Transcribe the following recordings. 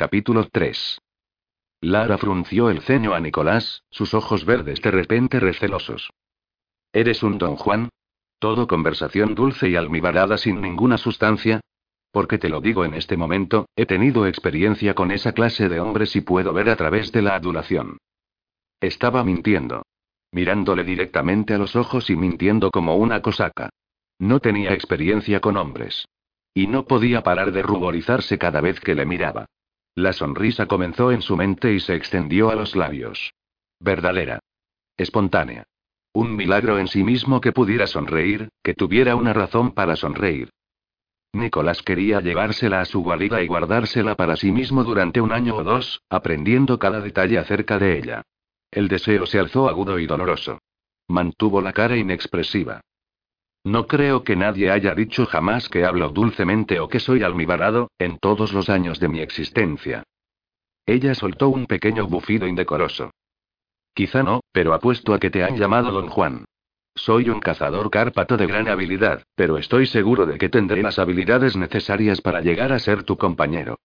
Capítulo 3. Lara frunció el ceño a Nicolás, sus ojos verdes de repente recelosos. ¿Eres un don Juan? ¿Todo conversación dulce y almibarada sin ninguna sustancia? Porque te lo digo en este momento, he tenido experiencia con esa clase de hombres y puedo ver a través de la adulación. Estaba mintiendo. Mirándole directamente a los ojos y mintiendo como una cosaca. No tenía experiencia con hombres. Y no podía parar de ruborizarse cada vez que le miraba. La sonrisa comenzó en su mente y se extendió a los labios. Verdadera. Espontánea. Un milagro en sí mismo que pudiera sonreír, que tuviera una razón para sonreír. Nicolás quería llevársela a su guarida y guardársela para sí mismo durante un año o dos, aprendiendo cada detalle acerca de ella. El deseo se alzó agudo y doloroso. Mantuvo la cara inexpresiva. No creo que nadie haya dicho jamás que hablo dulcemente o que soy almibarado, en todos los años de mi existencia. Ella soltó un pequeño bufido indecoroso. Quizá no, pero apuesto a que te han llamado don Juan. Soy un cazador cárpato de gran habilidad, pero estoy seguro de que tendré las habilidades necesarias para llegar a ser tu compañero.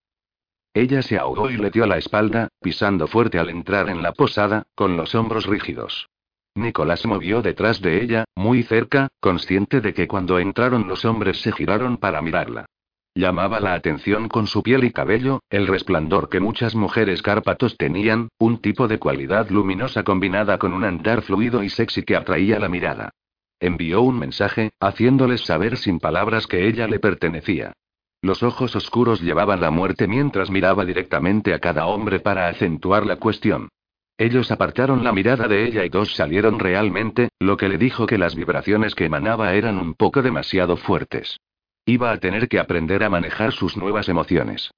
Ella se ahogó y le dio la espalda, pisando fuerte al entrar en la posada, con los hombros rígidos. Nicolás movió detrás de ella, muy cerca, consciente de que cuando entraron los hombres se giraron para mirarla. Llamaba la atención con su piel y cabello, el resplandor que muchas mujeres cárpatos tenían, un tipo de cualidad luminosa combinada con un andar fluido y sexy que atraía la mirada. Envió un mensaje, haciéndoles saber sin palabras que ella le pertenecía. Los ojos oscuros llevaban la muerte mientras miraba directamente a cada hombre para acentuar la cuestión. Ellos apartaron la mirada de ella y dos salieron realmente, lo que le dijo que las vibraciones que emanaba eran un poco demasiado fuertes. Iba a tener que aprender a manejar sus nuevas emociones.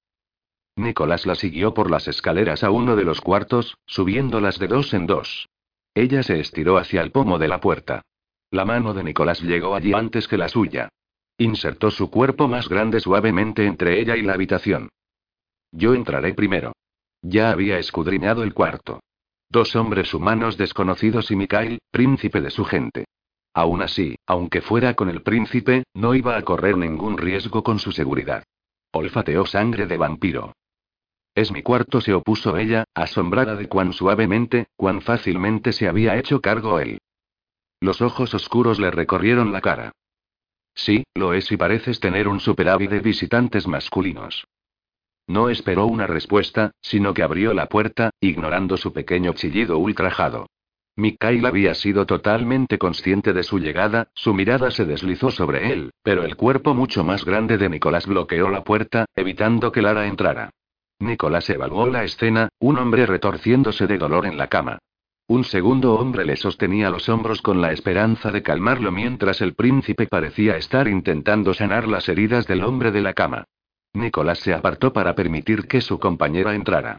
Nicolás la siguió por las escaleras a uno de los cuartos, subiéndolas de dos en dos. Ella se estiró hacia el pomo de la puerta. La mano de Nicolás llegó allí antes que la suya. Insertó su cuerpo más grande suavemente entre ella y la habitación. Yo entraré primero. Ya había escudriñado el cuarto. Dos hombres humanos desconocidos y Mikhail, príncipe de su gente. Aún así, aunque fuera con el príncipe, no iba a correr ningún riesgo con su seguridad. Olfateó sangre de vampiro. Es mi cuarto, se opuso ella, asombrada de cuán suavemente, cuán fácilmente se había hecho cargo él. Los ojos oscuros le recorrieron la cara. Sí, lo es y pareces tener un superávit de visitantes masculinos. No esperó una respuesta, sino que abrió la puerta, ignorando su pequeño chillido ultrajado. Mikhail había sido totalmente consciente de su llegada, su mirada se deslizó sobre él, pero el cuerpo mucho más grande de Nicolás bloqueó la puerta, evitando que Lara entrara. Nicolás evaluó la escena, un hombre retorciéndose de dolor en la cama. Un segundo hombre le sostenía los hombros con la esperanza de calmarlo mientras el príncipe parecía estar intentando sanar las heridas del hombre de la cama. Nicolás se apartó para permitir que su compañera entrara.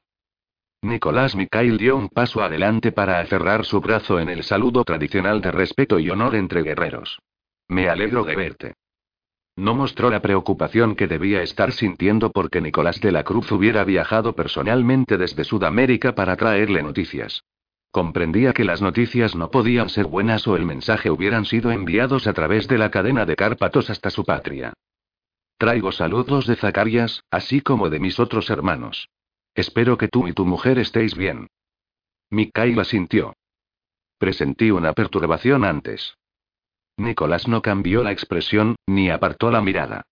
Nicolás Mikhail dio un paso adelante para aferrar su brazo en el saludo tradicional de respeto y honor entre guerreros. Me alegro de verte. No mostró la preocupación que debía estar sintiendo porque Nicolás de la Cruz hubiera viajado personalmente desde Sudamérica para traerle noticias. Comprendía que las noticias no podían ser buenas o el mensaje hubieran sido enviados a través de la cadena de Cárpatos hasta su patria. Traigo saludos de Zacarias, así como de mis otros hermanos. Espero que tú y tu mujer estéis bien. Mikaela sintió. Presentí una perturbación antes. Nicolás no cambió la expresión, ni apartó la mirada.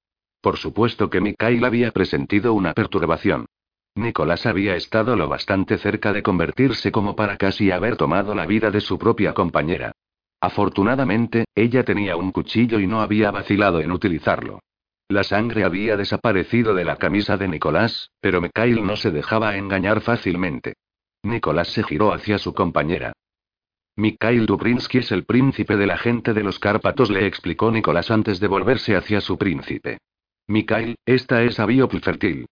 Por supuesto que Mikael había presentido una perturbación. Nicolás había estado lo bastante cerca de convertirse como para casi haber tomado la vida de su propia compañera. Afortunadamente, ella tenía un cuchillo y no había vacilado en utilizarlo. La sangre había desaparecido de la camisa de Nicolás, pero Mikhail no se dejaba engañar fácilmente. Nicolás se giró hacia su compañera. Mikhail Dubrinsky es el príncipe de la gente de los Cárpatos, le explicó Nicolás antes de volverse hacia su príncipe. Mikhail, esta es Abiop Fertil.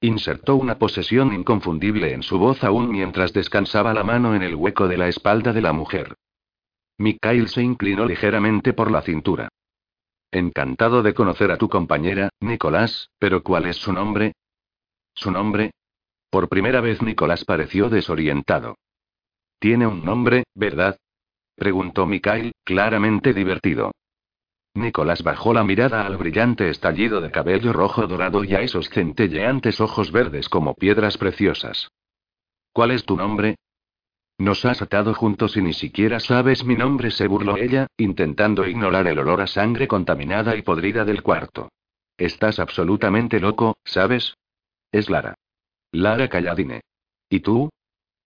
Insertó una posesión inconfundible en su voz aún mientras descansaba la mano en el hueco de la espalda de la mujer. Mikhail se inclinó ligeramente por la cintura. Encantado de conocer a tu compañera, Nicolás, pero ¿cuál es su nombre? ¿Su nombre? Por primera vez Nicolás pareció desorientado. Tiene un nombre, ¿verdad? preguntó Mikhail, claramente divertido. Nicolás bajó la mirada al brillante estallido de cabello rojo dorado y a esos centelleantes ojos verdes como piedras preciosas. ¿Cuál es tu nombre? Nos has atado juntos y ni siquiera sabes mi nombre, se burló ella, intentando ignorar el olor a sangre contaminada y podrida del cuarto. Estás absolutamente loco, ¿sabes? Es Lara. Lara Calladine. ¿Y tú?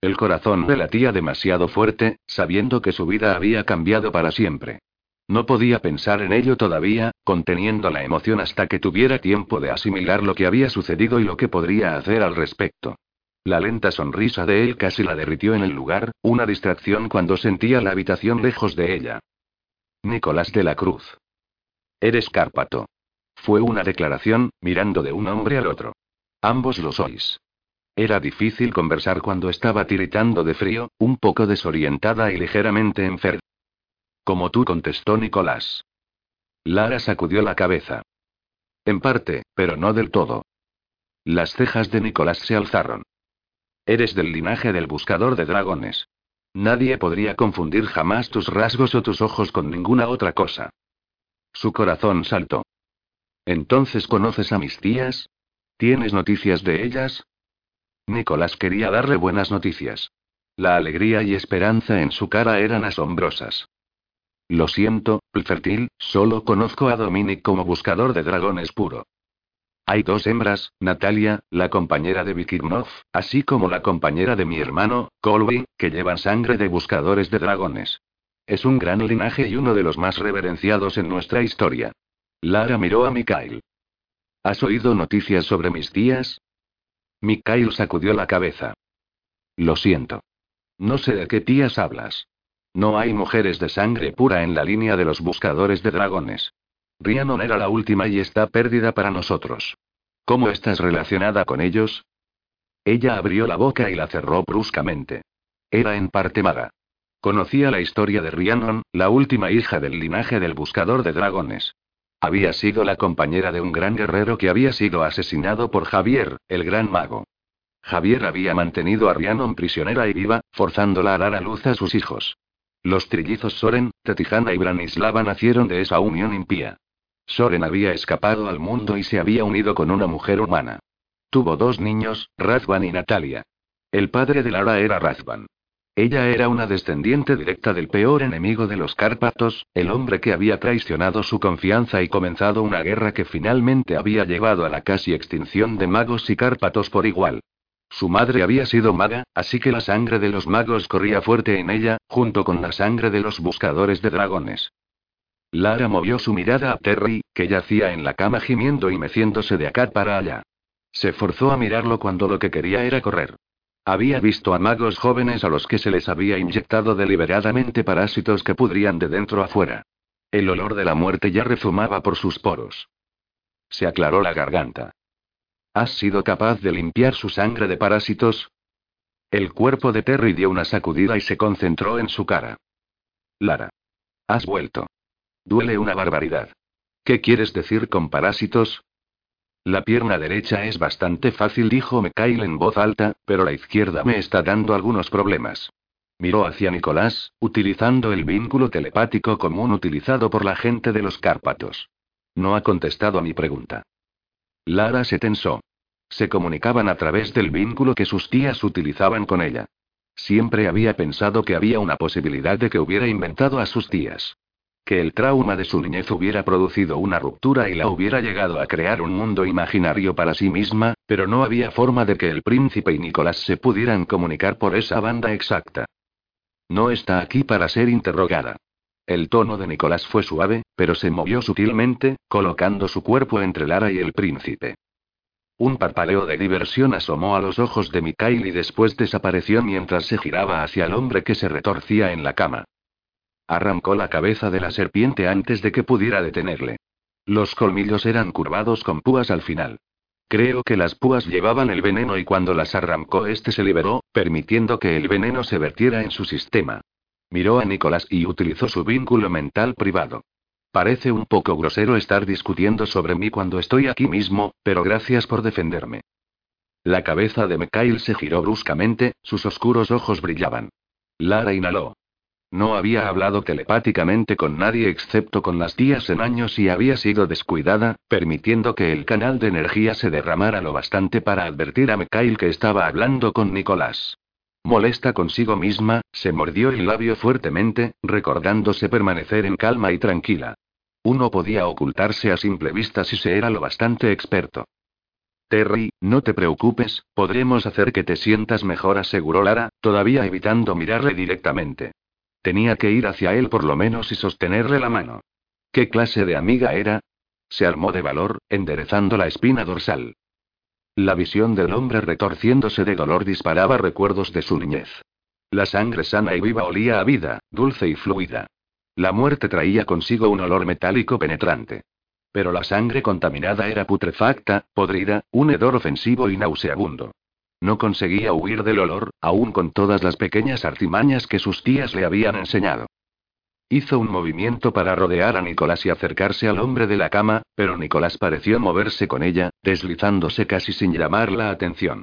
El corazón le latía demasiado fuerte, sabiendo que su vida había cambiado para siempre. No podía pensar en ello todavía, conteniendo la emoción hasta que tuviera tiempo de asimilar lo que había sucedido y lo que podría hacer al respecto. La lenta sonrisa de él casi la derritió en el lugar, una distracción cuando sentía la habitación lejos de ella. Nicolás de la Cruz. Eres Cárpato. Fue una declaración, mirando de un hombre al otro. Ambos lo sois. Era difícil conversar cuando estaba tiritando de frío, un poco desorientada y ligeramente enferma. Como tú contestó Nicolás. Lara sacudió la cabeza. En parte, pero no del todo. Las cejas de Nicolás se alzaron. Eres del linaje del buscador de dragones. Nadie podría confundir jamás tus rasgos o tus ojos con ninguna otra cosa. Su corazón saltó. ¿Entonces conoces a mis tías? ¿Tienes noticias de ellas? Nicolás quería darle buenas noticias. La alegría y esperanza en su cara eran asombrosas. Lo siento, Plfertil, solo conozco a Dominic como buscador de dragones puro. Hay dos hembras, Natalia, la compañera de Vikirnov, así como la compañera de mi hermano, Colby, que llevan sangre de buscadores de dragones. Es un gran linaje y uno de los más reverenciados en nuestra historia. Lara miró a Mikhail. ¿Has oído noticias sobre mis tías? Mikhail sacudió la cabeza. Lo siento. No sé de qué tías hablas. No hay mujeres de sangre pura en la línea de los buscadores de dragones. Rhiannon era la última y está perdida para nosotros. ¿Cómo estás relacionada con ellos? Ella abrió la boca y la cerró bruscamente. Era en parte maga. Conocía la historia de Rhiannon, la última hija del linaje del buscador de dragones. Había sido la compañera de un gran guerrero que había sido asesinado por Javier, el gran mago. Javier había mantenido a Rhiannon prisionera y viva, forzándola a dar a luz a sus hijos. Los trillizos Soren, Tetijana y Branislava nacieron de esa unión impía. Soren había escapado al mundo y se había unido con una mujer humana. Tuvo dos niños, Razvan y Natalia. El padre de Lara era Razvan. Ella era una descendiente directa del peor enemigo de los Cárpatos, el hombre que había traicionado su confianza y comenzado una guerra que finalmente había llevado a la casi extinción de magos y Cárpatos por igual. Su madre había sido maga, así que la sangre de los magos corría fuerte en ella, junto con la sangre de los buscadores de dragones. Lara movió su mirada a Terry, que yacía en la cama gimiendo y meciéndose de acá para allá. Se forzó a mirarlo cuando lo que quería era correr. Había visto a magos jóvenes a los que se les había inyectado deliberadamente parásitos que pudrían de dentro a fuera. El olor de la muerte ya rezumaba por sus poros. Se aclaró la garganta. ¿Has sido capaz de limpiar su sangre de parásitos? El cuerpo de Terry dio una sacudida y se concentró en su cara. Lara. Has vuelto. Duele una barbaridad. ¿Qué quieres decir con parásitos? La pierna derecha es bastante fácil, dijo Mikhail en voz alta, pero la izquierda me está dando algunos problemas. Miró hacia Nicolás, utilizando el vínculo telepático común utilizado por la gente de los Cárpatos. No ha contestado a mi pregunta. Lara se tensó. Se comunicaban a través del vínculo que sus tías utilizaban con ella. Siempre había pensado que había una posibilidad de que hubiera inventado a sus tías. Que el trauma de su niñez hubiera producido una ruptura y la hubiera llegado a crear un mundo imaginario para sí misma, pero no había forma de que el príncipe y Nicolás se pudieran comunicar por esa banda exacta. No está aquí para ser interrogada. El tono de Nicolás fue suave, pero se movió sutilmente, colocando su cuerpo entre Lara y el príncipe. Un parpaleo de diversión asomó a los ojos de Mikhail y después desapareció mientras se giraba hacia el hombre que se retorcía en la cama. Arrancó la cabeza de la serpiente antes de que pudiera detenerle. Los colmillos eran curvados con púas al final. Creo que las púas llevaban el veneno y cuando las arrancó este se liberó, permitiendo que el veneno se vertiera en su sistema. Miró a Nicolás y utilizó su vínculo mental privado. Parece un poco grosero estar discutiendo sobre mí cuando estoy aquí mismo, pero gracias por defenderme. La cabeza de Mikhail se giró bruscamente, sus oscuros ojos brillaban. Lara inhaló. No había hablado telepáticamente con nadie excepto con las tías en años y había sido descuidada, permitiendo que el canal de energía se derramara lo bastante para advertir a Mikhail que estaba hablando con Nicolás. Molesta consigo misma, se mordió el labio fuertemente, recordándose permanecer en calma y tranquila. Uno podía ocultarse a simple vista si se era lo bastante experto. Terry, no te preocupes, podremos hacer que te sientas mejor, aseguró Lara, todavía evitando mirarle directamente. Tenía que ir hacia él por lo menos y sostenerle la mano. ¿Qué clase de amiga era? Se armó de valor, enderezando la espina dorsal. La visión del hombre retorciéndose de dolor disparaba recuerdos de su niñez. La sangre sana y viva olía a vida, dulce y fluida. La muerte traía consigo un olor metálico penetrante. Pero la sangre contaminada era putrefacta, podrida, un hedor ofensivo y nauseabundo. No conseguía huir del olor, aún con todas las pequeñas artimañas que sus tías le habían enseñado. Hizo un movimiento para rodear a Nicolás y acercarse al hombre de la cama, pero Nicolás pareció moverse con ella, deslizándose casi sin llamar la atención.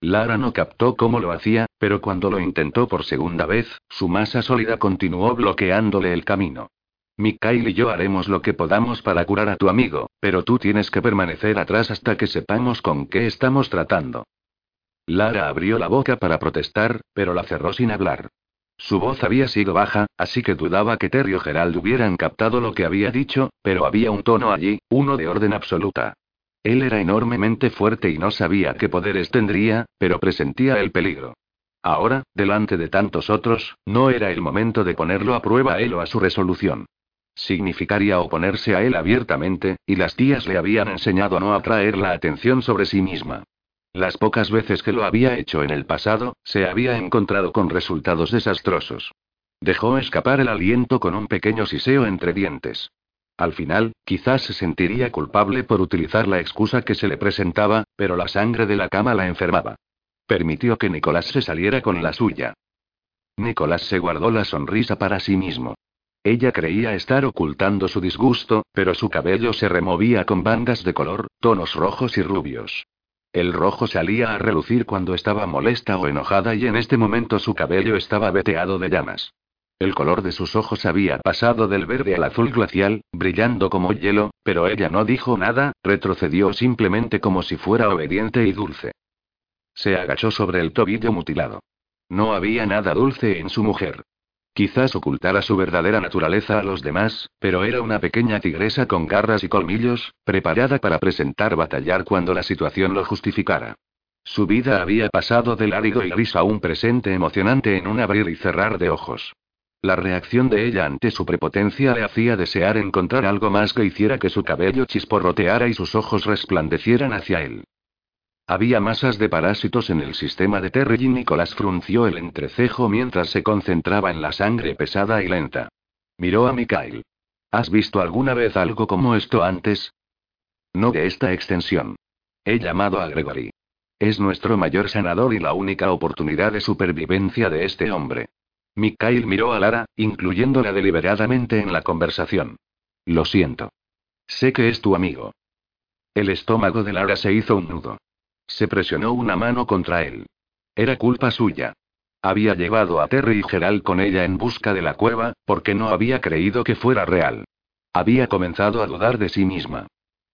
Lara no captó cómo lo hacía, pero cuando lo intentó por segunda vez, su masa sólida continuó bloqueándole el camino. Mikael y yo haremos lo que podamos para curar a tu amigo, pero tú tienes que permanecer atrás hasta que sepamos con qué estamos tratando. Lara abrió la boca para protestar, pero la cerró sin hablar. Su voz había sido baja, así que dudaba que Terry o Gerald hubieran captado lo que había dicho, pero había un tono allí, uno de orden absoluta. Él era enormemente fuerte y no sabía qué poderes tendría, pero presentía el peligro. Ahora, delante de tantos otros, no era el momento de ponerlo a prueba a él o a su resolución. Significaría oponerse a él abiertamente, y las tías le habían enseñado a no atraer la atención sobre sí misma. Las pocas veces que lo había hecho en el pasado, se había encontrado con resultados desastrosos. Dejó escapar el aliento con un pequeño siseo entre dientes. Al final, quizás se sentiría culpable por utilizar la excusa que se le presentaba, pero la sangre de la cama la enfermaba. Permitió que Nicolás se saliera con la suya. Nicolás se guardó la sonrisa para sí mismo. Ella creía estar ocultando su disgusto, pero su cabello se removía con bandas de color, tonos rojos y rubios. El rojo salía a relucir cuando estaba molesta o enojada y en este momento su cabello estaba veteado de llamas. El color de sus ojos había pasado del verde al azul glacial, brillando como hielo, pero ella no dijo nada, retrocedió simplemente como si fuera obediente y dulce. Se agachó sobre el tobillo mutilado. No había nada dulce en su mujer. Quizás ocultara su verdadera naturaleza a los demás, pero era una pequeña tigresa con garras y colmillos, preparada para presentar batallar cuando la situación lo justificara. Su vida había pasado del árido y gris a un presente emocionante en un abrir y cerrar de ojos. La reacción de ella ante su prepotencia le hacía desear encontrar algo más que hiciera que su cabello chisporroteara y sus ojos resplandecieran hacia él. Había masas de parásitos en el sistema de Terry y Nicolás frunció el entrecejo mientras se concentraba en la sangre pesada y lenta. Miró a Mikhail. ¿Has visto alguna vez algo como esto antes? No de esta extensión. He llamado a Gregory. Es nuestro mayor sanador y la única oportunidad de supervivencia de este hombre. Mikhail miró a Lara, incluyéndola deliberadamente en la conversación. Lo siento. Sé que es tu amigo. El estómago de Lara se hizo un nudo. Se presionó una mano contra él. Era culpa suya. Había llevado a Terry y Gerald con ella en busca de la cueva, porque no había creído que fuera real. Había comenzado a dudar de sí misma.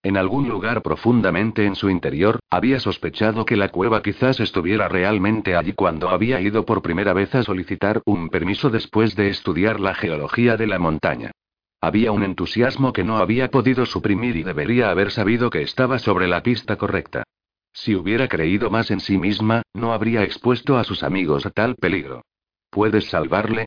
En algún lugar profundamente en su interior, había sospechado que la cueva quizás estuviera realmente allí cuando había ido por primera vez a solicitar un permiso después de estudiar la geología de la montaña. Había un entusiasmo que no había podido suprimir y debería haber sabido que estaba sobre la pista correcta. Si hubiera creído más en sí misma, no habría expuesto a sus amigos a tal peligro. ¿Puedes salvarle?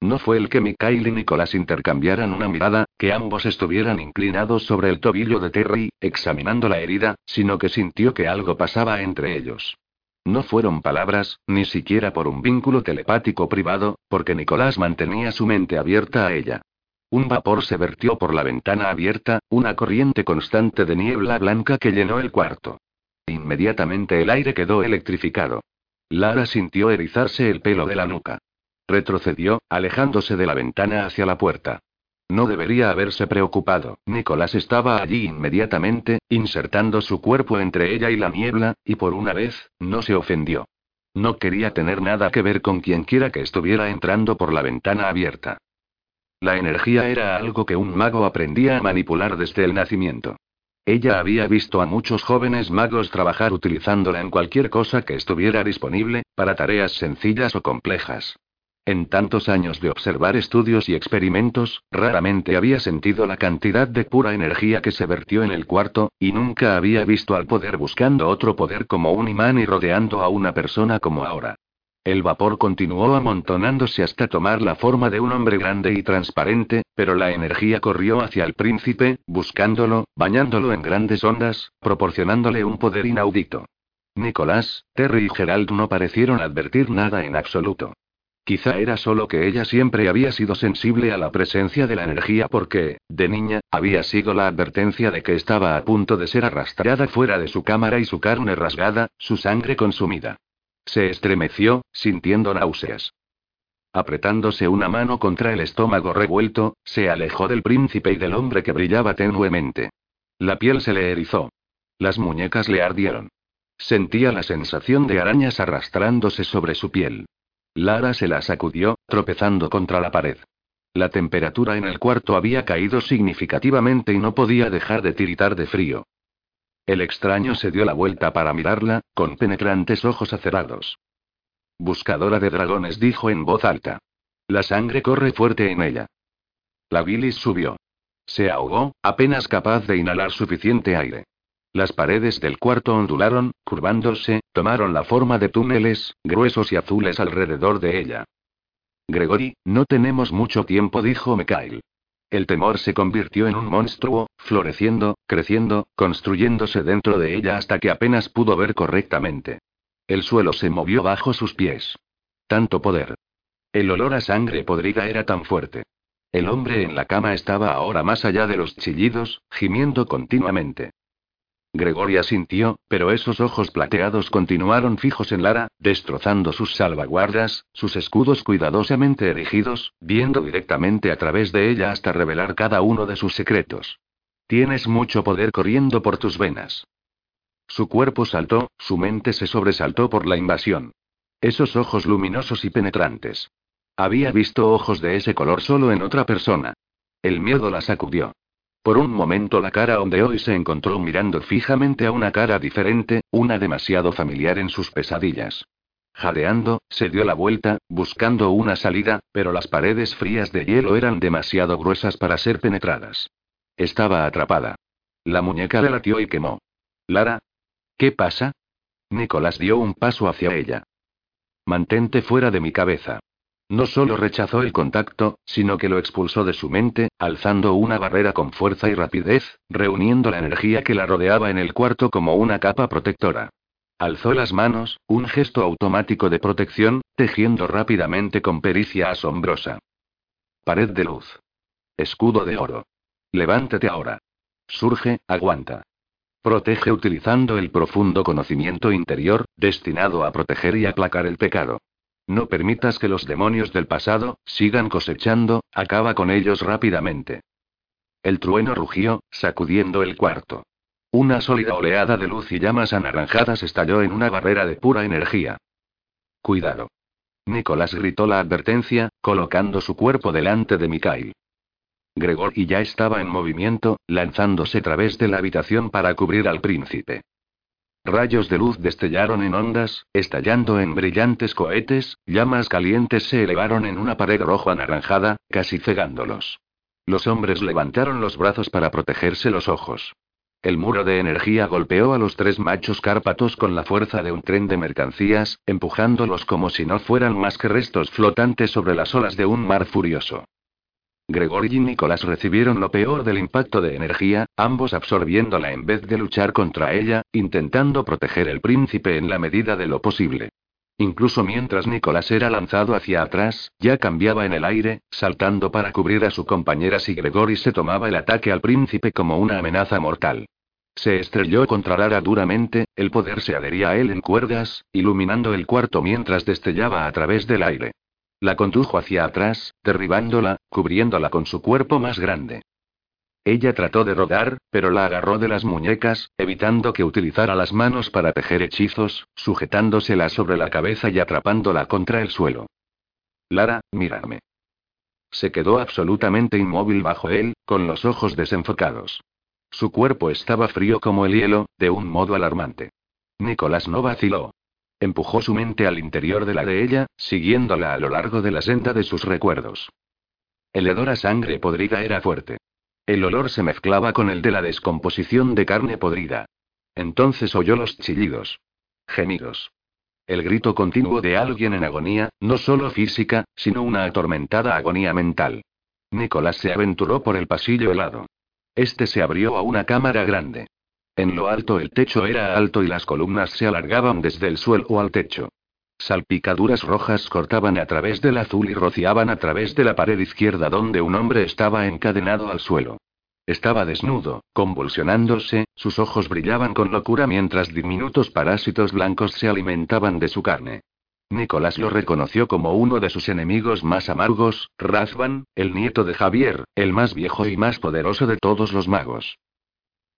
No fue el que Mikhail y Nicolás intercambiaran una mirada, que ambos estuvieran inclinados sobre el tobillo de Terry, examinando la herida, sino que sintió que algo pasaba entre ellos. No fueron palabras, ni siquiera por un vínculo telepático privado, porque Nicolás mantenía su mente abierta a ella. Un vapor se vertió por la ventana abierta, una corriente constante de niebla blanca que llenó el cuarto. Inmediatamente el aire quedó electrificado. Lara sintió erizarse el pelo de la nuca. Retrocedió, alejándose de la ventana hacia la puerta. No debería haberse preocupado. Nicolás estaba allí inmediatamente, insertando su cuerpo entre ella y la niebla, y por una vez, no se ofendió. No quería tener nada que ver con quienquiera que estuviera entrando por la ventana abierta. La energía era algo que un mago aprendía a manipular desde el nacimiento. Ella había visto a muchos jóvenes magos trabajar utilizándola en cualquier cosa que estuviera disponible, para tareas sencillas o complejas. En tantos años de observar estudios y experimentos, raramente había sentido la cantidad de pura energía que se vertió en el cuarto, y nunca había visto al poder buscando otro poder como un imán y rodeando a una persona como ahora. El vapor continuó amontonándose hasta tomar la forma de un hombre grande y transparente, pero la energía corrió hacia el príncipe, buscándolo, bañándolo en grandes ondas, proporcionándole un poder inaudito. Nicolás, Terry y Gerald no parecieron advertir nada en absoluto. Quizá era solo que ella siempre había sido sensible a la presencia de la energía porque, de niña, había sido la advertencia de que estaba a punto de ser arrastrada fuera de su cámara y su carne rasgada, su sangre consumida. Se estremeció, sintiendo náuseas. Apretándose una mano contra el estómago revuelto, se alejó del príncipe y del hombre que brillaba tenuemente. La piel se le erizó. Las muñecas le ardieron. Sentía la sensación de arañas arrastrándose sobre su piel. Lara se la sacudió, tropezando contra la pared. La temperatura en el cuarto había caído significativamente y no podía dejar de tiritar de frío. El extraño se dio la vuelta para mirarla, con penetrantes ojos acerrados. Buscadora de dragones dijo en voz alta. La sangre corre fuerte en ella. La bilis subió. Se ahogó, apenas capaz de inhalar suficiente aire. Las paredes del cuarto ondularon, curvándose, tomaron la forma de túneles, gruesos y azules alrededor de ella. Gregory, no tenemos mucho tiempo, dijo Mikhail. El temor se convirtió en un monstruo, floreciendo, creciendo, construyéndose dentro de ella hasta que apenas pudo ver correctamente. El suelo se movió bajo sus pies. Tanto poder. El olor a sangre podrida era tan fuerte. El hombre en la cama estaba ahora más allá de los chillidos, gimiendo continuamente. Gregoria sintió, pero esos ojos plateados continuaron fijos en Lara, destrozando sus salvaguardas, sus escudos cuidadosamente erigidos, viendo directamente a través de ella hasta revelar cada uno de sus secretos. Tienes mucho poder corriendo por tus venas. Su cuerpo saltó, su mente se sobresaltó por la invasión. Esos ojos luminosos y penetrantes. Había visto ojos de ese color solo en otra persona. El miedo la sacudió. Por un momento la cara ondeó y se encontró mirando fijamente a una cara diferente, una demasiado familiar en sus pesadillas. Jadeando, se dio la vuelta, buscando una salida, pero las paredes frías de hielo eran demasiado gruesas para ser penetradas. Estaba atrapada. La muñeca le latió y quemó. Lara. ¿Qué pasa? Nicolás dio un paso hacia ella. Mantente fuera de mi cabeza. No solo rechazó el contacto, sino que lo expulsó de su mente, alzando una barrera con fuerza y rapidez, reuniendo la energía que la rodeaba en el cuarto como una capa protectora. Alzó las manos, un gesto automático de protección, tejiendo rápidamente con pericia asombrosa. Pared de luz. Escudo de oro. Levántate ahora. Surge, aguanta. Protege utilizando el profundo conocimiento interior, destinado a proteger y aplacar el pecado. No permitas que los demonios del pasado sigan cosechando, acaba con ellos rápidamente. El trueno rugió, sacudiendo el cuarto. Una sólida oleada de luz y llamas anaranjadas estalló en una barrera de pura energía. Cuidado. Nicolás gritó la advertencia, colocando su cuerpo delante de Mikhail. Gregory ya estaba en movimiento, lanzándose a través de la habitación para cubrir al príncipe. Rayos de luz destellaron en ondas, estallando en brillantes cohetes, llamas calientes se elevaron en una pared rojo anaranjada, casi cegándolos. Los hombres levantaron los brazos para protegerse los ojos. El muro de energía golpeó a los tres machos cárpatos con la fuerza de un tren de mercancías, empujándolos como si no fueran más que restos flotantes sobre las olas de un mar furioso. Gregory y Nicolás recibieron lo peor del impacto de energía, ambos absorbiéndola en vez de luchar contra ella, intentando proteger el príncipe en la medida de lo posible. Incluso mientras Nicolás era lanzado hacia atrás, ya cambiaba en el aire, saltando para cubrir a su compañera si Gregory se tomaba el ataque al príncipe como una amenaza mortal. Se estrelló contra Lara duramente, el poder se adhería a él en cuerdas, iluminando el cuarto mientras destellaba a través del aire. La condujo hacia atrás, derribándola, cubriéndola con su cuerpo más grande. Ella trató de rodar, pero la agarró de las muñecas, evitando que utilizara las manos para tejer hechizos, sujetándosela sobre la cabeza y atrapándola contra el suelo. Lara, mírame. Se quedó absolutamente inmóvil bajo él, con los ojos desenfocados. Su cuerpo estaba frío como el hielo, de un modo alarmante. Nicolás no vaciló. Empujó su mente al interior de la de ella, siguiéndola a lo largo de la senda de sus recuerdos. El hedor a sangre podrida era fuerte. El olor se mezclaba con el de la descomposición de carne podrida. Entonces oyó los chillidos. Gemidos. El grito continuo de alguien en agonía, no solo física, sino una atormentada agonía mental. Nicolás se aventuró por el pasillo helado. Este se abrió a una cámara grande. En lo alto el techo era alto y las columnas se alargaban desde el suelo al techo. Salpicaduras rojas cortaban a través del azul y rociaban a través de la pared izquierda donde un hombre estaba encadenado al suelo. Estaba desnudo, convulsionándose, sus ojos brillaban con locura mientras diminutos parásitos blancos se alimentaban de su carne. Nicolás lo reconoció como uno de sus enemigos más amargos, Razvan, el nieto de Javier, el más viejo y más poderoso de todos los magos.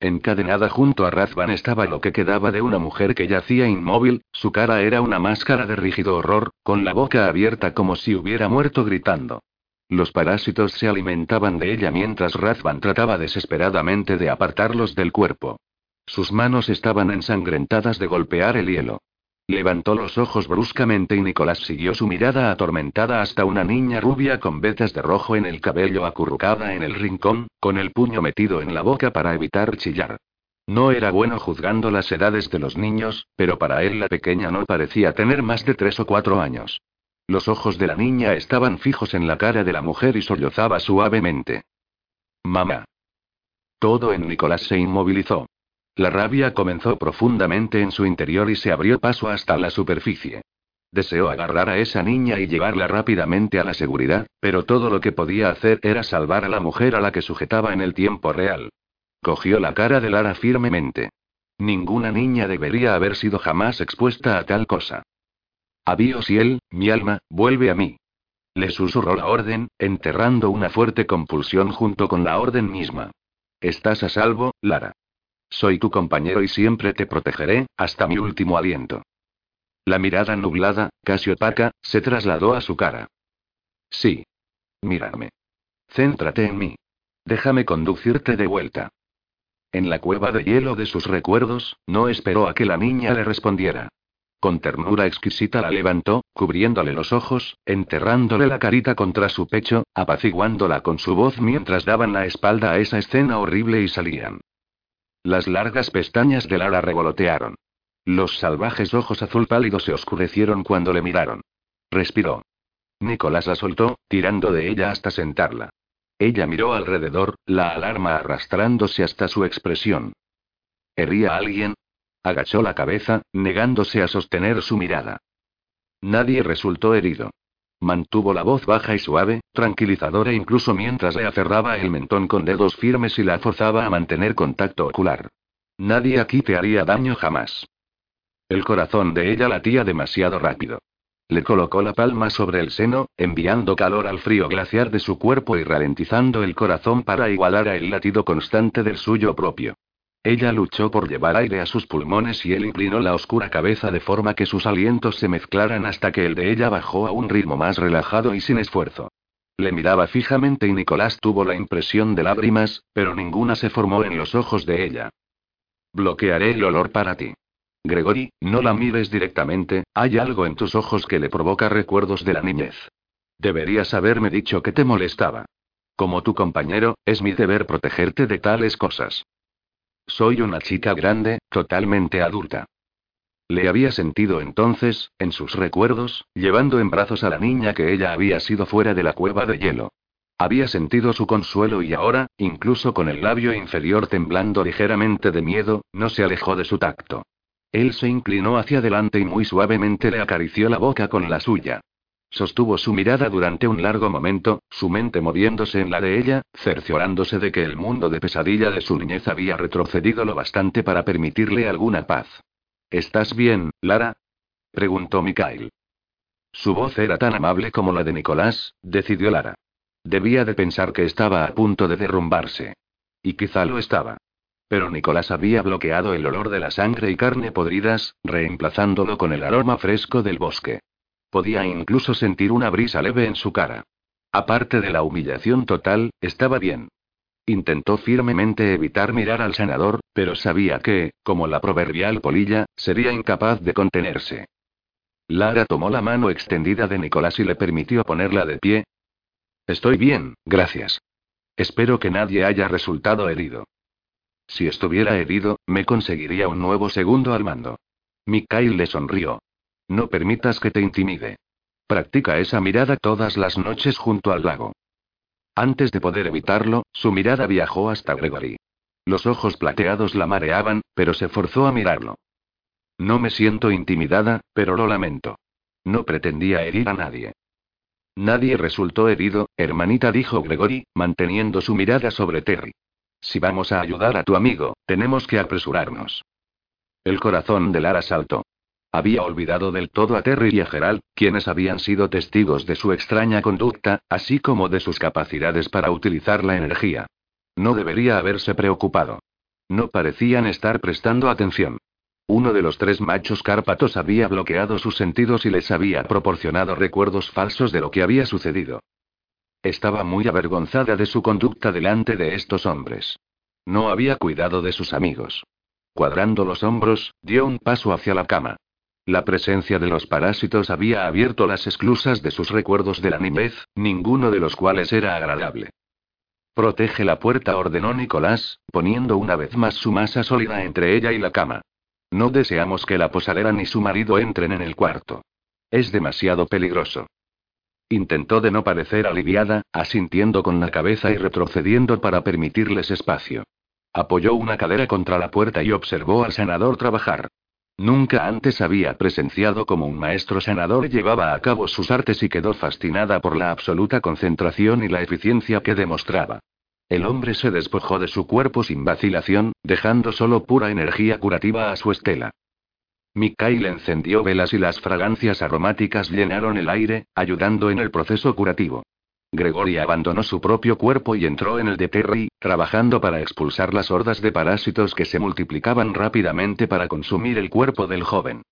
Encadenada junto a Razvan estaba lo que quedaba de una mujer que yacía inmóvil, su cara era una máscara de rígido horror, con la boca abierta como si hubiera muerto gritando. Los parásitos se alimentaban de ella mientras Razvan trataba desesperadamente de apartarlos del cuerpo. Sus manos estaban ensangrentadas de golpear el hielo. Levantó los ojos bruscamente y Nicolás siguió su mirada atormentada hasta una niña rubia con vetas de rojo en el cabello acurrucada en el rincón, con el puño metido en la boca para evitar chillar. No era bueno juzgando las edades de los niños, pero para él la pequeña no parecía tener más de tres o cuatro años. Los ojos de la niña estaban fijos en la cara de la mujer y sollozaba suavemente. Mamá. Todo en Nicolás se inmovilizó. La rabia comenzó profundamente en su interior y se abrió paso hasta la superficie. Deseó agarrar a esa niña y llevarla rápidamente a la seguridad, pero todo lo que podía hacer era salvar a la mujer a la que sujetaba en el tiempo real. Cogió la cara de Lara firmemente. Ninguna niña debería haber sido jamás expuesta a tal cosa. Adiós y él, mi alma, vuelve a mí. Le susurró la orden, enterrando una fuerte compulsión junto con la orden misma. Estás a salvo, Lara. Soy tu compañero y siempre te protegeré, hasta mi último aliento. La mirada nublada, casi opaca, se trasladó a su cara. Sí. Mírame. Céntrate en mí. Déjame conducirte de vuelta. En la cueva de hielo de sus recuerdos, no esperó a que la niña le respondiera. Con ternura exquisita la levantó, cubriéndole los ojos, enterrándole la carita contra su pecho, apaciguándola con su voz mientras daban la espalda a esa escena horrible y salían. Las largas pestañas de Lara revolotearon. Los salvajes ojos azul pálido se oscurecieron cuando le miraron. Respiró. Nicolás la soltó, tirando de ella hasta sentarla. Ella miró alrededor, la alarma arrastrándose hasta su expresión. ¿Hería a alguien? Agachó la cabeza, negándose a sostener su mirada. Nadie resultó herido. Mantuvo la voz baja y suave, tranquilizadora incluso mientras le aferraba el mentón con dedos firmes y la forzaba a mantener contacto ocular. Nadie aquí te haría daño jamás. El corazón de ella latía demasiado rápido. Le colocó la palma sobre el seno, enviando calor al frío glaciar de su cuerpo y ralentizando el corazón para igualar a el latido constante del suyo propio. Ella luchó por llevar aire a sus pulmones y él inclinó la oscura cabeza de forma que sus alientos se mezclaran hasta que el de ella bajó a un ritmo más relajado y sin esfuerzo. Le miraba fijamente y Nicolás tuvo la impresión de lágrimas, pero ninguna se formó en los ojos de ella. Bloquearé el olor para ti. Gregory, no la mires directamente, hay algo en tus ojos que le provoca recuerdos de la niñez. Deberías haberme dicho que te molestaba. Como tu compañero, es mi deber protegerte de tales cosas. Soy una chica grande, totalmente adulta. Le había sentido entonces, en sus recuerdos, llevando en brazos a la niña que ella había sido fuera de la cueva de hielo. Había sentido su consuelo y ahora, incluso con el labio inferior temblando ligeramente de miedo, no se alejó de su tacto. Él se inclinó hacia adelante y muy suavemente le acarició la boca con la suya. Sostuvo su mirada durante un largo momento, su mente moviéndose en la de ella, cerciorándose de que el mundo de pesadilla de su niñez había retrocedido lo bastante para permitirle alguna paz. ¿Estás bien, Lara? preguntó Mikhail. Su voz era tan amable como la de Nicolás, decidió Lara. Debía de pensar que estaba a punto de derrumbarse. y quizá lo estaba. Pero Nicolás había bloqueado el olor de la sangre y carne podridas, reemplazándolo con el aroma fresco del bosque. Podía incluso sentir una brisa leve en su cara. Aparte de la humillación total, estaba bien. Intentó firmemente evitar mirar al sanador, pero sabía que, como la proverbial polilla, sería incapaz de contenerse. Lara tomó la mano extendida de Nicolás y le permitió ponerla de pie. Estoy bien, gracias. Espero que nadie haya resultado herido. Si estuviera herido, me conseguiría un nuevo segundo al mando. Mikhail le sonrió. No permitas que te intimide. Practica esa mirada todas las noches junto al lago. Antes de poder evitarlo, su mirada viajó hasta Gregory. Los ojos plateados la mareaban, pero se forzó a mirarlo. No me siento intimidada, pero lo lamento. No pretendía herir a nadie. Nadie resultó herido, hermanita, dijo Gregory, manteniendo su mirada sobre Terry. Si vamos a ayudar a tu amigo, tenemos que apresurarnos. El corazón de Lara saltó. Había olvidado del todo a Terry y a Gerald, quienes habían sido testigos de su extraña conducta, así como de sus capacidades para utilizar la energía. No debería haberse preocupado. No parecían estar prestando atención. Uno de los tres machos cárpatos había bloqueado sus sentidos y les había proporcionado recuerdos falsos de lo que había sucedido. Estaba muy avergonzada de su conducta delante de estos hombres. No había cuidado de sus amigos. Cuadrando los hombros, dio un paso hacia la cama. La presencia de los parásitos había abierto las esclusas de sus recuerdos de la niñez, ninguno de los cuales era agradable. Protege la puerta, ordenó Nicolás, poniendo una vez más su masa sólida entre ella y la cama. No deseamos que la posadera ni su marido entren en el cuarto. Es demasiado peligroso. Intentó de no parecer aliviada, asintiendo con la cabeza y retrocediendo para permitirles espacio. Apoyó una cadera contra la puerta y observó al sanador trabajar. Nunca antes había presenciado cómo un maestro sanador llevaba a cabo sus artes y quedó fascinada por la absoluta concentración y la eficiencia que demostraba. El hombre se despojó de su cuerpo sin vacilación, dejando solo pura energía curativa a su estela. Mikhail encendió velas y las fragancias aromáticas llenaron el aire, ayudando en el proceso curativo. Gregory abandonó su propio cuerpo y entró en el de Terry, trabajando para expulsar las hordas de parásitos que se multiplicaban rápidamente para consumir el cuerpo del joven.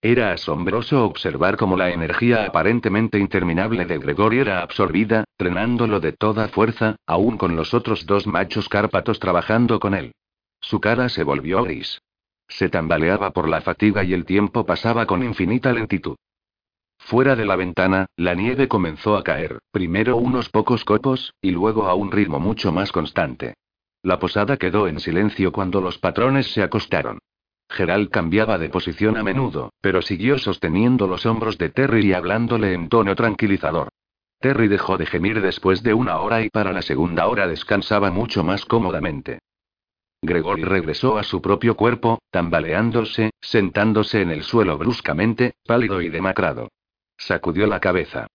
Era asombroso observar cómo la energía aparentemente interminable de Gregory era absorbida, drenándolo de toda fuerza, aún con los otros dos machos cárpatos trabajando con él. Su cara se volvió gris. Se tambaleaba por la fatiga y el tiempo pasaba con infinita lentitud. Fuera de la ventana, la nieve comenzó a caer, primero unos pocos copos, y luego a un ritmo mucho más constante. La posada quedó en silencio cuando los patrones se acostaron. Gerald cambiaba de posición a menudo, pero siguió sosteniendo los hombros de Terry y hablándole en tono tranquilizador. Terry dejó de gemir después de una hora y para la segunda hora descansaba mucho más cómodamente. Gregory regresó a su propio cuerpo, tambaleándose, sentándose en el suelo bruscamente, pálido y demacrado. Sacudió la cabeza.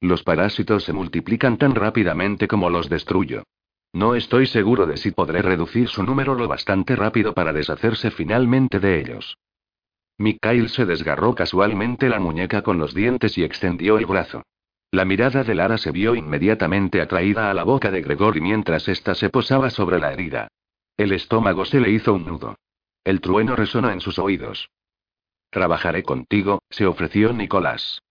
Los parásitos se multiplican tan rápidamente como los destruyo. No estoy seguro de si podré reducir su número lo bastante rápido para deshacerse finalmente de ellos. Mikhail se desgarró casualmente la muñeca con los dientes y extendió el brazo. La mirada de Lara se vio inmediatamente atraída a la boca de Gregory mientras ésta se posaba sobre la herida. El estómago se le hizo un nudo. El trueno resonó en sus oídos. Trabajaré contigo, se ofreció Nicolás.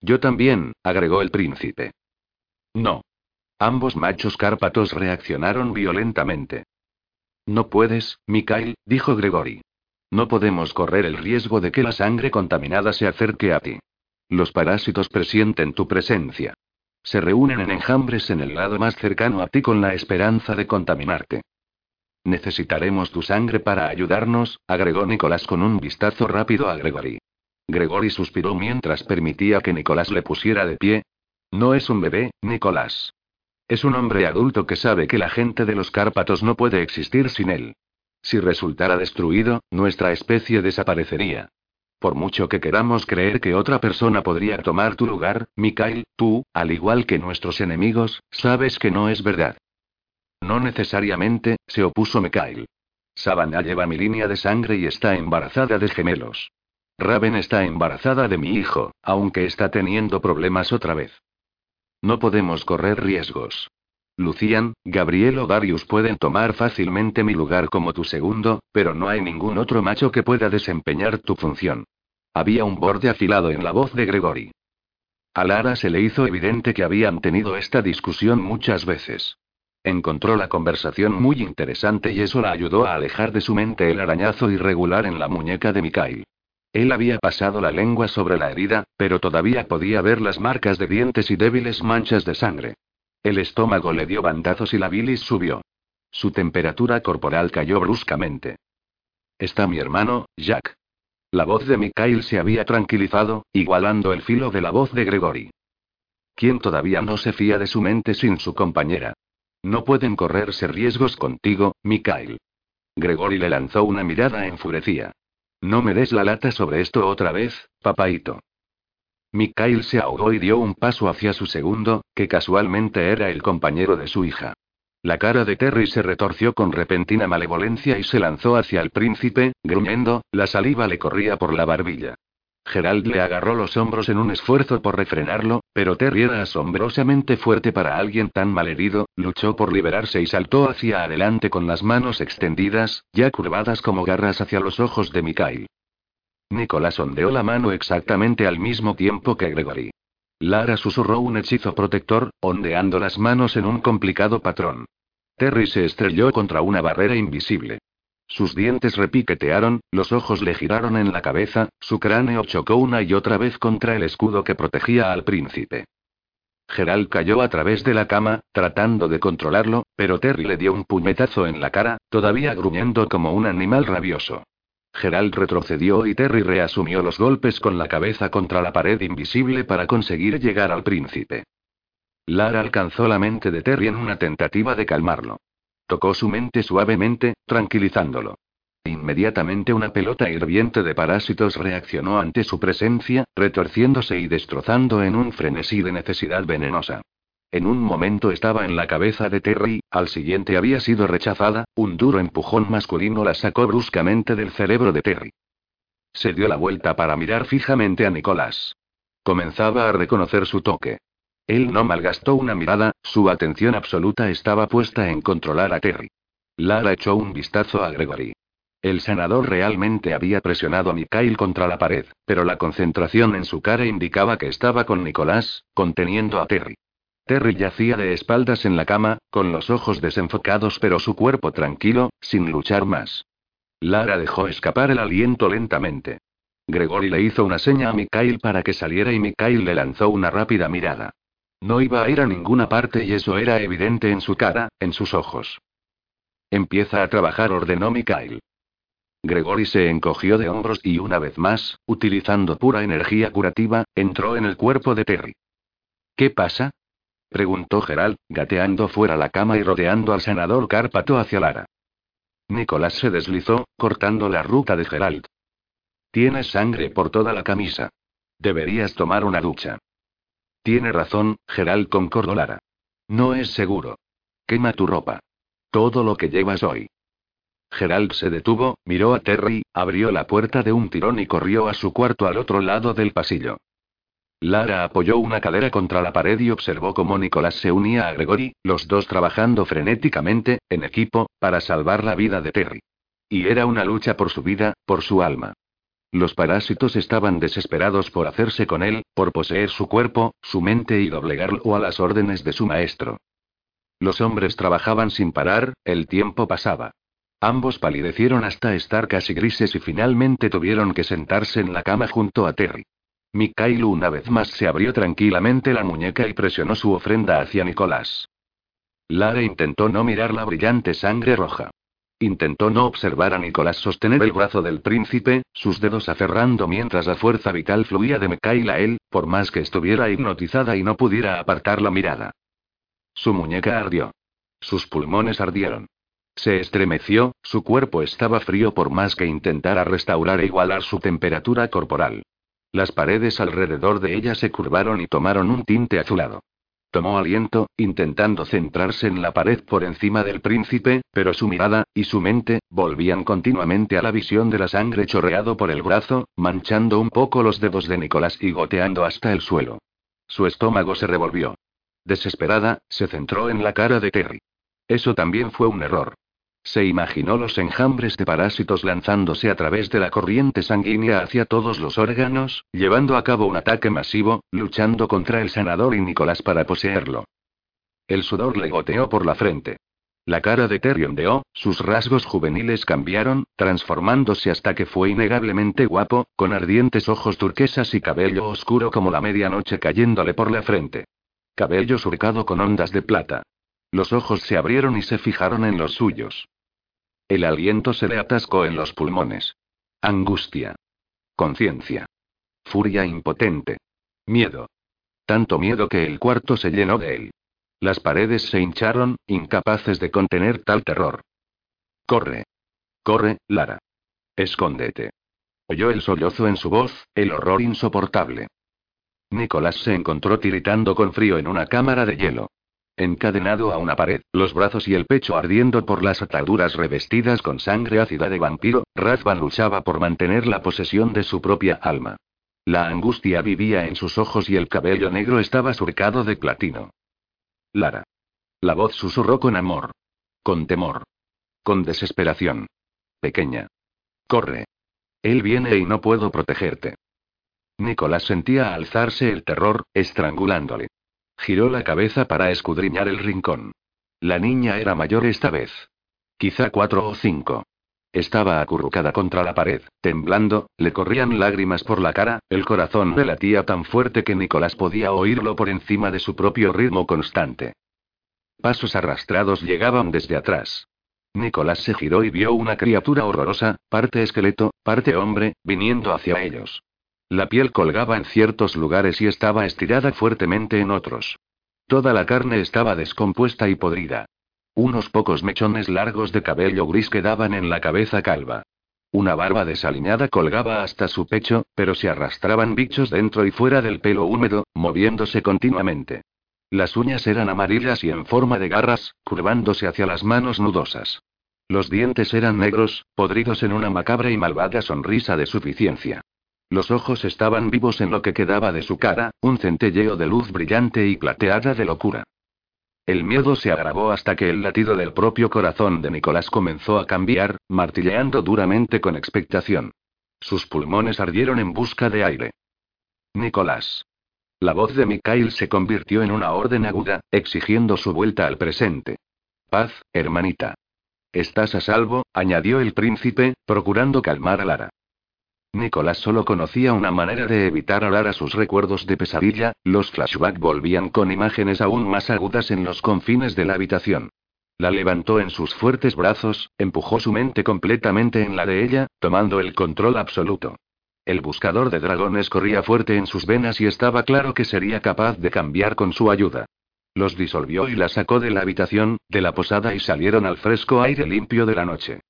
Yo también, agregó el príncipe. No. Ambos machos cárpatos reaccionaron violentamente. No puedes, Mikhail, dijo Gregory. No podemos correr el riesgo de que la sangre contaminada se acerque a ti. Los parásitos presienten tu presencia. Se reúnen en enjambres en el lado más cercano a ti con la esperanza de contaminarte. Necesitaremos tu sangre para ayudarnos, agregó Nicolás con un vistazo rápido a Gregory. Gregory suspiró mientras permitía que Nicolás le pusiera de pie. No es un bebé, Nicolás. Es un hombre adulto que sabe que la gente de los Cárpatos no puede existir sin él. Si resultara destruido, nuestra especie desaparecería. Por mucho que queramos creer que otra persona podría tomar tu lugar, Mikhail, tú, al igual que nuestros enemigos, sabes que no es verdad. No necesariamente, se opuso Mikhail. Savannah lleva mi línea de sangre y está embarazada de gemelos. Raven está embarazada de mi hijo, aunque está teniendo problemas otra vez. No podemos correr riesgos. Lucian, Gabriel o Darius pueden tomar fácilmente mi lugar como tu segundo, pero no hay ningún otro macho que pueda desempeñar tu función. Había un borde afilado en la voz de Gregory. A Lara se le hizo evidente que habían tenido esta discusión muchas veces. Encontró la conversación muy interesante y eso la ayudó a alejar de su mente el arañazo irregular en la muñeca de Mikhail. Él había pasado la lengua sobre la herida, pero todavía podía ver las marcas de dientes y débiles manchas de sangre. El estómago le dio bandazos y la bilis subió. Su temperatura corporal cayó bruscamente. Está mi hermano, Jack. La voz de Mikhail se había tranquilizado, igualando el filo de la voz de Gregory. ¿Quién todavía no se fía de su mente sin su compañera? No pueden correrse riesgos contigo, Mikhail. Gregory le lanzó una mirada enfurecida. No me des la lata sobre esto otra vez, papaito. Mikhail se ahogó y dio un paso hacia su segundo, que casualmente era el compañero de su hija. La cara de Terry se retorció con repentina malevolencia y se lanzó hacia el príncipe, gruñendo, la saliva le corría por la barbilla. Gerald le agarró los hombros en un esfuerzo por refrenarlo, pero Terry era asombrosamente fuerte para alguien tan malherido, luchó por liberarse y saltó hacia adelante con las manos extendidas, ya curvadas como garras hacia los ojos de Mikhail. Nicolás ondeó la mano exactamente al mismo tiempo que Gregory. Lara susurró un hechizo protector, ondeando las manos en un complicado patrón. Terry se estrelló contra una barrera invisible. Sus dientes repiquetearon, los ojos le giraron en la cabeza, su cráneo chocó una y otra vez contra el escudo que protegía al príncipe. Gerald cayó a través de la cama, tratando de controlarlo, pero Terry le dio un puñetazo en la cara, todavía gruñendo como un animal rabioso. Gerald retrocedió y Terry reasumió los golpes con la cabeza contra la pared invisible para conseguir llegar al príncipe. Lara alcanzó la mente de Terry en una tentativa de calmarlo. Tocó su mente suavemente, tranquilizándolo. Inmediatamente una pelota hirviente de parásitos reaccionó ante su presencia, retorciéndose y destrozando en un frenesí de necesidad venenosa. En un momento estaba en la cabeza de Terry, al siguiente había sido rechazada, un duro empujón masculino la sacó bruscamente del cerebro de Terry. Se dio la vuelta para mirar fijamente a Nicolás. Comenzaba a reconocer su toque. Él no malgastó una mirada, su atención absoluta estaba puesta en controlar a Terry. Lara echó un vistazo a Gregory. El sanador realmente había presionado a Mikhail contra la pared, pero la concentración en su cara indicaba que estaba con Nicolás, conteniendo a Terry. Terry yacía de espaldas en la cama, con los ojos desenfocados pero su cuerpo tranquilo, sin luchar más. Lara dejó escapar el aliento lentamente. Gregory le hizo una seña a Mikhail para que saliera y Mikhail le lanzó una rápida mirada. No iba a ir a ninguna parte y eso era evidente en su cara, en sus ojos. Empieza a trabajar, ordenó Mikhail. Gregory se encogió de hombros y una vez más, utilizando pura energía curativa, entró en el cuerpo de Terry. ¿Qué pasa? preguntó Gerald, gateando fuera la cama y rodeando al senador Cárpato hacia Lara. Nicolás se deslizó, cortando la ruta de Gerald. Tienes sangre por toda la camisa. Deberías tomar una ducha. Tiene razón, Gerald concordó Lara. No es seguro. Quema tu ropa. Todo lo que llevas hoy. Gerald se detuvo, miró a Terry, abrió la puerta de un tirón y corrió a su cuarto al otro lado del pasillo. Lara apoyó una cadera contra la pared y observó cómo Nicolás se unía a Gregory, los dos trabajando frenéticamente, en equipo, para salvar la vida de Terry. Y era una lucha por su vida, por su alma. Los parásitos estaban desesperados por hacerse con él, por poseer su cuerpo, su mente y doblegarlo a las órdenes de su maestro. Los hombres trabajaban sin parar, el tiempo pasaba. Ambos palidecieron hasta estar casi grises y finalmente tuvieron que sentarse en la cama junto a Terry. Mikhail una vez más se abrió tranquilamente la muñeca y presionó su ofrenda hacia Nicolás. Lara intentó no mirar la brillante sangre roja. Intentó no observar a Nicolás sostener el brazo del príncipe, sus dedos aferrando mientras la fuerza vital fluía de Mikhail a él, por más que estuviera hipnotizada y no pudiera apartar la mirada. Su muñeca ardió. Sus pulmones ardieron. Se estremeció, su cuerpo estaba frío por más que intentara restaurar e igualar su temperatura corporal. Las paredes alrededor de ella se curvaron y tomaron un tinte azulado. Tomó aliento, intentando centrarse en la pared por encima del príncipe, pero su mirada, y su mente, volvían continuamente a la visión de la sangre chorreado por el brazo, manchando un poco los dedos de Nicolás y goteando hasta el suelo. Su estómago se revolvió. Desesperada, se centró en la cara de Terry. Eso también fue un error. Se imaginó los enjambres de parásitos lanzándose a través de la corriente sanguínea hacia todos los órganos, llevando a cabo un ataque masivo, luchando contra el sanador y Nicolás para poseerlo. El sudor le goteó por la frente. La cara de Terry ondeó, sus rasgos juveniles cambiaron, transformándose hasta que fue innegablemente guapo, con ardientes ojos turquesas y cabello oscuro como la medianoche cayéndole por la frente. Cabello surcado con ondas de plata. Los ojos se abrieron y se fijaron en los suyos. El aliento se le atascó en los pulmones. Angustia. Conciencia. Furia impotente. Miedo. Tanto miedo que el cuarto se llenó de él. Las paredes se hincharon, incapaces de contener tal terror. Corre. Corre, Lara. Escóndete. Oyó el sollozo en su voz, el horror insoportable. Nicolás se encontró tiritando con frío en una cámara de hielo. Encadenado a una pared, los brazos y el pecho ardiendo por las ataduras revestidas con sangre ácida de vampiro, Razvan luchaba por mantener la posesión de su propia alma. La angustia vivía en sus ojos y el cabello negro estaba surcado de platino. Lara. La voz susurró con amor. Con temor. Con desesperación. Pequeña. Corre. Él viene y no puedo protegerte. Nicolás sentía alzarse el terror, estrangulándole. Giró la cabeza para escudriñar el rincón. La niña era mayor esta vez. Quizá cuatro o cinco. Estaba acurrucada contra la pared, temblando, le corrían lágrimas por la cara, el corazón le latía tan fuerte que Nicolás podía oírlo por encima de su propio ritmo constante. Pasos arrastrados llegaban desde atrás. Nicolás se giró y vio una criatura horrorosa, parte esqueleto, parte hombre, viniendo hacia ellos. La piel colgaba en ciertos lugares y estaba estirada fuertemente en otros. Toda la carne estaba descompuesta y podrida. Unos pocos mechones largos de cabello gris quedaban en la cabeza calva. Una barba desaliñada colgaba hasta su pecho, pero se arrastraban bichos dentro y fuera del pelo húmedo, moviéndose continuamente. Las uñas eran amarillas y en forma de garras, curvándose hacia las manos nudosas. Los dientes eran negros, podridos en una macabra y malvada sonrisa de suficiencia. Los ojos estaban vivos en lo que quedaba de su cara, un centelleo de luz brillante y plateada de locura. El miedo se agravó hasta que el latido del propio corazón de Nicolás comenzó a cambiar, martilleando duramente con expectación. Sus pulmones ardieron en busca de aire. Nicolás. La voz de Mikhail se convirtió en una orden aguda, exigiendo su vuelta al presente. Paz, hermanita. Estás a salvo, añadió el príncipe, procurando calmar a Lara. Nicolás solo conocía una manera de evitar a sus recuerdos de pesadilla, los flashbacks volvían con imágenes aún más agudas en los confines de la habitación. La levantó en sus fuertes brazos, empujó su mente completamente en la de ella, tomando el control absoluto. El buscador de dragones corría fuerte en sus venas y estaba claro que sería capaz de cambiar con su ayuda. Los disolvió y la sacó de la habitación, de la posada y salieron al fresco aire limpio de la noche.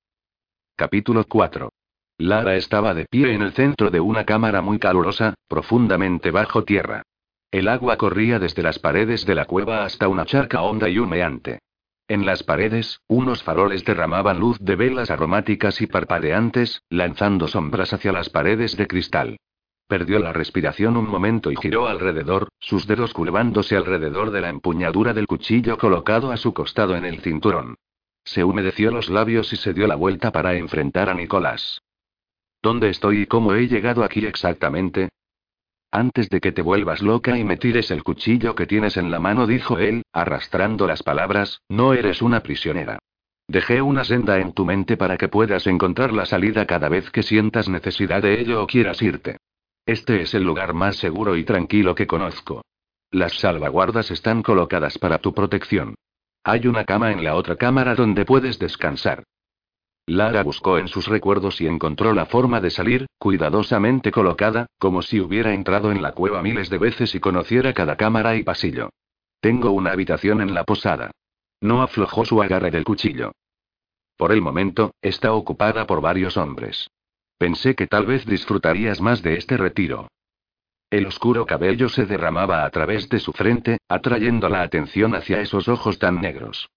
Capítulo 4. Lara estaba de pie en el centro de una cámara muy calurosa, profundamente bajo tierra. El agua corría desde las paredes de la cueva hasta una charca honda y humeante. En las paredes, unos faroles derramaban luz de velas aromáticas y parpadeantes, lanzando sombras hacia las paredes de cristal. Perdió la respiración un momento y giró alrededor, sus dedos curvándose alrededor de la empuñadura del cuchillo colocado a su costado en el cinturón. Se humedeció los labios y se dio la vuelta para enfrentar a Nicolás. ¿Dónde estoy y cómo he llegado aquí exactamente? Antes de que te vuelvas loca y me tires el cuchillo que tienes en la mano, dijo él, arrastrando las palabras, no eres una prisionera. Dejé una senda en tu mente para que puedas encontrar la salida cada vez que sientas necesidad de ello o quieras irte. Este es el lugar más seguro y tranquilo que conozco. Las salvaguardas están colocadas para tu protección. Hay una cama en la otra cámara donde puedes descansar. Lara buscó en sus recuerdos y encontró la forma de salir, cuidadosamente colocada, como si hubiera entrado en la cueva miles de veces y conociera cada cámara y pasillo. Tengo una habitación en la posada. No aflojó su agarre del cuchillo. Por el momento, está ocupada por varios hombres. Pensé que tal vez disfrutarías más de este retiro. El oscuro cabello se derramaba a través de su frente, atrayendo la atención hacia esos ojos tan negros.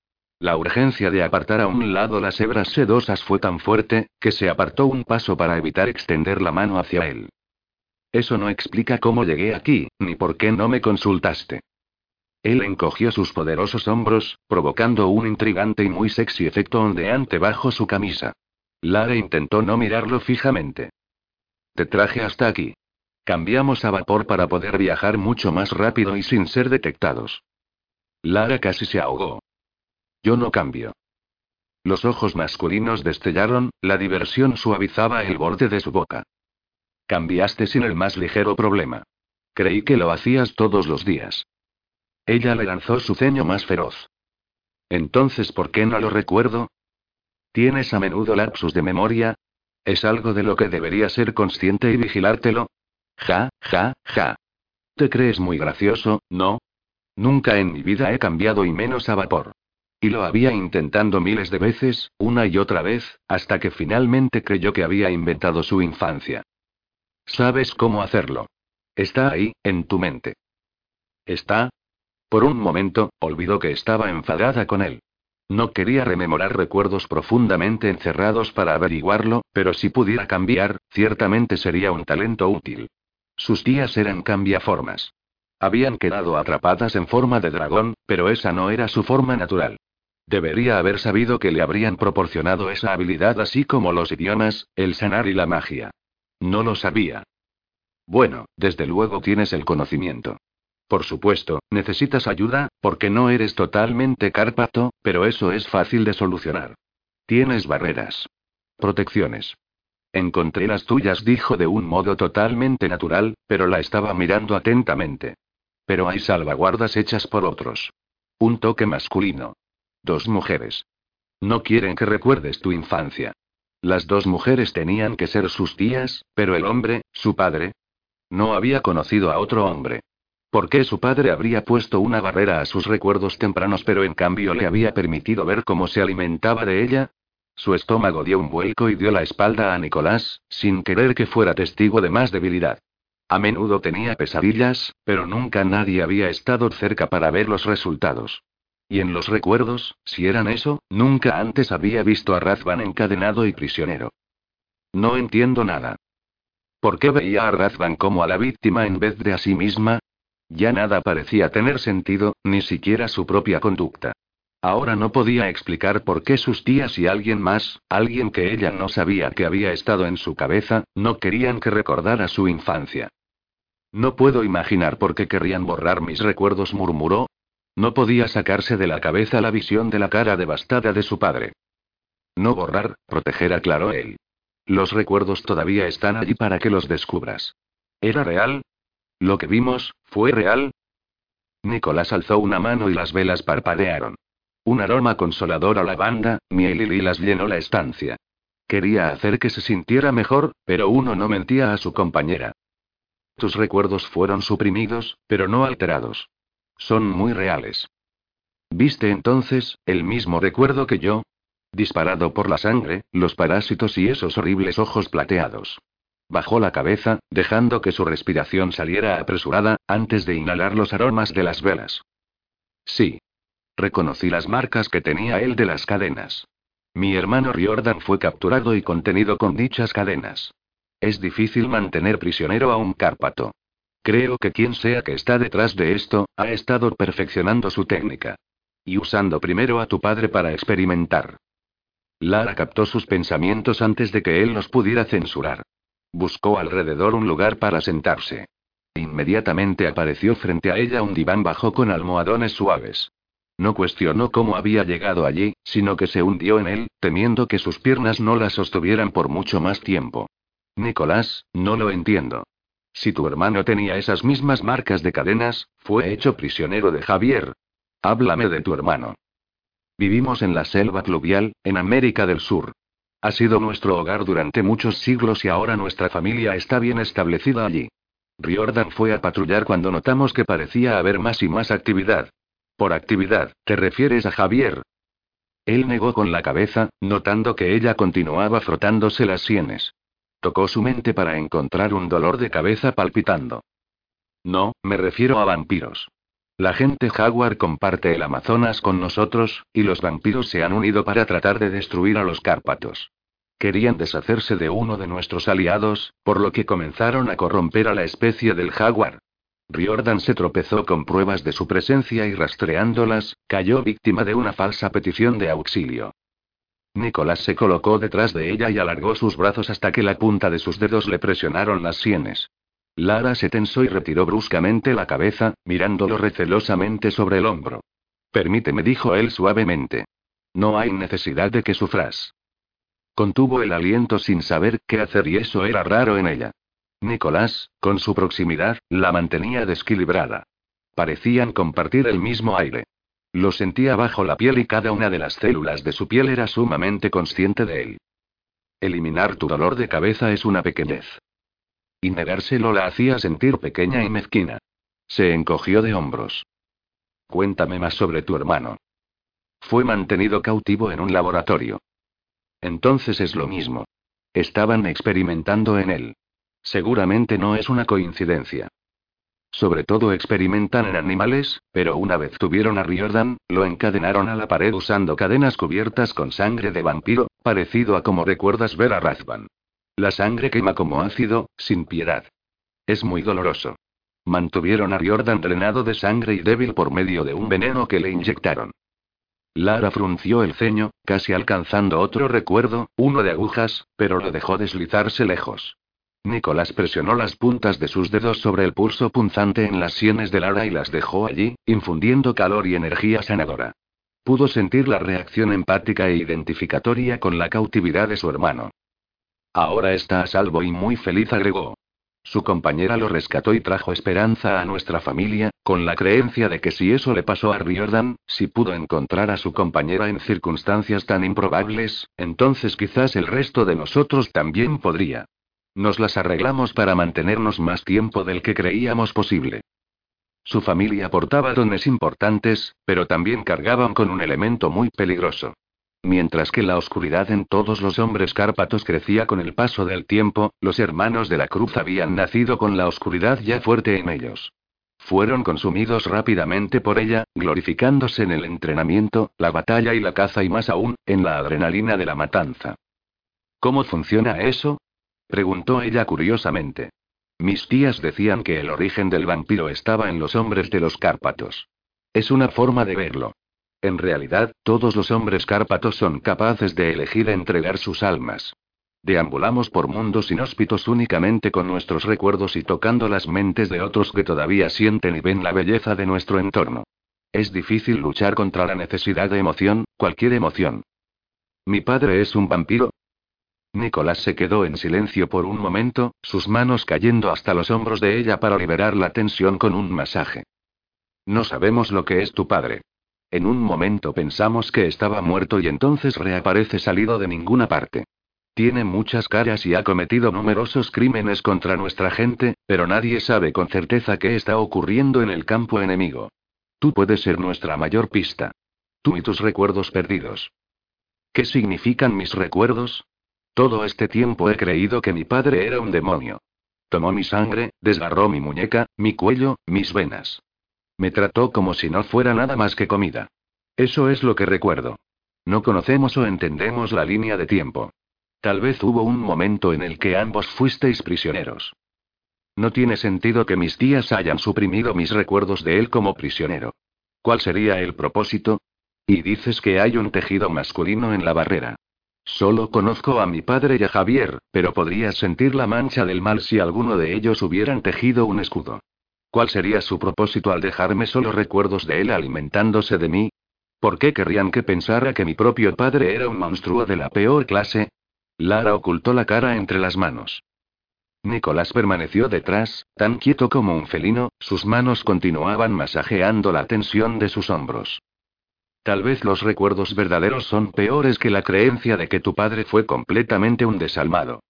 La urgencia de apartar a un lado las hebras sedosas fue tan fuerte, que se apartó un paso para evitar extender la mano hacia él. Eso no explica cómo llegué aquí, ni por qué no me consultaste. Él encogió sus poderosos hombros, provocando un intrigante y muy sexy efecto ondeante bajo su camisa. Lara intentó no mirarlo fijamente. Te traje hasta aquí. Cambiamos a vapor para poder viajar mucho más rápido y sin ser detectados. Lara casi se ahogó. Yo no cambio. Los ojos masculinos destellaron, la diversión suavizaba el borde de su boca. Cambiaste sin el más ligero problema. Creí que lo hacías todos los días. Ella le lanzó su ceño más feroz. Entonces, ¿por qué no lo recuerdo? ¿Tienes a menudo lapsus de memoria? ¿Es algo de lo que debería ser consciente y vigilártelo? Ja, ja, ja. Te crees muy gracioso, ¿no? Nunca en mi vida he cambiado y menos a vapor. Y lo había intentando miles de veces, una y otra vez, hasta que finalmente creyó que había inventado su infancia. Sabes cómo hacerlo. Está ahí, en tu mente. ¿Está? Por un momento, olvidó que estaba enfadada con él. No quería rememorar recuerdos profundamente encerrados para averiguarlo, pero si pudiera cambiar, ciertamente sería un talento útil. Sus tías eran cambiaformas. Habían quedado atrapadas en forma de dragón, pero esa no era su forma natural. Debería haber sabido que le habrían proporcionado esa habilidad así como los idiomas, el sanar y la magia. No lo sabía. Bueno, desde luego tienes el conocimiento. Por supuesto, necesitas ayuda, porque no eres totalmente cárpato, pero eso es fácil de solucionar. Tienes barreras. Protecciones. Encontré las tuyas, dijo de un modo totalmente natural, pero la estaba mirando atentamente. Pero hay salvaguardas hechas por otros. Un toque masculino. Dos mujeres. No quieren que recuerdes tu infancia. Las dos mujeres tenían que ser sus tías, pero el hombre, su padre. No había conocido a otro hombre. ¿Por qué su padre habría puesto una barrera a sus recuerdos tempranos pero en cambio le había permitido ver cómo se alimentaba de ella? Su estómago dio un vuelco y dio la espalda a Nicolás, sin querer que fuera testigo de más debilidad. A menudo tenía pesadillas, pero nunca nadie había estado cerca para ver los resultados. Y en los recuerdos, si eran eso, nunca antes había visto a Razvan encadenado y prisionero. No entiendo nada. ¿Por qué veía a Razvan como a la víctima en vez de a sí misma? Ya nada parecía tener sentido, ni siquiera su propia conducta. Ahora no podía explicar por qué sus tías y alguien más, alguien que ella no sabía que había estado en su cabeza, no querían que recordara su infancia. No puedo imaginar por qué querrían borrar mis recuerdos, murmuró. No podía sacarse de la cabeza la visión de la cara devastada de su padre. No borrar, proteger, aclaró él. Los recuerdos todavía están allí para que los descubras. ¿Era real? ¿Lo que vimos, fue real? Nicolás alzó una mano y las velas parpadearon. Un aroma consolador a lavanda, miel y lilas llenó la estancia. Quería hacer que se sintiera mejor, pero uno no mentía a su compañera. Tus recuerdos fueron suprimidos, pero no alterados. Son muy reales. ¿Viste entonces, el mismo recuerdo que yo? Disparado por la sangre, los parásitos y esos horribles ojos plateados. Bajó la cabeza, dejando que su respiración saliera apresurada, antes de inhalar los aromas de las velas. Sí. Reconocí las marcas que tenía él de las cadenas. Mi hermano Riordan fue capturado y contenido con dichas cadenas. Es difícil mantener prisionero a un cárpato. Creo que quien sea que está detrás de esto, ha estado perfeccionando su técnica. Y usando primero a tu padre para experimentar. Lara captó sus pensamientos antes de que él los pudiera censurar. Buscó alrededor un lugar para sentarse. Inmediatamente apareció frente a ella un diván bajo con almohadones suaves. No cuestionó cómo había llegado allí, sino que se hundió en él, temiendo que sus piernas no la sostuvieran por mucho más tiempo. Nicolás, no lo entiendo. Si tu hermano tenía esas mismas marcas de cadenas, fue hecho prisionero de Javier. Háblame de tu hermano. Vivimos en la selva pluvial, en América del Sur. Ha sido nuestro hogar durante muchos siglos y ahora nuestra familia está bien establecida allí. Riordan fue a patrullar cuando notamos que parecía haber más y más actividad. Por actividad, ¿te refieres a Javier? Él negó con la cabeza, notando que ella continuaba frotándose las sienes. Tocó su mente para encontrar un dolor de cabeza palpitando. No, me refiero a vampiros. La gente jaguar comparte el Amazonas con nosotros, y los vampiros se han unido para tratar de destruir a los Cárpatos. Querían deshacerse de uno de nuestros aliados, por lo que comenzaron a corromper a la especie del jaguar. Riordan se tropezó con pruebas de su presencia y rastreándolas, cayó víctima de una falsa petición de auxilio. Nicolás se colocó detrás de ella y alargó sus brazos hasta que la punta de sus dedos le presionaron las sienes. Lara se tensó y retiró bruscamente la cabeza, mirándolo recelosamente sobre el hombro. Permíteme, dijo él suavemente. No hay necesidad de que sufras. Contuvo el aliento sin saber qué hacer y eso era raro en ella. Nicolás, con su proximidad, la mantenía desequilibrada. Parecían compartir el mismo aire. Lo sentía bajo la piel y cada una de las células de su piel era sumamente consciente de él. Eliminar tu dolor de cabeza es una pequeñez. Y negárselo la hacía sentir pequeña y mezquina. Se encogió de hombros. Cuéntame más sobre tu hermano. Fue mantenido cautivo en un laboratorio. Entonces es lo mismo. Estaban experimentando en él. Seguramente no es una coincidencia. Sobre todo experimentan en animales, pero una vez tuvieron a Riordan, lo encadenaron a la pared usando cadenas cubiertas con sangre de vampiro, parecido a como recuerdas ver a Razvan. La sangre quema como ácido, sin piedad. Es muy doloroso. Mantuvieron a Riordan drenado de sangre y débil por medio de un veneno que le inyectaron. Lara frunció el ceño, casi alcanzando otro recuerdo, uno de agujas, pero lo dejó deslizarse lejos. Nicolás presionó las puntas de sus dedos sobre el pulso punzante en las sienes de Lara y las dejó allí, infundiendo calor y energía sanadora. Pudo sentir la reacción empática e identificatoria con la cautividad de su hermano. Ahora está a salvo y muy feliz, agregó. Su compañera lo rescató y trajo esperanza a nuestra familia, con la creencia de que si eso le pasó a Riordan, si pudo encontrar a su compañera en circunstancias tan improbables, entonces quizás el resto de nosotros también podría. Nos las arreglamos para mantenernos más tiempo del que creíamos posible. Su familia portaba dones importantes, pero también cargaban con un elemento muy peligroso. Mientras que la oscuridad en todos los hombres cárpatos crecía con el paso del tiempo, los hermanos de la cruz habían nacido con la oscuridad ya fuerte en ellos. Fueron consumidos rápidamente por ella, glorificándose en el entrenamiento, la batalla y la caza y más aún, en la adrenalina de la matanza. ¿Cómo funciona eso? Preguntó ella curiosamente. Mis tías decían que el origen del vampiro estaba en los hombres de los Cárpatos. Es una forma de verlo. En realidad, todos los hombres Cárpatos son capaces de elegir entregar sus almas. Deambulamos por mundos inhóspitos únicamente con nuestros recuerdos y tocando las mentes de otros que todavía sienten y ven la belleza de nuestro entorno. Es difícil luchar contra la necesidad de emoción, cualquier emoción. ¿Mi padre es un vampiro? Nicolás se quedó en silencio por un momento, sus manos cayendo hasta los hombros de ella para liberar la tensión con un masaje. No sabemos lo que es tu padre. En un momento pensamos que estaba muerto y entonces reaparece salido de ninguna parte. Tiene muchas caras y ha cometido numerosos crímenes contra nuestra gente, pero nadie sabe con certeza qué está ocurriendo en el campo enemigo. Tú puedes ser nuestra mayor pista. Tú y tus recuerdos perdidos. ¿Qué significan mis recuerdos? Todo este tiempo he creído que mi padre era un demonio. Tomó mi sangre, desgarró mi muñeca, mi cuello, mis venas. Me trató como si no fuera nada más que comida. Eso es lo que recuerdo. No conocemos o entendemos la línea de tiempo. Tal vez hubo un momento en el que ambos fuisteis prisioneros. No tiene sentido que mis tías hayan suprimido mis recuerdos de él como prisionero. ¿Cuál sería el propósito? Y dices que hay un tejido masculino en la barrera. Solo conozco a mi padre y a Javier, pero podrías sentir la mancha del mal si alguno de ellos hubieran tejido un escudo. ¿Cuál sería su propósito al dejarme solo recuerdos de él alimentándose de mí? ¿Por qué querrían que pensara que mi propio padre era un monstruo de la peor clase? Lara ocultó la cara entre las manos. Nicolás permaneció detrás, tan quieto como un felino, sus manos continuaban masajeando la tensión de sus hombros. Tal vez los recuerdos verdaderos son peores que la creencia de que tu padre fue completamente un desalmado.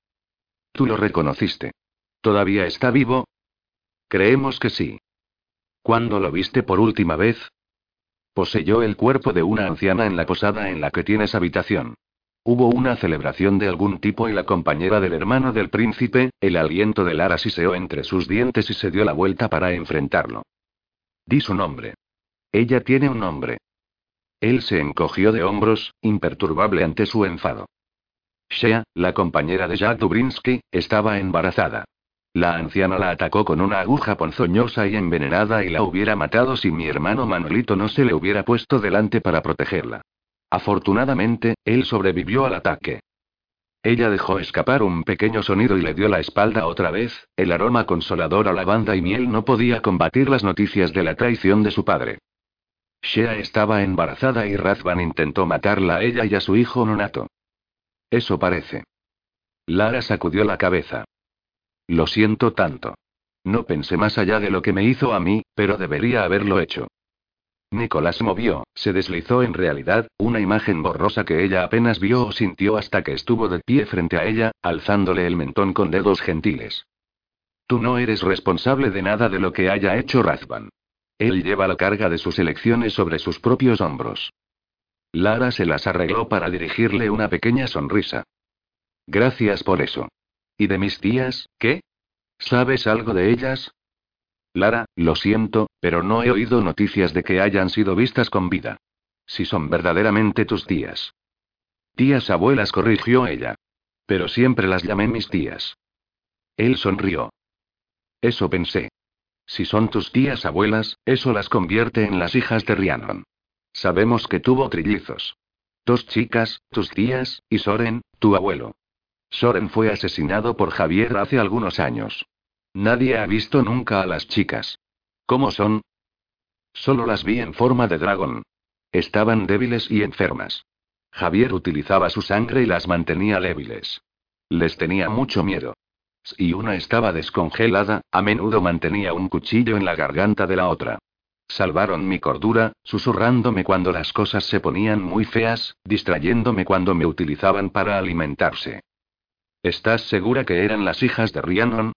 Tú lo reconociste. ¿Todavía está vivo? Creemos que sí. ¿Cuándo lo viste por última vez? Poseyó el cuerpo de una anciana en la posada en la que tienes habitación. Hubo una celebración de algún tipo y la compañera del hermano del príncipe, el aliento de Lara siseó entre sus dientes y se dio la vuelta para enfrentarlo. Di su nombre. Ella tiene un nombre. Él se encogió de hombros, imperturbable ante su enfado. Shea, la compañera de Jack Dubrinsky, estaba embarazada. La anciana la atacó con una aguja ponzoñosa y envenenada y la hubiera matado si mi hermano Manolito no se le hubiera puesto delante para protegerla. Afortunadamente, él sobrevivió al ataque. Ella dejó escapar un pequeño sonido y le dio la espalda otra vez, el aroma consolador a lavanda y miel no podía combatir las noticias de la traición de su padre. Shea estaba embarazada y Razvan intentó matarla a ella y a su hijo nonato. Eso parece. Lara sacudió la cabeza. Lo siento tanto. No pensé más allá de lo que me hizo a mí, pero debería haberlo hecho. Nicolás movió, se deslizó en realidad, una imagen borrosa que ella apenas vio o sintió hasta que estuvo de pie frente a ella, alzándole el mentón con dedos gentiles. Tú no eres responsable de nada de lo que haya hecho Razvan. Él lleva la carga de sus elecciones sobre sus propios hombros. Lara se las arregló para dirigirle una pequeña sonrisa. Gracias por eso. ¿Y de mis tías, qué? ¿Sabes algo de ellas? Lara, lo siento, pero no he oído noticias de que hayan sido vistas con vida. Si son verdaderamente tus tías. Tías abuelas, corrigió ella. Pero siempre las llamé mis tías. Él sonrió. Eso pensé. Si son tus tías abuelas, eso las convierte en las hijas de Rhiannon. Sabemos que tuvo trillizos. Dos chicas, tus tías, y Soren, tu abuelo. Soren fue asesinado por Javier hace algunos años. Nadie ha visto nunca a las chicas. ¿Cómo son? Solo las vi en forma de dragón. Estaban débiles y enfermas. Javier utilizaba su sangre y las mantenía débiles. Les tenía mucho miedo. Si una estaba descongelada, a menudo mantenía un cuchillo en la garganta de la otra. Salvaron mi cordura, susurrándome cuando las cosas se ponían muy feas, distrayéndome cuando me utilizaban para alimentarse. ¿Estás segura que eran las hijas de Rhiannon?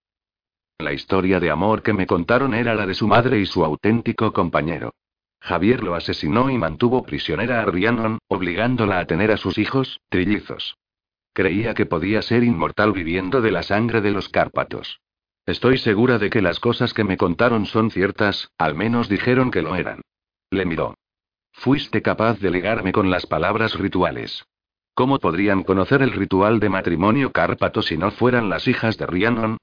La historia de amor que me contaron era la de su madre y su auténtico compañero. Javier lo asesinó y mantuvo prisionera a Rhiannon, obligándola a tener a sus hijos, trillizos. Creía que podía ser inmortal viviendo de la sangre de los Cárpatos. Estoy segura de que las cosas que me contaron son ciertas, al menos dijeron que lo eran. Le miró. Fuiste capaz de ligarme con las palabras rituales. ¿Cómo podrían conocer el ritual de matrimonio Cárpato si no fueran las hijas de Rhiannon?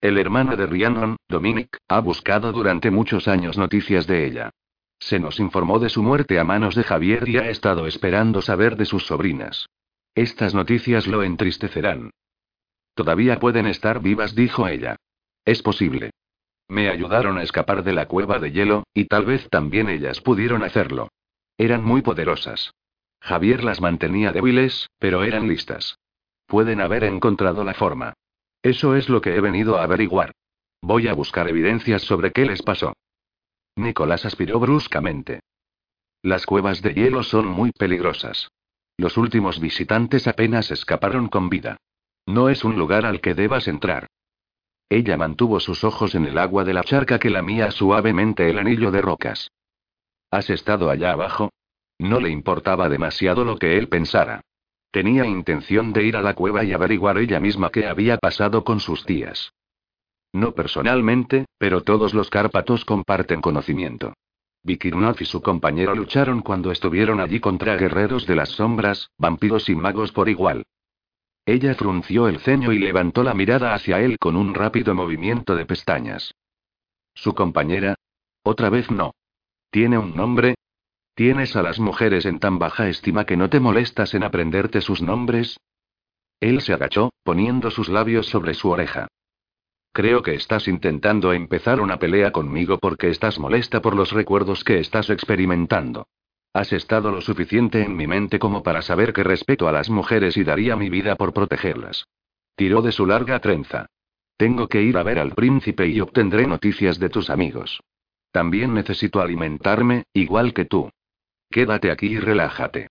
El hermano de Rhiannon, Dominic, ha buscado durante muchos años noticias de ella. Se nos informó de su muerte a manos de Javier y ha estado esperando saber de sus sobrinas. Estas noticias lo entristecerán. Todavía pueden estar vivas, dijo ella. Es posible. Me ayudaron a escapar de la cueva de hielo, y tal vez también ellas pudieron hacerlo. Eran muy poderosas. Javier las mantenía débiles, pero eran listas. Pueden haber encontrado la forma. Eso es lo que he venido a averiguar. Voy a buscar evidencias sobre qué les pasó. Nicolás aspiró bruscamente. Las cuevas de hielo son muy peligrosas. Los últimos visitantes apenas escaparon con vida. No es un lugar al que debas entrar. Ella mantuvo sus ojos en el agua de la charca que lamía suavemente el anillo de rocas. ¿Has estado allá abajo? No le importaba demasiado lo que él pensara. Tenía intención de ir a la cueva y averiguar ella misma qué había pasado con sus tías. No personalmente, pero todos los Cárpatos comparten conocimiento. Vikirnov y su compañero lucharon cuando estuvieron allí contra guerreros de las sombras, vampiros y magos por igual. Ella frunció el ceño y levantó la mirada hacia él con un rápido movimiento de pestañas. ¿Su compañera? Otra vez no. ¿Tiene un nombre? ¿Tienes a las mujeres en tan baja estima que no te molestas en aprenderte sus nombres? Él se agachó, poniendo sus labios sobre su oreja. Creo que estás intentando empezar una pelea conmigo porque estás molesta por los recuerdos que estás experimentando. Has estado lo suficiente en mi mente como para saber que respeto a las mujeres y daría mi vida por protegerlas. Tiró de su larga trenza. Tengo que ir a ver al príncipe y obtendré noticias de tus amigos. También necesito alimentarme, igual que tú. Quédate aquí y relájate.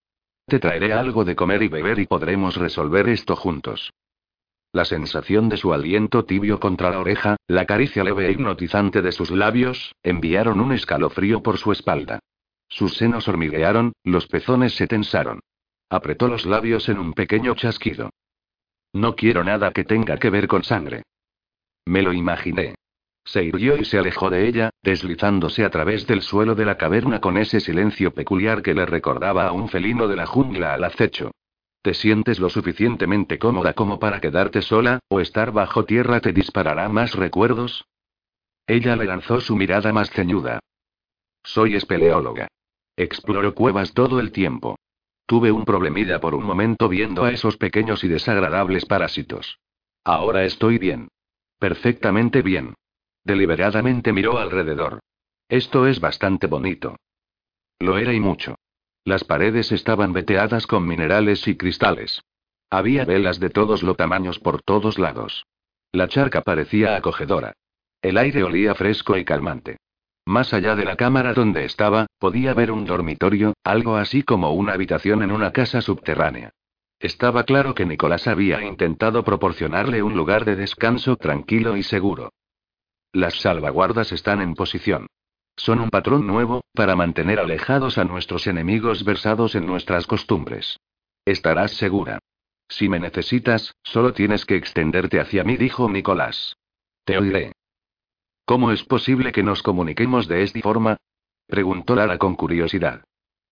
Te traeré algo de comer y beber y podremos resolver esto juntos. La sensación de su aliento tibio contra la oreja, la caricia leve e hipnotizante de sus labios, enviaron un escalofrío por su espalda. Sus senos hormiguearon, los pezones se tensaron. Apretó los labios en un pequeño chasquido. No quiero nada que tenga que ver con sangre. Me lo imaginé. Se irguió y se alejó de ella, deslizándose a través del suelo de la caverna con ese silencio peculiar que le recordaba a un felino de la jungla al acecho. ¿Te sientes lo suficientemente cómoda como para quedarte sola, o estar bajo tierra te disparará más recuerdos? Ella le lanzó su mirada más ceñuda. Soy espeleóloga. Exploro cuevas todo el tiempo. Tuve un problemilla por un momento viendo a esos pequeños y desagradables parásitos. Ahora estoy bien. Perfectamente bien. Deliberadamente miró alrededor. Esto es bastante bonito. Lo era y mucho. Las paredes estaban veteadas con minerales y cristales. Había velas de todos los tamaños por todos lados. La charca parecía acogedora. El aire olía fresco y calmante. Más allá de la cámara donde estaba, podía ver un dormitorio, algo así como una habitación en una casa subterránea. Estaba claro que Nicolás había intentado proporcionarle un lugar de descanso tranquilo y seguro. Las salvaguardas están en posición. Son un patrón nuevo, para mantener alejados a nuestros enemigos versados en nuestras costumbres. Estarás segura. Si me necesitas, solo tienes que extenderte hacia mí, dijo Nicolás. Te oiré. ¿Cómo es posible que nos comuniquemos de esta forma? preguntó Lara con curiosidad.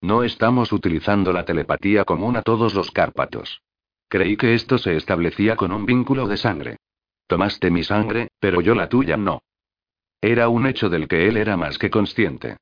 No estamos utilizando la telepatía común a todos los Cárpatos. Creí que esto se establecía con un vínculo de sangre. Tomaste mi sangre, pero yo la tuya no. Era un hecho del que él era más que consciente.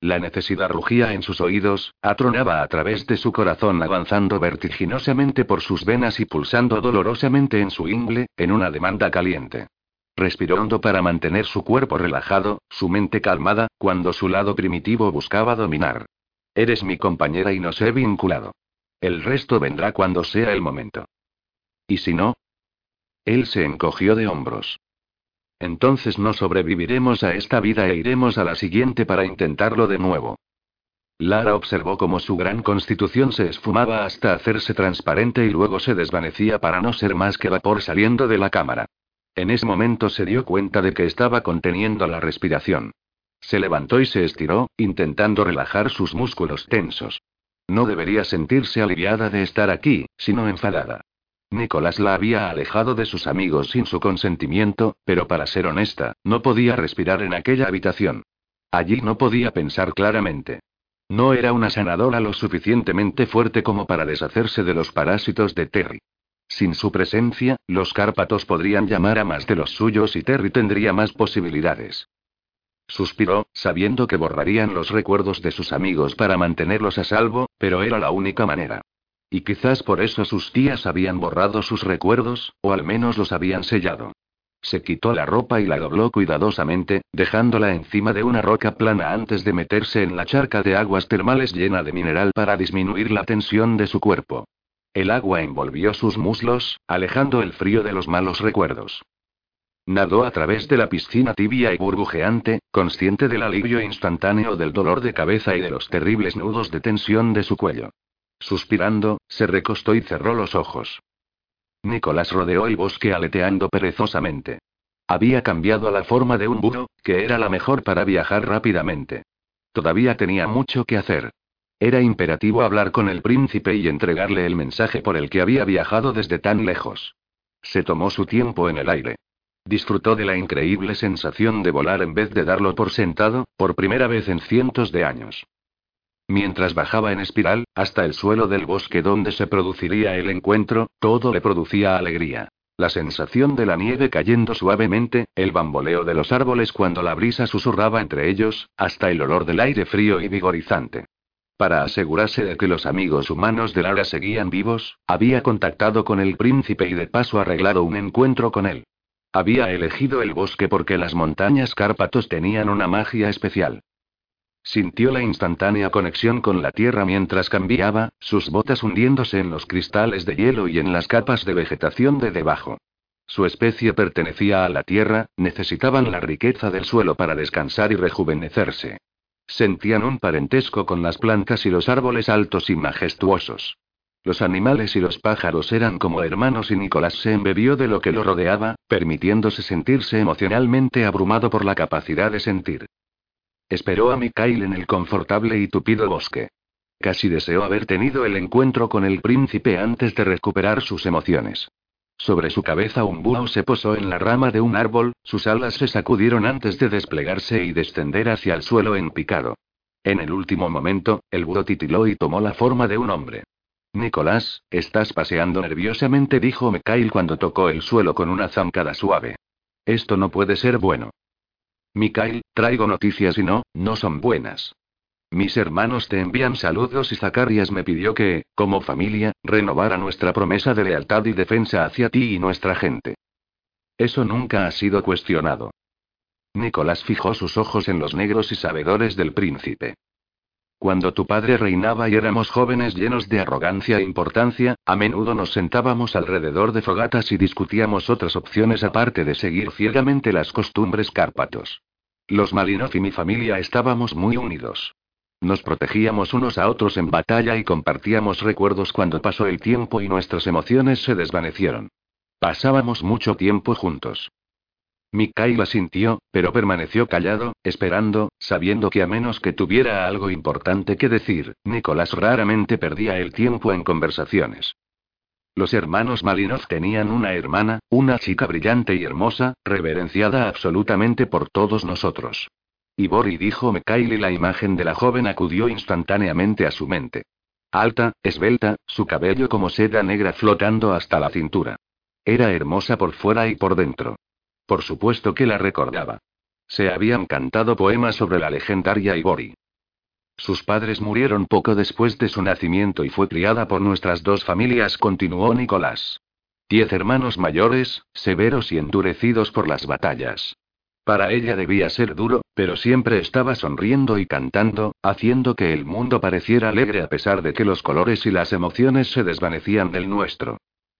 La necesidad rugía en sus oídos, atronaba a través de su corazón avanzando vertiginosamente por sus venas y pulsando dolorosamente en su ingle, en una demanda caliente. Respiró hondo para mantener su cuerpo relajado, su mente calmada, cuando su lado primitivo buscaba dominar. Eres mi compañera y nos he vinculado. El resto vendrá cuando sea el momento. ¿Y si no? Él se encogió de hombros. Entonces no sobreviviremos a esta vida e iremos a la siguiente para intentarlo de nuevo. Lara observó cómo su gran constitución se esfumaba hasta hacerse transparente y luego se desvanecía para no ser más que vapor saliendo de la cámara. En ese momento se dio cuenta de que estaba conteniendo la respiración. Se levantó y se estiró, intentando relajar sus músculos tensos. No debería sentirse aliviada de estar aquí, sino enfadada. Nicolás la había alejado de sus amigos sin su consentimiento, pero para ser honesta, no podía respirar en aquella habitación. Allí no podía pensar claramente. No era una sanadora lo suficientemente fuerte como para deshacerse de los parásitos de Terry. Sin su presencia, los Cárpatos podrían llamar a más de los suyos y Terry tendría más posibilidades. Suspiró, sabiendo que borrarían los recuerdos de sus amigos para mantenerlos a salvo, pero era la única manera. Y quizás por eso sus tías habían borrado sus recuerdos, o al menos los habían sellado. Se quitó la ropa y la dobló cuidadosamente, dejándola encima de una roca plana antes de meterse en la charca de aguas termales llena de mineral para disminuir la tensión de su cuerpo. El agua envolvió sus muslos, alejando el frío de los malos recuerdos. Nadó a través de la piscina tibia y burbujeante, consciente del alivio instantáneo del dolor de cabeza y de los terribles nudos de tensión de su cuello. Suspirando, se recostó y cerró los ojos. Nicolás rodeó el bosque aleteando perezosamente. Había cambiado a la forma de un búho, que era la mejor para viajar rápidamente. Todavía tenía mucho que hacer. Era imperativo hablar con el príncipe y entregarle el mensaje por el que había viajado desde tan lejos. Se tomó su tiempo en el aire. Disfrutó de la increíble sensación de volar en vez de darlo por sentado, por primera vez en cientos de años. Mientras bajaba en espiral, hasta el suelo del bosque donde se produciría el encuentro, todo le producía alegría. La sensación de la nieve cayendo suavemente, el bamboleo de los árboles cuando la brisa susurraba entre ellos, hasta el olor del aire frío y vigorizante. Para asegurarse de que los amigos humanos de Lara seguían vivos, había contactado con el príncipe y de paso arreglado un encuentro con él. Había elegido el bosque porque las montañas Cárpatos tenían una magia especial. Sintió la instantánea conexión con la tierra mientras cambiaba, sus botas hundiéndose en los cristales de hielo y en las capas de vegetación de debajo. Su especie pertenecía a la tierra, necesitaban la riqueza del suelo para descansar y rejuvenecerse. Sentían un parentesco con las plantas y los árboles altos y majestuosos. Los animales y los pájaros eran como hermanos y Nicolás se embebió de lo que lo rodeaba, permitiéndose sentirse emocionalmente abrumado por la capacidad de sentir. Esperó a Mikhail en el confortable y tupido bosque. Casi deseó haber tenido el encuentro con el príncipe antes de recuperar sus emociones. Sobre su cabeza un búho se posó en la rama de un árbol, sus alas se sacudieron antes de desplegarse y descender hacia el suelo en picado. En el último momento, el búho titiló y tomó la forma de un hombre. Nicolás, estás paseando nerviosamente, dijo Mikhail cuando tocó el suelo con una zancada suave. Esto no puede ser bueno. Mikhail, traigo noticias y no, no son buenas. Mis hermanos te envían saludos y Zacarias me pidió que, como familia, renovara nuestra promesa de lealtad y defensa hacia ti y nuestra gente. Eso nunca ha sido cuestionado. Nicolás fijó sus ojos en los negros y sabedores del príncipe. Cuando tu padre reinaba y éramos jóvenes llenos de arrogancia e importancia, a menudo nos sentábamos alrededor de fogatas y discutíamos otras opciones aparte de seguir ciegamente las costumbres cárpatos. Los Malinov y mi familia estábamos muy unidos. Nos protegíamos unos a otros en batalla y compartíamos recuerdos cuando pasó el tiempo y nuestras emociones se desvanecieron. Pasábamos mucho tiempo juntos. Mikhail asintió, pero permaneció callado, esperando, sabiendo que a menos que tuviera algo importante que decir, Nicolás raramente perdía el tiempo en conversaciones. Los hermanos Malinov tenían una hermana, una chica brillante y hermosa, reverenciada absolutamente por todos nosotros. Ibori dijo Mikhail y la imagen de la joven acudió instantáneamente a su mente. Alta, esbelta, su cabello como seda negra flotando hasta la cintura. Era hermosa por fuera y por dentro. Por supuesto que la recordaba. Se habían cantado poemas sobre la legendaria Ibori. Sus padres murieron poco después de su nacimiento y fue criada por nuestras dos familias, continuó Nicolás. Diez hermanos mayores, severos y endurecidos por las batallas. Para ella debía ser duro, pero siempre estaba sonriendo y cantando, haciendo que el mundo pareciera alegre a pesar de que los colores y las emociones se desvanecían del nuestro.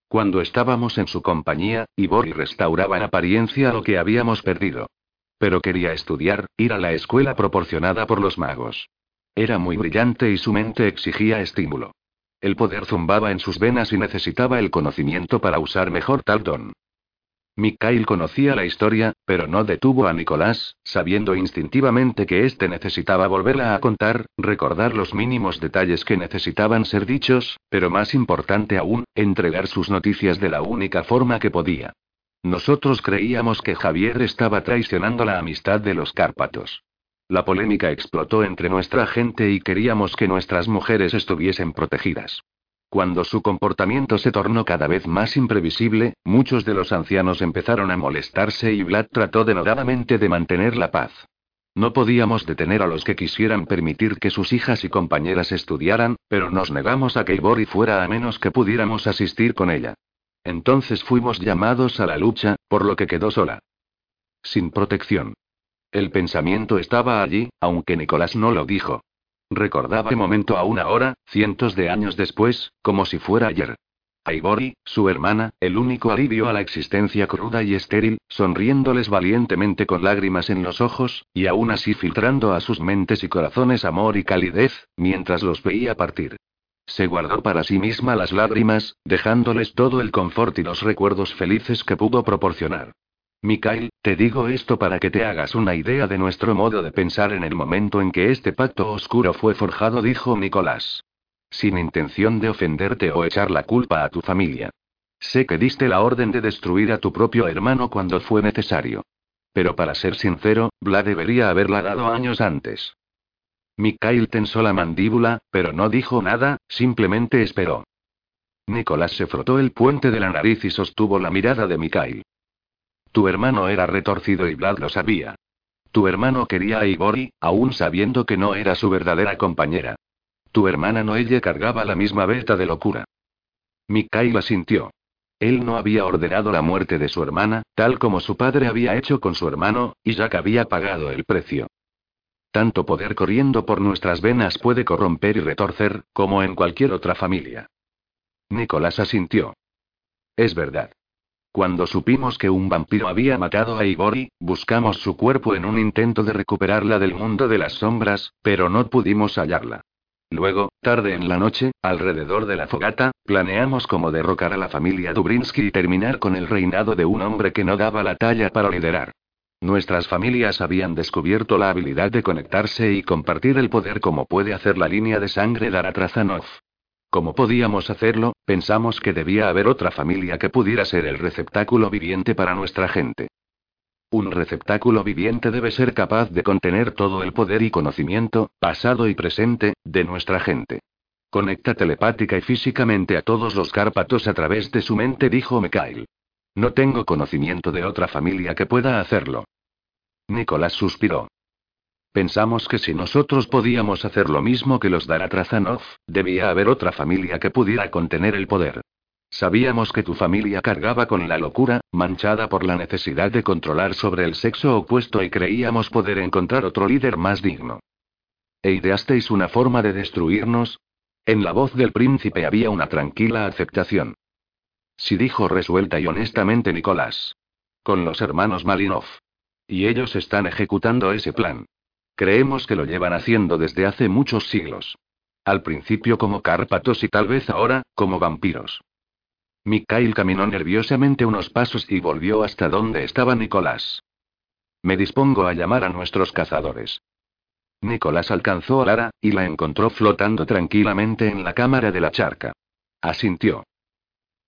Cuando estábamos en su compañía, Ibori restauraba en apariencia lo que habíamos perdido. Pero quería estudiar, ir a la escuela proporcionada por los magos. Era muy brillante y su mente exigía estímulo. El poder zumbaba en sus venas y necesitaba el conocimiento para usar mejor tal don. Mikhail conocía la historia, pero no detuvo a Nicolás, sabiendo instintivamente que éste necesitaba volverla a contar, recordar los mínimos detalles que necesitaban ser dichos, pero más importante aún, entregar sus noticias de la única forma que podía. Nosotros creíamos que Javier estaba traicionando la amistad de los Cárpatos. La polémica explotó entre nuestra gente y queríamos que nuestras mujeres estuviesen protegidas. Cuando su comportamiento se tornó cada vez más imprevisible, muchos de los ancianos empezaron a molestarse y Vlad trató denodadamente de mantener la paz. No podíamos detener a los que quisieran permitir que sus hijas y compañeras estudiaran, pero nos negamos a que Ibori fuera a menos que pudiéramos asistir con ella. Entonces fuimos llamados a la lucha, por lo que quedó sola. Sin protección. El pensamiento estaba allí, aunque Nicolás no lo dijo. Recordaba el momento aún ahora, cientos de años después, como si fuera ayer. Aibori, su hermana, el único alivio a la existencia cruda y estéril, sonriéndoles valientemente con lágrimas en los ojos, y aún así filtrando a sus mentes y corazones amor y calidez, mientras los veía partir. Se guardó para sí misma las lágrimas, dejándoles todo el confort y los recuerdos felices que pudo proporcionar. Mikhail, te digo esto para que te hagas una idea de nuestro modo de pensar en el momento en que este pacto oscuro fue forjado, dijo Nicolás. Sin intención de ofenderte o echar la culpa a tu familia. Sé que diste la orden de destruir a tu propio hermano cuando fue necesario. Pero para ser sincero, Vlad debería haberla dado años antes. Mikhail tensó la mandíbula, pero no dijo nada, simplemente esperó. Nicolás se frotó el puente de la nariz y sostuvo la mirada de Mikhail. Tu hermano era retorcido y Vlad lo sabía. Tu hermano quería a Ibori, aún sabiendo que no era su verdadera compañera. Tu hermana Noelle cargaba la misma beta de locura. Mikhail asintió. Él no había ordenado la muerte de su hermana, tal como su padre había hecho con su hermano, y Jack había pagado el precio. Tanto poder corriendo por nuestras venas puede corromper y retorcer, como en cualquier otra familia. Nicolás asintió. Es verdad. Cuando supimos que un vampiro había matado a Ibori, buscamos su cuerpo en un intento de recuperarla del mundo de las sombras, pero no pudimos hallarla. Luego, tarde en la noche, alrededor de la fogata, planeamos cómo derrocar a la familia Dubrinsky y terminar con el reinado de un hombre que no daba la talla para liderar. Nuestras familias habían descubierto la habilidad de conectarse y compartir el poder como puede hacer la línea de sangre Daratrazanov. Como podíamos hacerlo, pensamos que debía haber otra familia que pudiera ser el receptáculo viviente para nuestra gente. Un receptáculo viviente debe ser capaz de contener todo el poder y conocimiento, pasado y presente, de nuestra gente. Conecta telepática y físicamente a todos los Cárpatos a través de su mente, dijo Mikhail. No tengo conocimiento de otra familia que pueda hacerlo. Nicolás suspiró. Pensamos que si nosotros podíamos hacer lo mismo que los Daratrazanov, debía haber otra familia que pudiera contener el poder. Sabíamos que tu familia cargaba con la locura, manchada por la necesidad de controlar sobre el sexo opuesto y creíamos poder encontrar otro líder más digno. ¿E ideasteis una forma de destruirnos? En la voz del príncipe había una tranquila aceptación. Sí dijo resuelta y honestamente Nicolás. Con los hermanos Malinov. Y ellos están ejecutando ese plan. Creemos que lo llevan haciendo desde hace muchos siglos. Al principio como cárpatos y tal vez ahora, como vampiros. Mikhail caminó nerviosamente unos pasos y volvió hasta donde estaba Nicolás. Me dispongo a llamar a nuestros cazadores. Nicolás alcanzó a Lara, y la encontró flotando tranquilamente en la cámara de la charca. Asintió.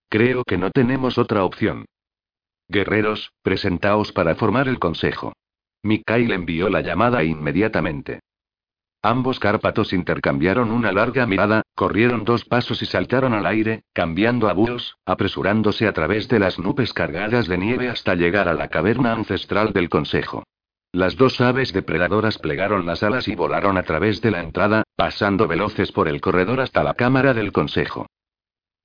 Creo que no tenemos otra opción. Guerreros, presentaos para formar el consejo. Mikhail envió la llamada inmediatamente. Ambos Cárpatos intercambiaron una larga mirada, corrieron dos pasos y saltaron al aire, cambiando a búhos, apresurándose a través de las nubes cargadas de nieve hasta llegar a la caverna ancestral del Consejo. Las dos aves depredadoras plegaron las alas y volaron a través de la entrada, pasando veloces por el corredor hasta la cámara del Consejo.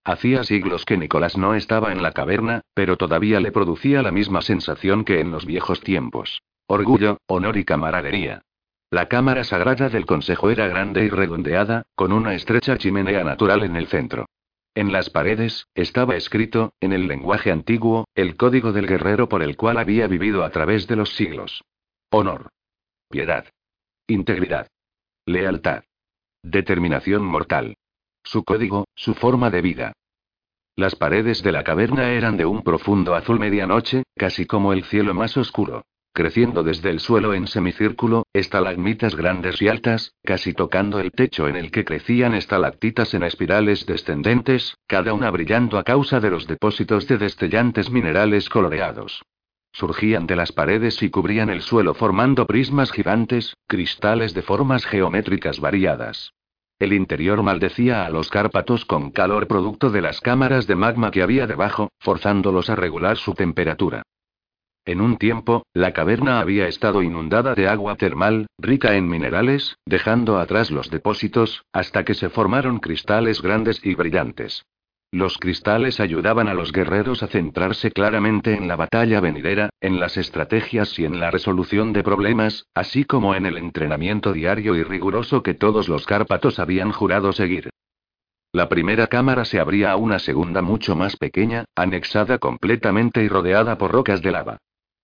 Hacía siglos que Nicolás no estaba en la caverna, pero todavía le producía la misma sensación que en los viejos tiempos. Orgullo, honor y camaradería. La cámara sagrada del consejo era grande y redondeada, con una estrecha chimenea natural en el centro. En las paredes, estaba escrito, en el lenguaje antiguo, el código del guerrero por el cual había vivido a través de los siglos. Honor. Piedad. Integridad. Lealtad. Determinación mortal. Su código, su forma de vida. Las paredes de la caverna eran de un profundo azul medianoche, casi como el cielo más oscuro creciendo desde el suelo en semicírculo, estalagmitas grandes y altas, casi tocando el techo en el que crecían estalactitas en espirales descendentes, cada una brillando a causa de los depósitos de destellantes minerales coloreados. Surgían de las paredes y cubrían el suelo formando prismas gigantes, cristales de formas geométricas variadas. El interior maldecía a los Cárpatos con calor producto de las cámaras de magma que había debajo, forzándolos a regular su temperatura. En un tiempo, la caverna había estado inundada de agua termal, rica en minerales, dejando atrás los depósitos, hasta que se formaron cristales grandes y brillantes. Los cristales ayudaban a los guerreros a centrarse claramente en la batalla venidera, en las estrategias y en la resolución de problemas, así como en el entrenamiento diario y riguroso que todos los Cárpatos habían jurado seguir. La primera cámara se abría a una segunda mucho más pequeña, anexada completamente y rodeada por rocas de lava.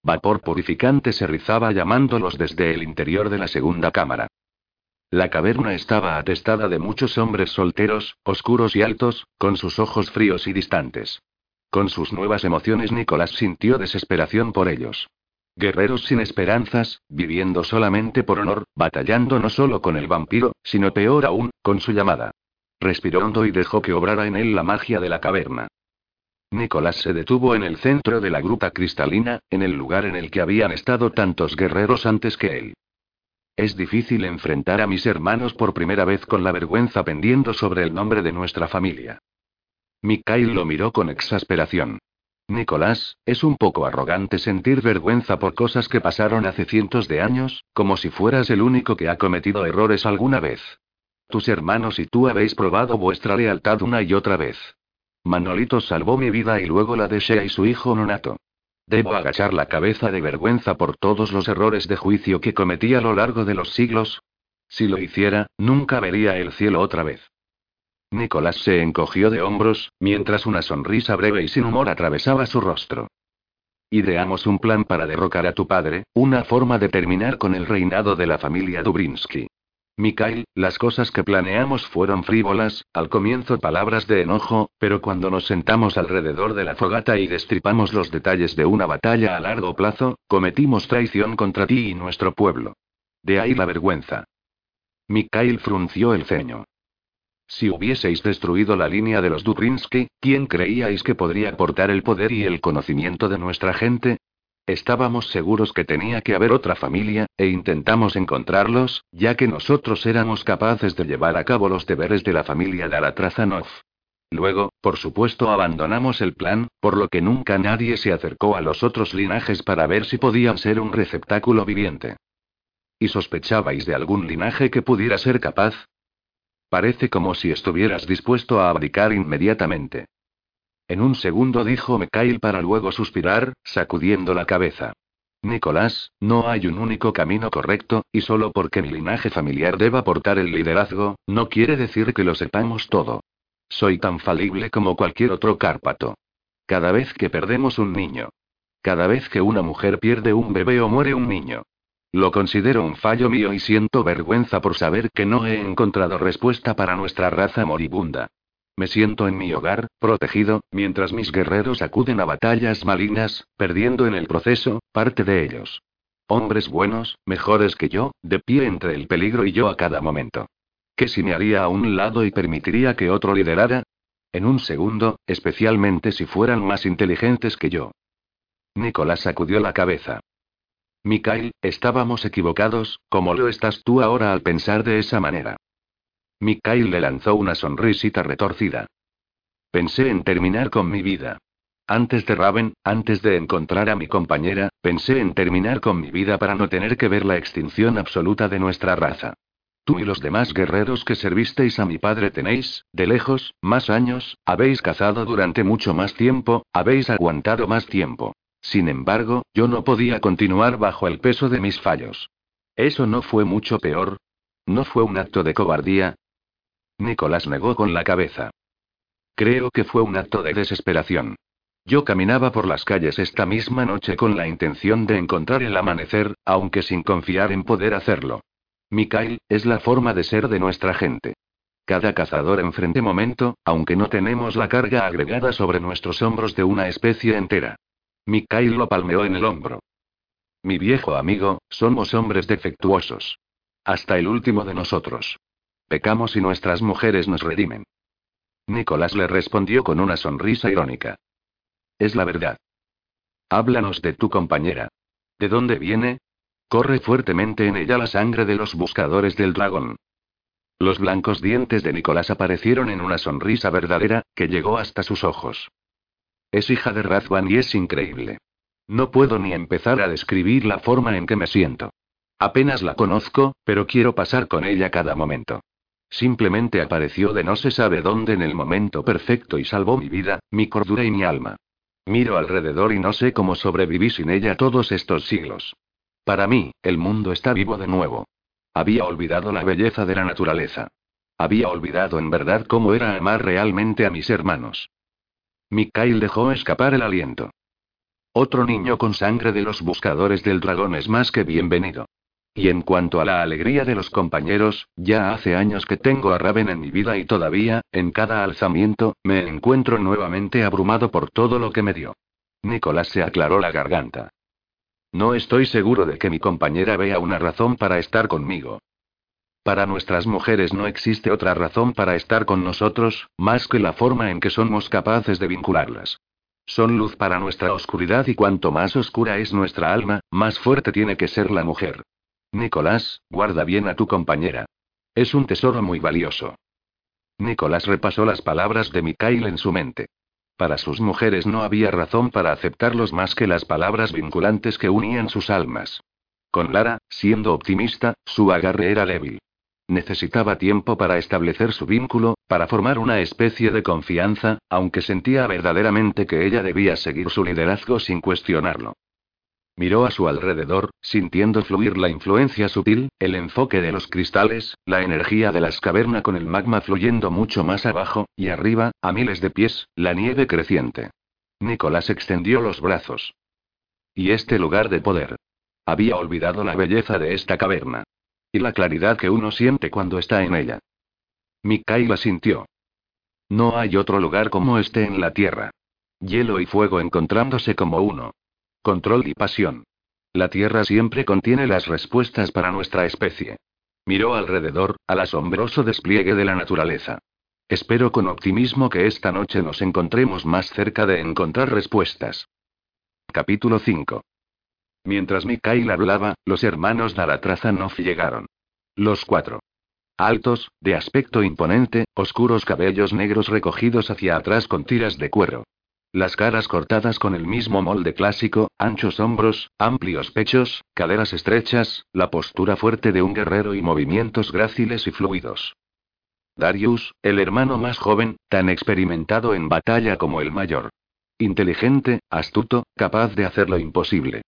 Vapor purificante se rizaba llamándolos desde el interior de la segunda cámara. La caverna estaba atestada de muchos hombres solteros, oscuros y altos, con sus ojos fríos y distantes. Con sus nuevas emociones Nicolás sintió desesperación por ellos. Guerreros sin esperanzas, viviendo solamente por honor, batallando no solo con el vampiro, sino peor aún, con su llamada. Respiró hondo y dejó que obrara en él la magia de la caverna. Nicolás se detuvo en el centro de la gruta cristalina, en el lugar en el que habían estado tantos guerreros antes que él. Es difícil enfrentar a mis hermanos por primera vez con la vergüenza pendiendo sobre el nombre de nuestra familia. Mikhail lo miró con exasperación. Nicolás, es un poco arrogante sentir vergüenza por cosas que pasaron hace cientos de años, como si fueras el único que ha cometido errores alguna vez. Tus hermanos y tú habéis probado vuestra lealtad una y otra vez. Manolito salvó mi vida y luego la de Shea y su hijo Nonato. Debo agachar la cabeza de vergüenza por todos los errores de juicio que cometí a lo largo de los siglos. Si lo hiciera, nunca vería el cielo otra vez. Nicolás se encogió de hombros, mientras una sonrisa breve y sin humor atravesaba su rostro. Ideamos un plan para derrocar a tu padre, una forma de terminar con el reinado de la familia Dubrinsky. Mikhail, las cosas que planeamos fueron frívolas, al comienzo palabras de enojo, pero cuando nos sentamos alrededor de la fogata y destripamos los detalles de una batalla a largo plazo, cometimos traición contra ti y nuestro pueblo. De ahí la vergüenza. Mikhail frunció el ceño. Si hubieseis destruido la línea de los Dubrinsky, ¿quién creíais que podría aportar el poder y el conocimiento de nuestra gente? Estábamos seguros que tenía que haber otra familia, e intentamos encontrarlos, ya que nosotros éramos capaces de llevar a cabo los deberes de la familia Daratrazanov. Luego, por supuesto, abandonamos el plan, por lo que nunca nadie se acercó a los otros linajes para ver si podían ser un receptáculo viviente. ¿Y sospechabais de algún linaje que pudiera ser capaz? Parece como si estuvieras dispuesto a abdicar inmediatamente. En un segundo dijo Mikhail para luego suspirar, sacudiendo la cabeza. Nicolás, no hay un único camino correcto, y solo porque mi linaje familiar deba portar el liderazgo, no quiere decir que lo sepamos todo. Soy tan falible como cualquier otro Cárpato. Cada vez que perdemos un niño. Cada vez que una mujer pierde un bebé o muere un niño. Lo considero un fallo mío y siento vergüenza por saber que no he encontrado respuesta para nuestra raza moribunda. Me siento en mi hogar, protegido, mientras mis guerreros acuden a batallas malignas, perdiendo en el proceso, parte de ellos. Hombres buenos, mejores que yo, de pie entre el peligro y yo a cada momento. ¿Qué si me haría a un lado y permitiría que otro liderara? En un segundo, especialmente si fueran más inteligentes que yo. Nicolás sacudió la cabeza. Mikhail, estábamos equivocados, como lo estás tú ahora al pensar de esa manera. Mikhail le lanzó una sonrisita retorcida. Pensé en terminar con mi vida. Antes de Raven, antes de encontrar a mi compañera, pensé en terminar con mi vida para no tener que ver la extinción absoluta de nuestra raza. Tú y los demás guerreros que servisteis a mi padre tenéis, de lejos, más años, habéis cazado durante mucho más tiempo, habéis aguantado más tiempo. Sin embargo, yo no podía continuar bajo el peso de mis fallos. ¿Eso no fue mucho peor? ¿No fue un acto de cobardía? Nicolás negó con la cabeza. Creo que fue un acto de desesperación. Yo caminaba por las calles esta misma noche con la intención de encontrar el amanecer, aunque sin confiar en poder hacerlo. Mikhail, es la forma de ser de nuestra gente. Cada cazador enfrente momento, aunque no tenemos la carga agregada sobre nuestros hombros de una especie entera. Mikhail lo palmeó en el hombro. Mi viejo amigo, somos hombres defectuosos. Hasta el último de nosotros. Pecamos y nuestras mujeres nos redimen. Nicolás le respondió con una sonrisa irónica. Es la verdad. Háblanos de tu compañera. ¿De dónde viene? Corre fuertemente en ella la sangre de los buscadores del dragón. Los blancos dientes de Nicolás aparecieron en una sonrisa verdadera, que llegó hasta sus ojos. Es hija de Razvan y es increíble. No puedo ni empezar a describir la forma en que me siento. Apenas la conozco, pero quiero pasar con ella cada momento. Simplemente apareció de no se sabe dónde en el momento perfecto y salvó mi vida, mi cordura y mi alma. Miro alrededor y no sé cómo sobreviví sin ella todos estos siglos. Para mí, el mundo está vivo de nuevo. Había olvidado la belleza de la naturaleza. Había olvidado en verdad cómo era amar realmente a mis hermanos. Mikhail dejó escapar el aliento. Otro niño con sangre de los buscadores del dragón es más que bienvenido. Y en cuanto a la alegría de los compañeros, ya hace años que tengo a Raven en mi vida y todavía, en cada alzamiento, me encuentro nuevamente abrumado por todo lo que me dio. Nicolás se aclaró la garganta. No estoy seguro de que mi compañera vea una razón para estar conmigo. Para nuestras mujeres no existe otra razón para estar con nosotros, más que la forma en que somos capaces de vincularlas. Son luz para nuestra oscuridad y cuanto más oscura es nuestra alma, más fuerte tiene que ser la mujer. Nicolás, guarda bien a tu compañera. Es un tesoro muy valioso. Nicolás repasó las palabras de Mikhail en su mente. Para sus mujeres no había razón para aceptarlos más que las palabras vinculantes que unían sus almas. Con Lara, siendo optimista, su agarre era débil. Necesitaba tiempo para establecer su vínculo, para formar una especie de confianza, aunque sentía verdaderamente que ella debía seguir su liderazgo sin cuestionarlo. Miró a su alrededor, sintiendo fluir la influencia sutil, el enfoque de los cristales, la energía de las cavernas con el magma fluyendo mucho más abajo, y arriba, a miles de pies, la nieve creciente. Nicolás extendió los brazos. Y este lugar de poder. Había olvidado la belleza de esta caverna. Y la claridad que uno siente cuando está en ella. Mikaela sintió. No hay otro lugar como este en la Tierra. Hielo y fuego encontrándose como uno. Control y pasión. La Tierra siempre contiene las respuestas para nuestra especie. Miró alrededor, al asombroso despliegue de la naturaleza. Espero con optimismo que esta noche nos encontremos más cerca de encontrar respuestas. Capítulo 5. Mientras Mikhail hablaba, los hermanos Daratrazanov llegaron. Los cuatro. Altos, de aspecto imponente, oscuros cabellos negros recogidos hacia atrás con tiras de cuero. Las caras cortadas con el mismo molde clásico, anchos hombros, amplios pechos, caderas estrechas, la postura fuerte de un guerrero y movimientos gráciles y fluidos. Darius, el hermano más joven, tan experimentado en batalla como el mayor. Inteligente, astuto, capaz de hacer lo imposible.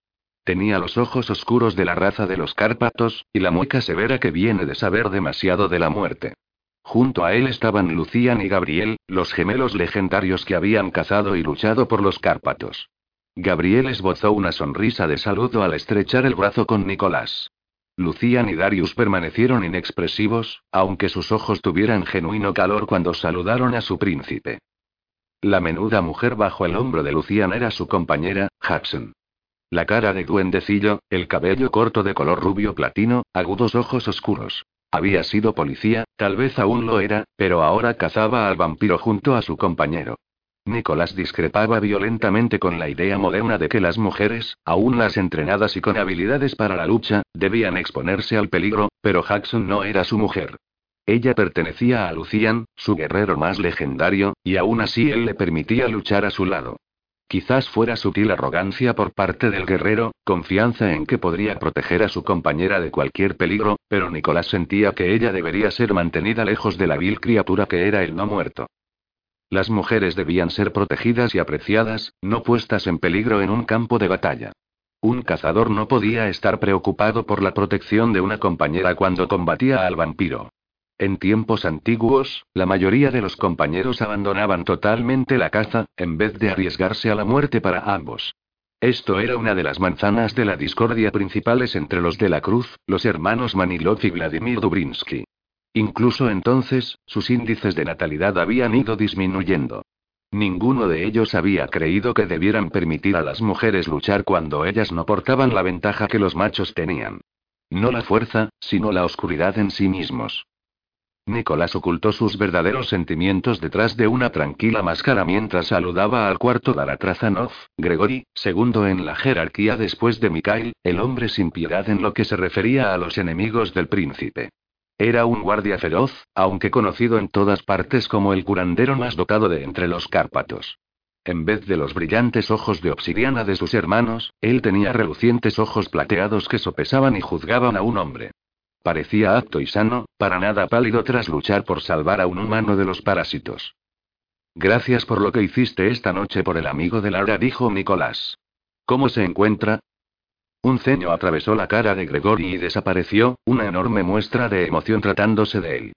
Tenía los ojos oscuros de la raza de los Cárpatos, y la mueca severa que viene de saber demasiado de la muerte. Junto a él estaban Lucian y Gabriel, los gemelos legendarios que habían cazado y luchado por los Cárpatos. Gabriel esbozó una sonrisa de saludo al estrechar el brazo con Nicolás. Lucian y Darius permanecieron inexpresivos, aunque sus ojos tuvieran genuino calor cuando saludaron a su príncipe. La menuda mujer bajo el hombro de Lucian era su compañera, Jackson. La cara de duendecillo, el cabello corto de color rubio platino, agudos ojos oscuros. Había sido policía, tal vez aún lo era, pero ahora cazaba al vampiro junto a su compañero. Nicolás discrepaba violentamente con la idea moderna de que las mujeres, aún las entrenadas y con habilidades para la lucha, debían exponerse al peligro, pero Jackson no era su mujer. Ella pertenecía a Lucian, su guerrero más legendario, y aún así él le permitía luchar a su lado. Quizás fuera sutil arrogancia por parte del guerrero, confianza en que podría proteger a su compañera de cualquier peligro, pero Nicolás sentía que ella debería ser mantenida lejos de la vil criatura que era el no muerto. Las mujeres debían ser protegidas y apreciadas, no puestas en peligro en un campo de batalla. Un cazador no podía estar preocupado por la protección de una compañera cuando combatía al vampiro. En tiempos antiguos, la mayoría de los compañeros abandonaban totalmente la caza, en vez de arriesgarse a la muerte para ambos. Esto era una de las manzanas de la discordia principales entre los de la Cruz, los hermanos Manilov y Vladimir Dubrinsky. Incluso entonces, sus índices de natalidad habían ido disminuyendo. Ninguno de ellos había creído que debieran permitir a las mujeres luchar cuando ellas no portaban la ventaja que los machos tenían. No la fuerza, sino la oscuridad en sí mismos. Nicolás ocultó sus verdaderos sentimientos detrás de una tranquila máscara mientras saludaba al cuarto Daratrazanov, Gregory, segundo en la jerarquía después de Mikhail, el hombre sin piedad en lo que se refería a los enemigos del príncipe. Era un guardia feroz, aunque conocido en todas partes como el curandero más dotado de entre los Cárpatos. En vez de los brillantes ojos de obsidiana de sus hermanos, él tenía relucientes ojos plateados que sopesaban y juzgaban a un hombre. Parecía apto y sano, para nada pálido tras luchar por salvar a un humano de los parásitos. Gracias por lo que hiciste esta noche por el amigo de Lara, dijo Nicolás. ¿Cómo se encuentra? Un ceño atravesó la cara de Gregory y desapareció, una enorme muestra de emoción tratándose de él.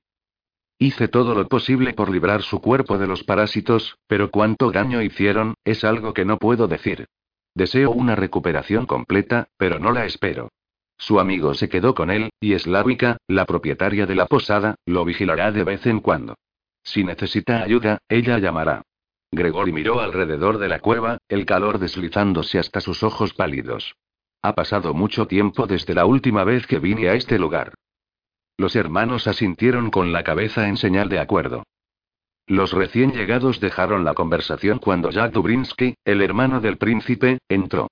Hice todo lo posible por librar su cuerpo de los parásitos, pero cuánto daño hicieron, es algo que no puedo decir. Deseo una recuperación completa, pero no la espero. Su amigo se quedó con él, y Slavika, la propietaria de la posada, lo vigilará de vez en cuando. Si necesita ayuda, ella llamará. Gregory miró alrededor de la cueva, el calor deslizándose hasta sus ojos pálidos. Ha pasado mucho tiempo desde la última vez que vine a este lugar. Los hermanos asintieron con la cabeza en señal de acuerdo. Los recién llegados dejaron la conversación cuando Jack Dubrinsky, el hermano del príncipe, entró.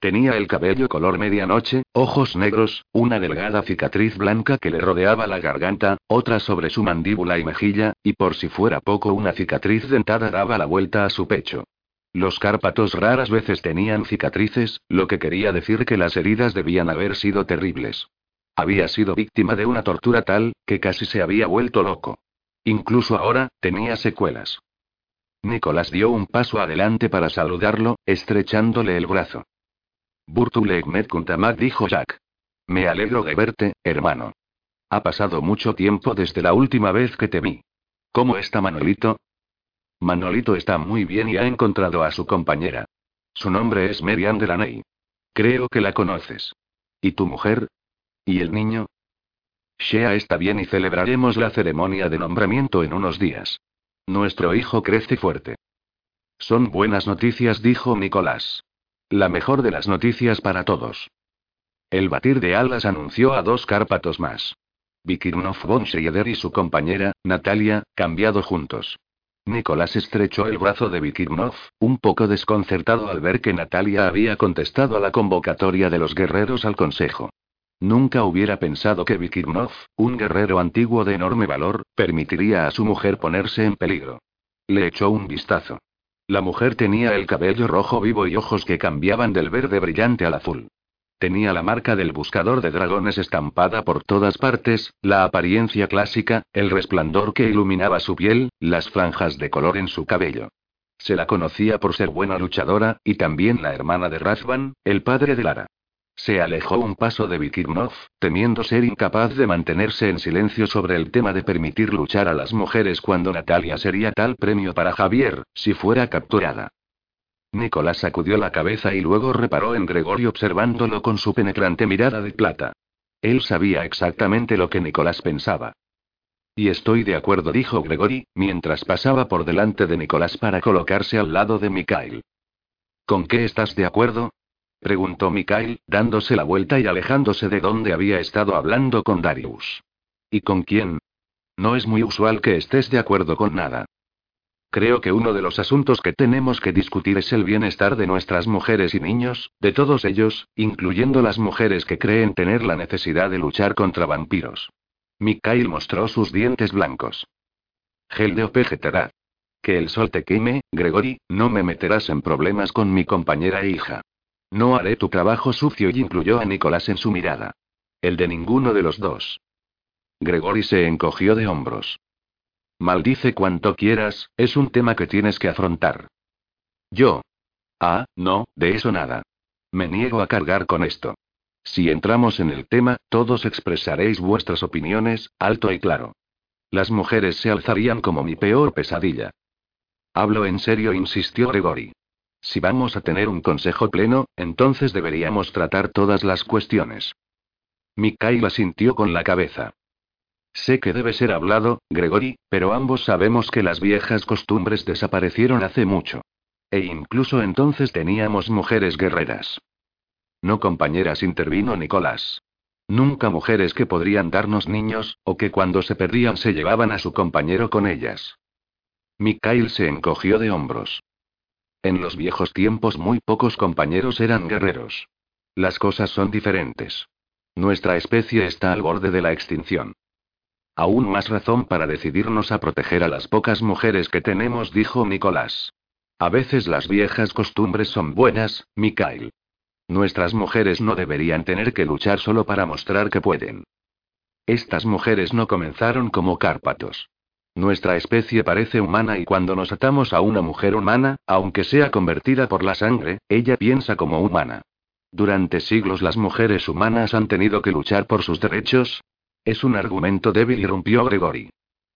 Tenía el cabello color medianoche, ojos negros, una delgada cicatriz blanca que le rodeaba la garganta, otra sobre su mandíbula y mejilla, y por si fuera poco una cicatriz dentada daba la vuelta a su pecho. Los Cárpatos raras veces tenían cicatrices, lo que quería decir que las heridas debían haber sido terribles. Había sido víctima de una tortura tal, que casi se había vuelto loco. Incluso ahora, tenía secuelas. Nicolás dio un paso adelante para saludarlo, estrechándole el brazo. Burtulek Kuntamak dijo Jack. Me alegro de verte, hermano. Ha pasado mucho tiempo desde la última vez que te vi. ¿Cómo está Manolito? Manolito está muy bien y ha encontrado a su compañera. Su nombre es Merian Delaney. Creo que la conoces. ¿Y tu mujer? ¿Y el niño? Shea está bien y celebraremos la ceremonia de nombramiento en unos días. Nuestro hijo crece fuerte. Son buenas noticias, dijo Nicolás. La mejor de las noticias para todos. El batir de alas anunció a dos Cárpatos más. Vikirnov von Schreider y su compañera, Natalia, cambiado juntos. Nicolás estrechó el brazo de Vikirnov, un poco desconcertado al ver que Natalia había contestado a la convocatoria de los guerreros al consejo. Nunca hubiera pensado que Vikirnov, un guerrero antiguo de enorme valor, permitiría a su mujer ponerse en peligro. Le echó un vistazo. La mujer tenía el cabello rojo vivo y ojos que cambiaban del verde brillante al azul. Tenía la marca del buscador de dragones estampada por todas partes, la apariencia clásica, el resplandor que iluminaba su piel, las franjas de color en su cabello. Se la conocía por ser buena luchadora, y también la hermana de Razvan, el padre de Lara. Se alejó un paso de Vikirnov, temiendo ser incapaz de mantenerse en silencio sobre el tema de permitir luchar a las mujeres cuando Natalia sería tal premio para Javier, si fuera capturada. Nicolás sacudió la cabeza y luego reparó en Gregory observándolo con su penetrante mirada de plata. Él sabía exactamente lo que Nicolás pensaba. Y estoy de acuerdo, dijo Gregory, mientras pasaba por delante de Nicolás para colocarse al lado de Mikhail. ¿Con qué estás de acuerdo? Preguntó Mikhail, dándose la vuelta y alejándose de donde había estado hablando con Darius. ¿Y con quién? No es muy usual que estés de acuerdo con nada. Creo que uno de los asuntos que tenemos que discutir es el bienestar de nuestras mujeres y niños, de todos ellos, incluyendo las mujeres que creen tener la necesidad de luchar contra vampiros. Mikhail mostró sus dientes blancos. Gel Que el sol te queme, Gregory, no me meterás en problemas con mi compañera e hija. No haré tu trabajo sucio y incluyó a Nicolás en su mirada. El de ninguno de los dos. Gregory se encogió de hombros. Maldice cuanto quieras, es un tema que tienes que afrontar. Yo. Ah, no, de eso nada. Me niego a cargar con esto. Si entramos en el tema, todos expresaréis vuestras opiniones, alto y claro. Las mujeres se alzarían como mi peor pesadilla. Hablo en serio, insistió Gregory. Si vamos a tener un consejo pleno, entonces deberíamos tratar todas las cuestiones. Mikaela sintió con la cabeza. Sé que debe ser hablado, Gregory, pero ambos sabemos que las viejas costumbres desaparecieron hace mucho. E incluso entonces teníamos mujeres guerreras. No compañeras, intervino Nicolás. Nunca mujeres que podrían darnos niños, o que cuando se perdían se llevaban a su compañero con ellas. Mikhail se encogió de hombros. En los viejos tiempos muy pocos compañeros eran guerreros. Las cosas son diferentes. Nuestra especie está al borde de la extinción. Aún más razón para decidirnos a proteger a las pocas mujeres que tenemos, dijo Nicolás. A veces las viejas costumbres son buenas, Mikhail. Nuestras mujeres no deberían tener que luchar solo para mostrar que pueden. Estas mujeres no comenzaron como Cárpatos. Nuestra especie parece humana y cuando nos atamos a una mujer humana, aunque sea convertida por la sangre, ella piensa como humana. Durante siglos las mujeres humanas han tenido que luchar por sus derechos. Es un argumento débil, irrumpió Gregory.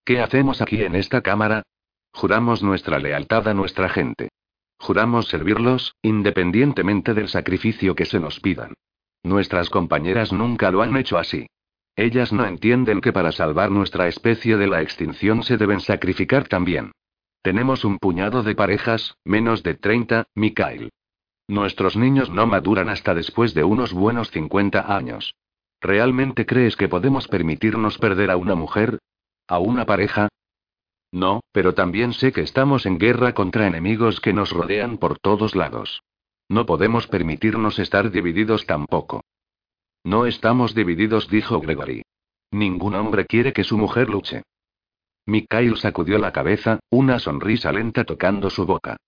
¿Qué hacemos aquí en esta cámara? Juramos nuestra lealtad a nuestra gente. Juramos servirlos, independientemente del sacrificio que se nos pidan. Nuestras compañeras nunca lo han hecho así. Ellas no entienden que para salvar nuestra especie de la extinción se deben sacrificar también. Tenemos un puñado de parejas, menos de 30, Mikhail. Nuestros niños no maduran hasta después de unos buenos 50 años. ¿Realmente crees que podemos permitirnos perder a una mujer? ¿A una pareja? No, pero también sé que estamos en guerra contra enemigos que nos rodean por todos lados. No podemos permitirnos estar divididos tampoco. No estamos divididos, dijo Gregory. Ningún hombre quiere que su mujer luche. Mikhail sacudió la cabeza, una sonrisa lenta tocando su boca.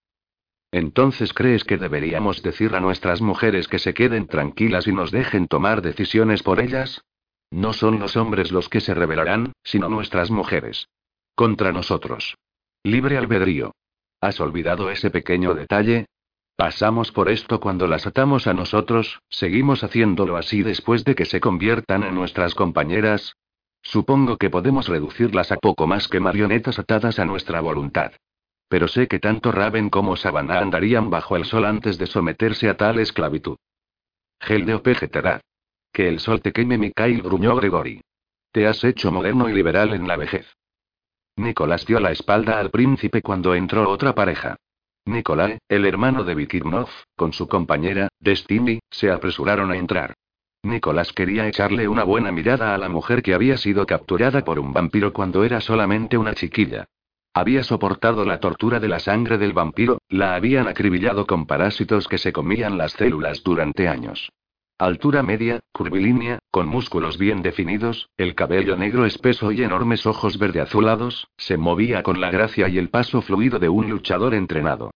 Entonces crees que deberíamos decir a nuestras mujeres que se queden tranquilas y nos dejen tomar decisiones por ellas? No son los hombres los que se rebelarán, sino nuestras mujeres. Contra nosotros. Libre albedrío. ¿Has olvidado ese pequeño detalle? Pasamos por esto cuando las atamos a nosotros, seguimos haciéndolo así después de que se conviertan en nuestras compañeras. Supongo que podemos reducirlas a poco más que marionetas atadas a nuestra voluntad. Pero sé que tanto Raven como Savannah andarían bajo el sol antes de someterse a tal esclavitud. Gel de Que el sol te queme, Mikhail gruñó Gregory. Te has hecho moderno y liberal en la vejez. Nicolás dio la espalda al príncipe cuando entró otra pareja. Nikolai, el hermano de Vikirnov, con su compañera, Destiny, se apresuraron a entrar. Nicolás quería echarle una buena mirada a la mujer que había sido capturada por un vampiro cuando era solamente una chiquilla. Había soportado la tortura de la sangre del vampiro, la habían acribillado con parásitos que se comían las células durante años. Altura media, curvilínea, con músculos bien definidos, el cabello negro espeso y enormes ojos verde azulados, se movía con la gracia y el paso fluido de un luchador entrenado.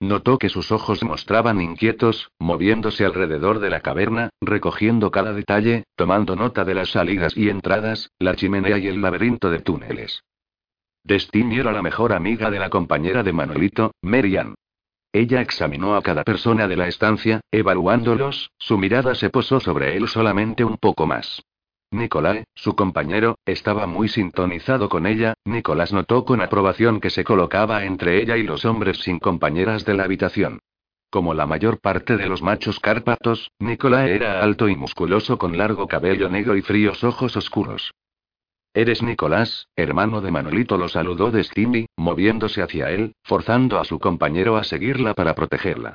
Notó que sus ojos mostraban inquietos, moviéndose alrededor de la caverna, recogiendo cada detalle, tomando nota de las salidas y entradas, la chimenea y el laberinto de túneles. Destiny era la mejor amiga de la compañera de Manuelito, Merian. Ella examinó a cada persona de la estancia, evaluándolos, su mirada se posó sobre él solamente un poco más. Nicolás, su compañero, estaba muy sintonizado con ella, Nicolás notó con aprobación que se colocaba entre ella y los hombres sin compañeras de la habitación. Como la mayor parte de los machos cárpatos, Nicolás era alto y musculoso con largo cabello negro y fríos ojos oscuros. ¿Eres Nicolás, hermano de Manuelito? Lo saludó Destiny, moviéndose hacia él, forzando a su compañero a seguirla para protegerla.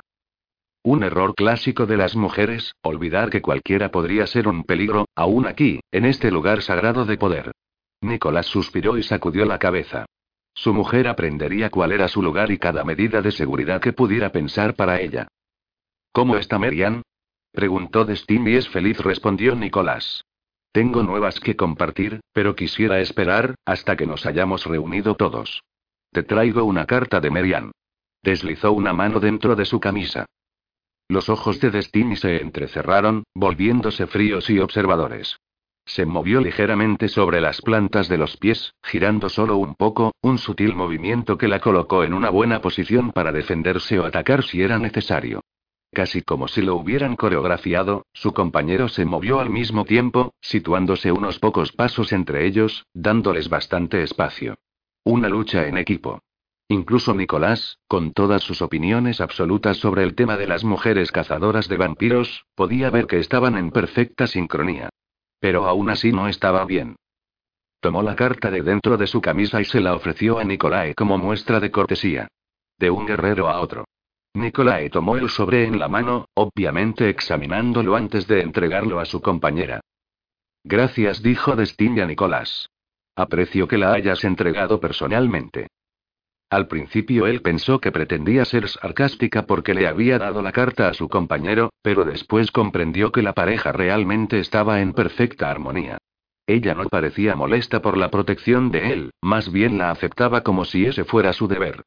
Un error clásico de las mujeres, olvidar que cualquiera podría ser un peligro, aún aquí, en este lugar sagrado de poder. Nicolás suspiró y sacudió la cabeza. Su mujer aprendería cuál era su lugar y cada medida de seguridad que pudiera pensar para ella. ¿Cómo está Merian? preguntó Destiny. Es feliz, respondió Nicolás. Tengo nuevas que compartir, pero quisiera esperar, hasta que nos hayamos reunido todos. Te traigo una carta de Merian. Deslizó una mano dentro de su camisa. Los ojos de Destiny se entrecerraron, volviéndose fríos y observadores. Se movió ligeramente sobre las plantas de los pies, girando solo un poco, un sutil movimiento que la colocó en una buena posición para defenderse o atacar si era necesario. Casi como si lo hubieran coreografiado, su compañero se movió al mismo tiempo, situándose unos pocos pasos entre ellos, dándoles bastante espacio. Una lucha en equipo. Incluso Nicolás, con todas sus opiniones absolutas sobre el tema de las mujeres cazadoras de vampiros, podía ver que estaban en perfecta sincronía. Pero aún así no estaba bien. Tomó la carta de dentro de su camisa y se la ofreció a Nicolae como muestra de cortesía. De un guerrero a otro. Nicolae tomó el sobre en la mano, obviamente examinándolo antes de entregarlo a su compañera. Gracias, dijo Destiny a Nicolás. Aprecio que la hayas entregado personalmente. Al principio él pensó que pretendía ser sarcástica porque le había dado la carta a su compañero, pero después comprendió que la pareja realmente estaba en perfecta armonía. Ella no parecía molesta por la protección de él, más bien la aceptaba como si ese fuera su deber.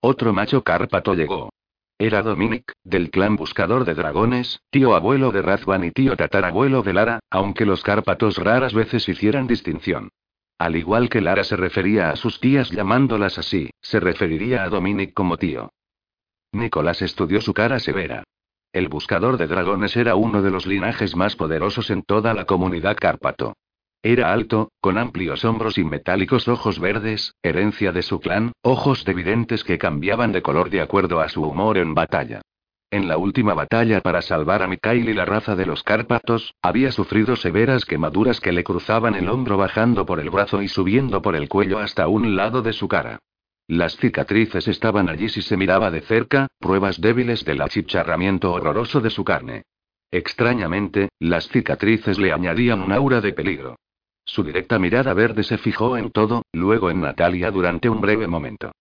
Otro macho cárpato llegó. Era Dominic, del clan Buscador de Dragones, tío abuelo de Razvan y tío tatarabuelo de Lara, aunque los Cárpatos raras veces hicieran distinción. Al igual que Lara se refería a sus tías llamándolas así, se referiría a Dominic como tío. Nicolás estudió su cara severa. El Buscador de Dragones era uno de los linajes más poderosos en toda la comunidad Cárpato. Era alto, con amplios hombros y metálicos ojos verdes, herencia de su clan, ojos evidentes que cambiaban de color de acuerdo a su humor en batalla. En la última batalla para salvar a Mikhail y la raza de los Cárpatos, había sufrido severas quemaduras que le cruzaban el hombro bajando por el brazo y subiendo por el cuello hasta un lado de su cara. Las cicatrices estaban allí si se miraba de cerca, pruebas débiles del achicharramiento horroroso de su carne. Extrañamente, las cicatrices le añadían un aura de peligro. Su directa mirada verde se fijó en todo, luego en Natalia durante un breve momento.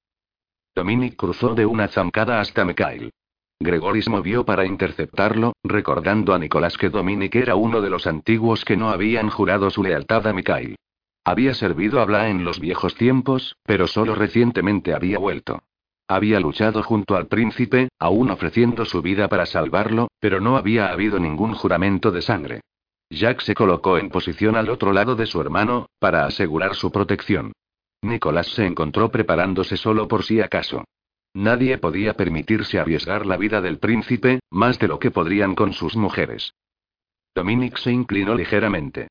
Dominic cruzó de una zancada hasta Mikhail. Gregoris movió para interceptarlo, recordando a Nicolás que Dominic era uno de los antiguos que no habían jurado su lealtad a Mikhail. Había servido a Bla en los viejos tiempos, pero solo recientemente había vuelto. Había luchado junto al príncipe, aún ofreciendo su vida para salvarlo, pero no había habido ningún juramento de sangre. Jack se colocó en posición al otro lado de su hermano, para asegurar su protección. Nicolás se encontró preparándose solo por si acaso. Nadie podía permitirse arriesgar la vida del príncipe, más de lo que podrían con sus mujeres. Dominic se inclinó ligeramente.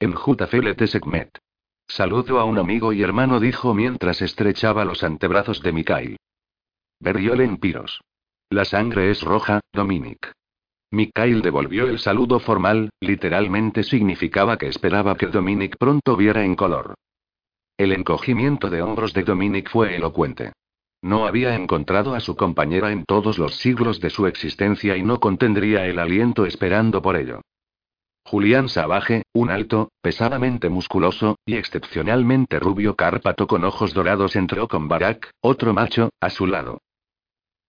En Jutafele Sekmet. Saludo a un amigo y hermano, dijo mientras estrechaba los antebrazos de Mikhail. en Piros. La sangre es roja, Dominic. Mikhail devolvió el saludo formal, literalmente significaba que esperaba que Dominic pronto viera en color. El encogimiento de hombros de Dominic fue elocuente. No había encontrado a su compañera en todos los siglos de su existencia y no contendría el aliento esperando por ello. Julián Sabaje, un alto, pesadamente musculoso, y excepcionalmente rubio cárpato con ojos dorados entró con Barak, otro macho, a su lado.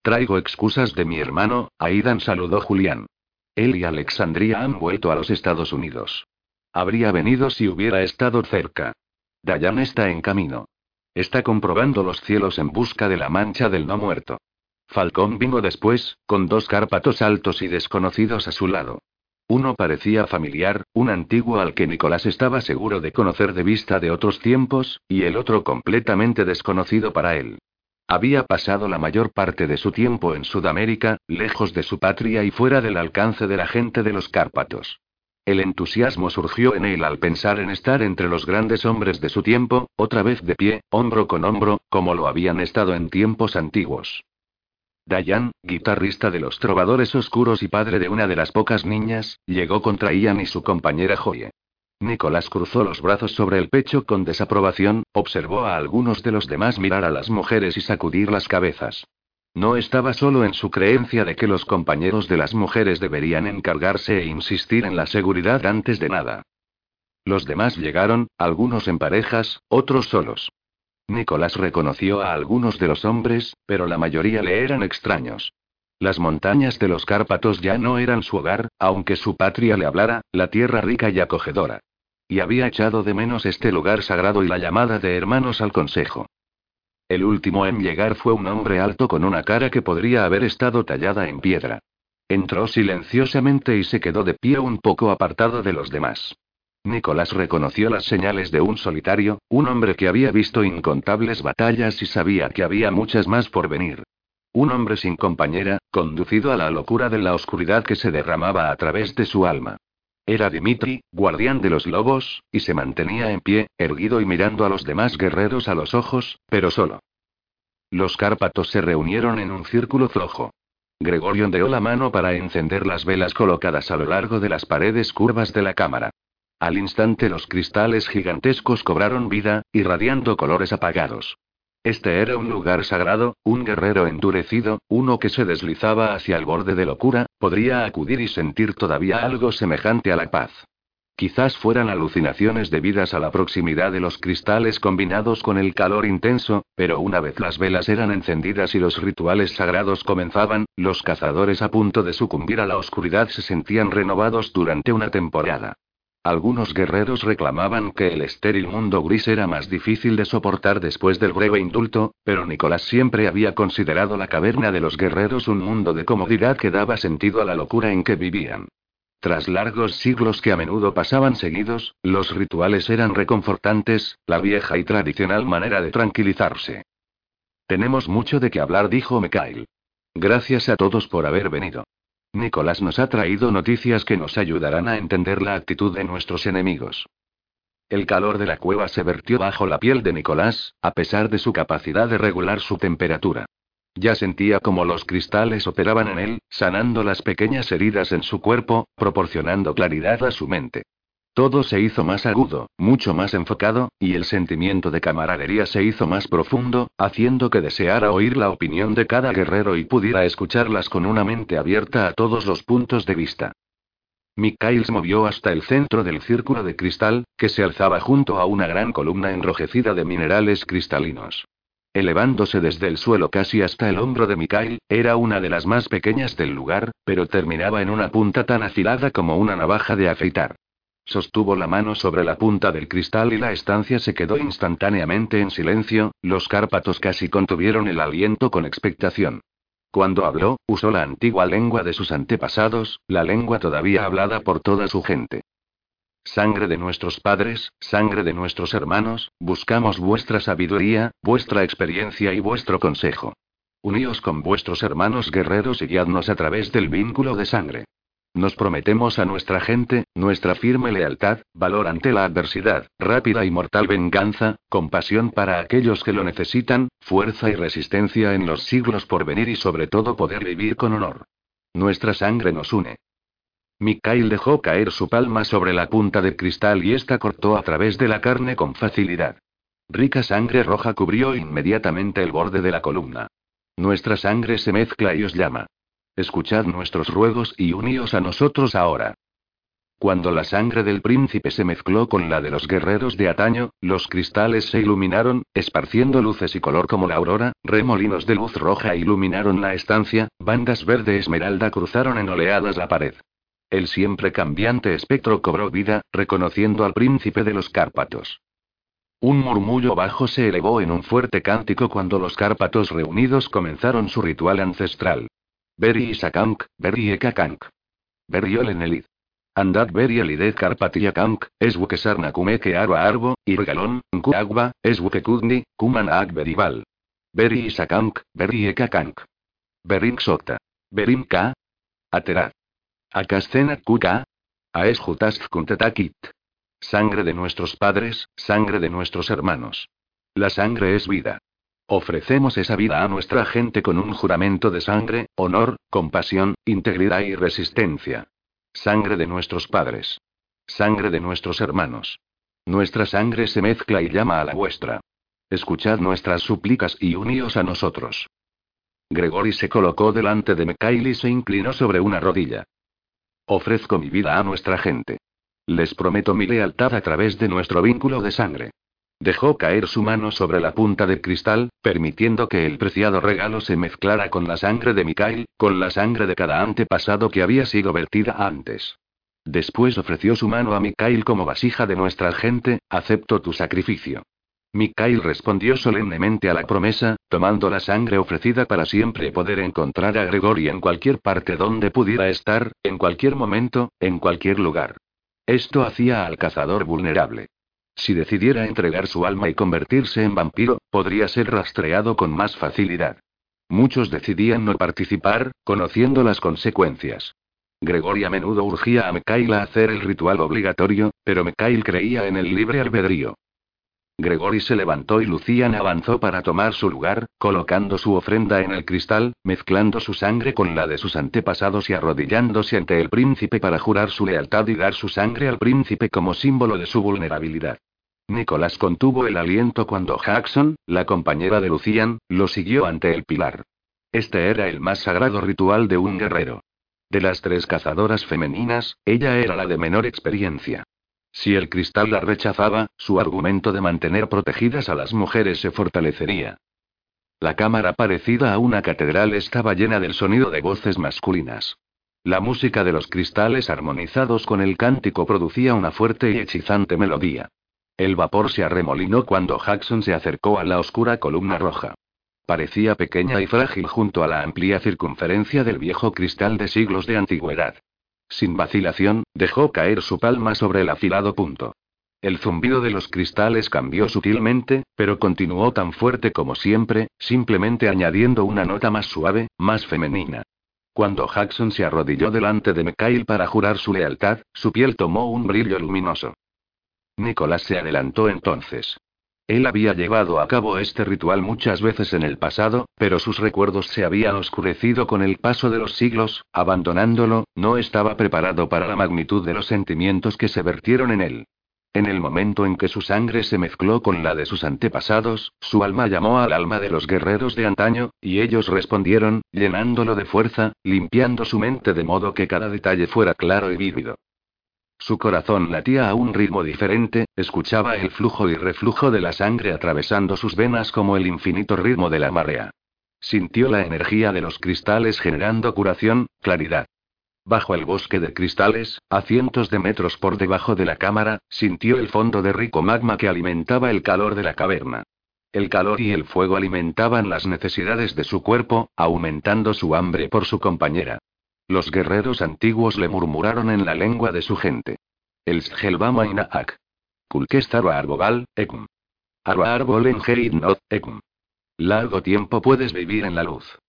Traigo excusas de mi hermano, Aidan saludó Julián. Él y Alexandria han vuelto a los Estados Unidos. Habría venido si hubiera estado cerca. Dayan está en camino. Está comprobando los cielos en busca de la mancha del no muerto. Falcón vino después, con dos cárpatos altos y desconocidos a su lado. Uno parecía familiar, un antiguo al que Nicolás estaba seguro de conocer de vista de otros tiempos, y el otro completamente desconocido para él. Había pasado la mayor parte de su tiempo en Sudamérica, lejos de su patria y fuera del alcance de la gente de los Cárpatos. El entusiasmo surgió en él al pensar en estar entre los grandes hombres de su tiempo, otra vez de pie, hombro con hombro, como lo habían estado en tiempos antiguos. Dayan, guitarrista de los Trovadores Oscuros y padre de una de las pocas niñas, llegó contra Ian y su compañera Joye. Nicolás cruzó los brazos sobre el pecho con desaprobación, observó a algunos de los demás mirar a las mujeres y sacudir las cabezas. No estaba solo en su creencia de que los compañeros de las mujeres deberían encargarse e insistir en la seguridad antes de nada. Los demás llegaron, algunos en parejas, otros solos. Nicolás reconoció a algunos de los hombres, pero la mayoría le eran extraños. Las montañas de los Cárpatos ya no eran su hogar, aunque su patria le hablara, la tierra rica y acogedora. Y había echado de menos este lugar sagrado y la llamada de hermanos al consejo. El último en llegar fue un hombre alto con una cara que podría haber estado tallada en piedra. Entró silenciosamente y se quedó de pie un poco apartado de los demás. Nicolás reconoció las señales de un solitario, un hombre que había visto incontables batallas y sabía que había muchas más por venir. Un hombre sin compañera, conducido a la locura de la oscuridad que se derramaba a través de su alma. Era Dimitri, guardián de los lobos, y se mantenía en pie, erguido y mirando a los demás guerreros a los ojos, pero solo. Los Cárpatos se reunieron en un círculo flojo. Gregorio ondeó la mano para encender las velas colocadas a lo largo de las paredes curvas de la cámara. Al instante los cristales gigantescos cobraron vida, irradiando colores apagados. Este era un lugar sagrado, un guerrero endurecido, uno que se deslizaba hacia el borde de locura, podría acudir y sentir todavía algo semejante a la paz. Quizás fueran alucinaciones debidas a la proximidad de los cristales combinados con el calor intenso, pero una vez las velas eran encendidas y los rituales sagrados comenzaban, los cazadores a punto de sucumbir a la oscuridad se sentían renovados durante una temporada. Algunos guerreros reclamaban que el estéril mundo gris era más difícil de soportar después del breve indulto, pero Nicolás siempre había considerado la caverna de los guerreros un mundo de comodidad que daba sentido a la locura en que vivían. Tras largos siglos que a menudo pasaban seguidos, los rituales eran reconfortantes, la vieja y tradicional manera de tranquilizarse. Tenemos mucho de qué hablar, dijo Mikhail. Gracias a todos por haber venido. Nicolás nos ha traído noticias que nos ayudarán a entender la actitud de nuestros enemigos. El calor de la cueva se vertió bajo la piel de Nicolás, a pesar de su capacidad de regular su temperatura. Ya sentía como los cristales operaban en él, sanando las pequeñas heridas en su cuerpo, proporcionando claridad a su mente. Todo se hizo más agudo, mucho más enfocado, y el sentimiento de camaradería se hizo más profundo, haciendo que deseara oír la opinión de cada guerrero y pudiera escucharlas con una mente abierta a todos los puntos de vista. Mikhail se movió hasta el centro del círculo de cristal, que se alzaba junto a una gran columna enrojecida de minerales cristalinos. Elevándose desde el suelo casi hasta el hombro de Mikhail, era una de las más pequeñas del lugar, pero terminaba en una punta tan afilada como una navaja de afeitar. Sostuvo la mano sobre la punta del cristal y la estancia se quedó instantáneamente en silencio, los Cárpatos casi contuvieron el aliento con expectación. Cuando habló, usó la antigua lengua de sus antepasados, la lengua todavía hablada por toda su gente. Sangre de nuestros padres, sangre de nuestros hermanos, buscamos vuestra sabiduría, vuestra experiencia y vuestro consejo. Uníos con vuestros hermanos guerreros y guiadnos a través del vínculo de sangre. Nos prometemos a nuestra gente, nuestra firme lealtad, valor ante la adversidad, rápida y mortal venganza, compasión para aquellos que lo necesitan, fuerza y resistencia en los siglos por venir y sobre todo poder vivir con honor. Nuestra sangre nos une. Mikhail dejó caer su palma sobre la punta del cristal y ésta cortó a través de la carne con facilidad. Rica sangre roja cubrió inmediatamente el borde de la columna. Nuestra sangre se mezcla y os llama. Escuchad nuestros ruegos y uníos a nosotros ahora. Cuando la sangre del príncipe se mezcló con la de los guerreros de ataño, los cristales se iluminaron, esparciendo luces y color como la aurora, remolinos de luz roja iluminaron la estancia, bandas verde esmeralda cruzaron en oleadas la pared. El siempre cambiante espectro cobró vida, reconociendo al príncipe de los Cárpatos. Un murmullo bajo se elevó en un fuerte cántico cuando los Cárpatos reunidos comenzaron su ritual ancestral. Beri Isakank, Beri Ekakank. Beri Olenelid. Andad Beri Elidez Karpatiakank, Eswukesar Nakumeke Arba Arbo, Irgalon, Nkuagba, Eswukekudni, Kuman Akberival. Beri Isakank, Beri Ekakank. Berin Sokta. Berim Ka. Aterad. Akascena Kuka. Aesjutast Kuntetakit. Sangre de nuestros padres, sangre de nuestros hermanos. La sangre es vida. Ofrecemos esa vida a nuestra gente con un juramento de sangre, honor, compasión, integridad y resistencia. Sangre de nuestros padres. Sangre de nuestros hermanos. Nuestra sangre se mezcla y llama a la vuestra. Escuchad nuestras súplicas y uníos a nosotros. Gregory se colocó delante de Mikael y se inclinó sobre una rodilla. Ofrezco mi vida a nuestra gente. Les prometo mi lealtad a través de nuestro vínculo de sangre. Dejó caer su mano sobre la punta de cristal, permitiendo que el preciado regalo se mezclara con la sangre de Mikael, con la sangre de cada antepasado que había sido vertida antes. Después ofreció su mano a Mikael como vasija de nuestra gente, acepto tu sacrificio. Mikael respondió solemnemente a la promesa, tomando la sangre ofrecida para siempre poder encontrar a Gregory en cualquier parte donde pudiera estar, en cualquier momento, en cualquier lugar. Esto hacía al cazador vulnerable. Si decidiera entregar su alma y convertirse en vampiro, podría ser rastreado con más facilidad. Muchos decidían no participar, conociendo las consecuencias. Gregory a menudo urgía a Mikhail a hacer el ritual obligatorio, pero Mikhail creía en el libre albedrío. Gregory se levantó y Lucian avanzó para tomar su lugar, colocando su ofrenda en el cristal, mezclando su sangre con la de sus antepasados y arrodillándose ante el príncipe para jurar su lealtad y dar su sangre al príncipe como símbolo de su vulnerabilidad. Nicolás contuvo el aliento cuando Jackson, la compañera de Lucian, lo siguió ante el pilar. Este era el más sagrado ritual de un guerrero. De las tres cazadoras femeninas, ella era la de menor experiencia. Si el cristal la rechazaba, su argumento de mantener protegidas a las mujeres se fortalecería. La cámara parecida a una catedral estaba llena del sonido de voces masculinas. La música de los cristales armonizados con el cántico producía una fuerte y hechizante melodía. El vapor se arremolinó cuando Jackson se acercó a la oscura columna roja. Parecía pequeña y frágil junto a la amplia circunferencia del viejo cristal de siglos de antigüedad. Sin vacilación, dejó caer su palma sobre el afilado punto. El zumbido de los cristales cambió sutilmente, pero continuó tan fuerte como siempre, simplemente añadiendo una nota más suave, más femenina. Cuando Jackson se arrodilló delante de Mikhail para jurar su lealtad, su piel tomó un brillo luminoso. Nicolás se adelantó entonces. Él había llevado a cabo este ritual muchas veces en el pasado, pero sus recuerdos se habían oscurecido con el paso de los siglos, abandonándolo, no estaba preparado para la magnitud de los sentimientos que se vertieron en él. En el momento en que su sangre se mezcló con la de sus antepasados, su alma llamó al alma de los guerreros de antaño, y ellos respondieron, llenándolo de fuerza, limpiando su mente de modo que cada detalle fuera claro y vívido. Su corazón latía a un ritmo diferente, escuchaba el flujo y reflujo de la sangre atravesando sus venas como el infinito ritmo de la marea. Sintió la energía de los cristales generando curación, claridad. Bajo el bosque de cristales, a cientos de metros por debajo de la cámara, sintió el fondo de rico magma que alimentaba el calor de la caverna. El calor y el fuego alimentaban las necesidades de su cuerpo, aumentando su hambre por su compañera. Los guerreros antiguos le murmuraron en la lengua de su gente. El Sgelbama Inaak. Kulkestarwa Arbogal, Ekum. Arba Arbol en Not, Ekum. Largo tiempo puedes vivir en la luz.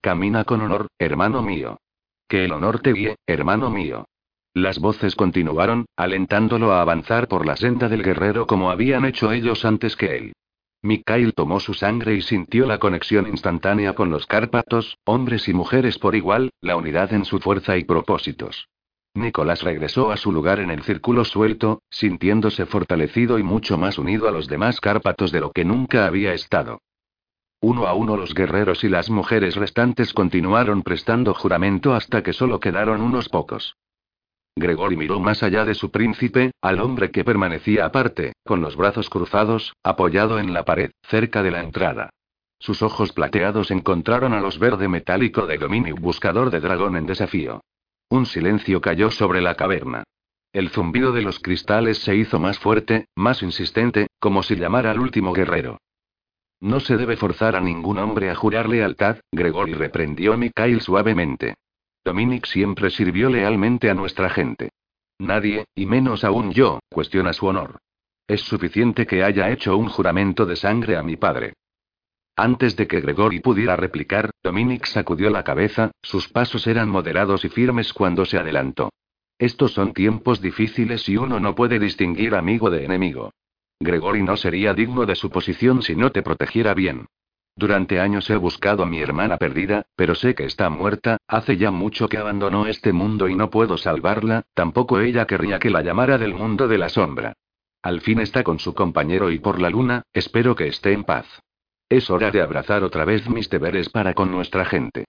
Camina con honor, hermano mío. Que el honor te guíe, hermano mío. Las voces continuaron, alentándolo a avanzar por la senda del guerrero como habían hecho ellos antes que él. Mikhail tomó su sangre y sintió la conexión instantánea con los Cárpatos, hombres y mujeres por igual, la unidad en su fuerza y propósitos. Nicolás regresó a su lugar en el círculo suelto, sintiéndose fortalecido y mucho más unido a los demás Cárpatos de lo que nunca había estado. Uno a uno los guerreros y las mujeres restantes continuaron prestando juramento hasta que solo quedaron unos pocos. Gregory miró más allá de su príncipe, al hombre que permanecía aparte, con los brazos cruzados, apoyado en la pared, cerca de la entrada. Sus ojos plateados encontraron a los verde metálico de Dominic buscador de dragón en desafío. Un silencio cayó sobre la caverna. El zumbido de los cristales se hizo más fuerte, más insistente, como si llamara al último guerrero. No se debe forzar a ningún hombre a jurar lealtad, Gregory reprendió a Mikhail suavemente. Dominic siempre sirvió lealmente a nuestra gente. Nadie, y menos aún yo, cuestiona su honor. Es suficiente que haya hecho un juramento de sangre a mi padre. Antes de que Gregory pudiera replicar, Dominic sacudió la cabeza, sus pasos eran moderados y firmes cuando se adelantó. Estos son tiempos difíciles y uno no puede distinguir amigo de enemigo. Gregory no sería digno de su posición si no te protegiera bien. Durante años he buscado a mi hermana perdida, pero sé que está muerta, hace ya mucho que abandonó este mundo y no puedo salvarla, tampoco ella querría que la llamara del mundo de la sombra. Al fin está con su compañero y por la luna, espero que esté en paz. Es hora de abrazar otra vez mis deberes para con nuestra gente.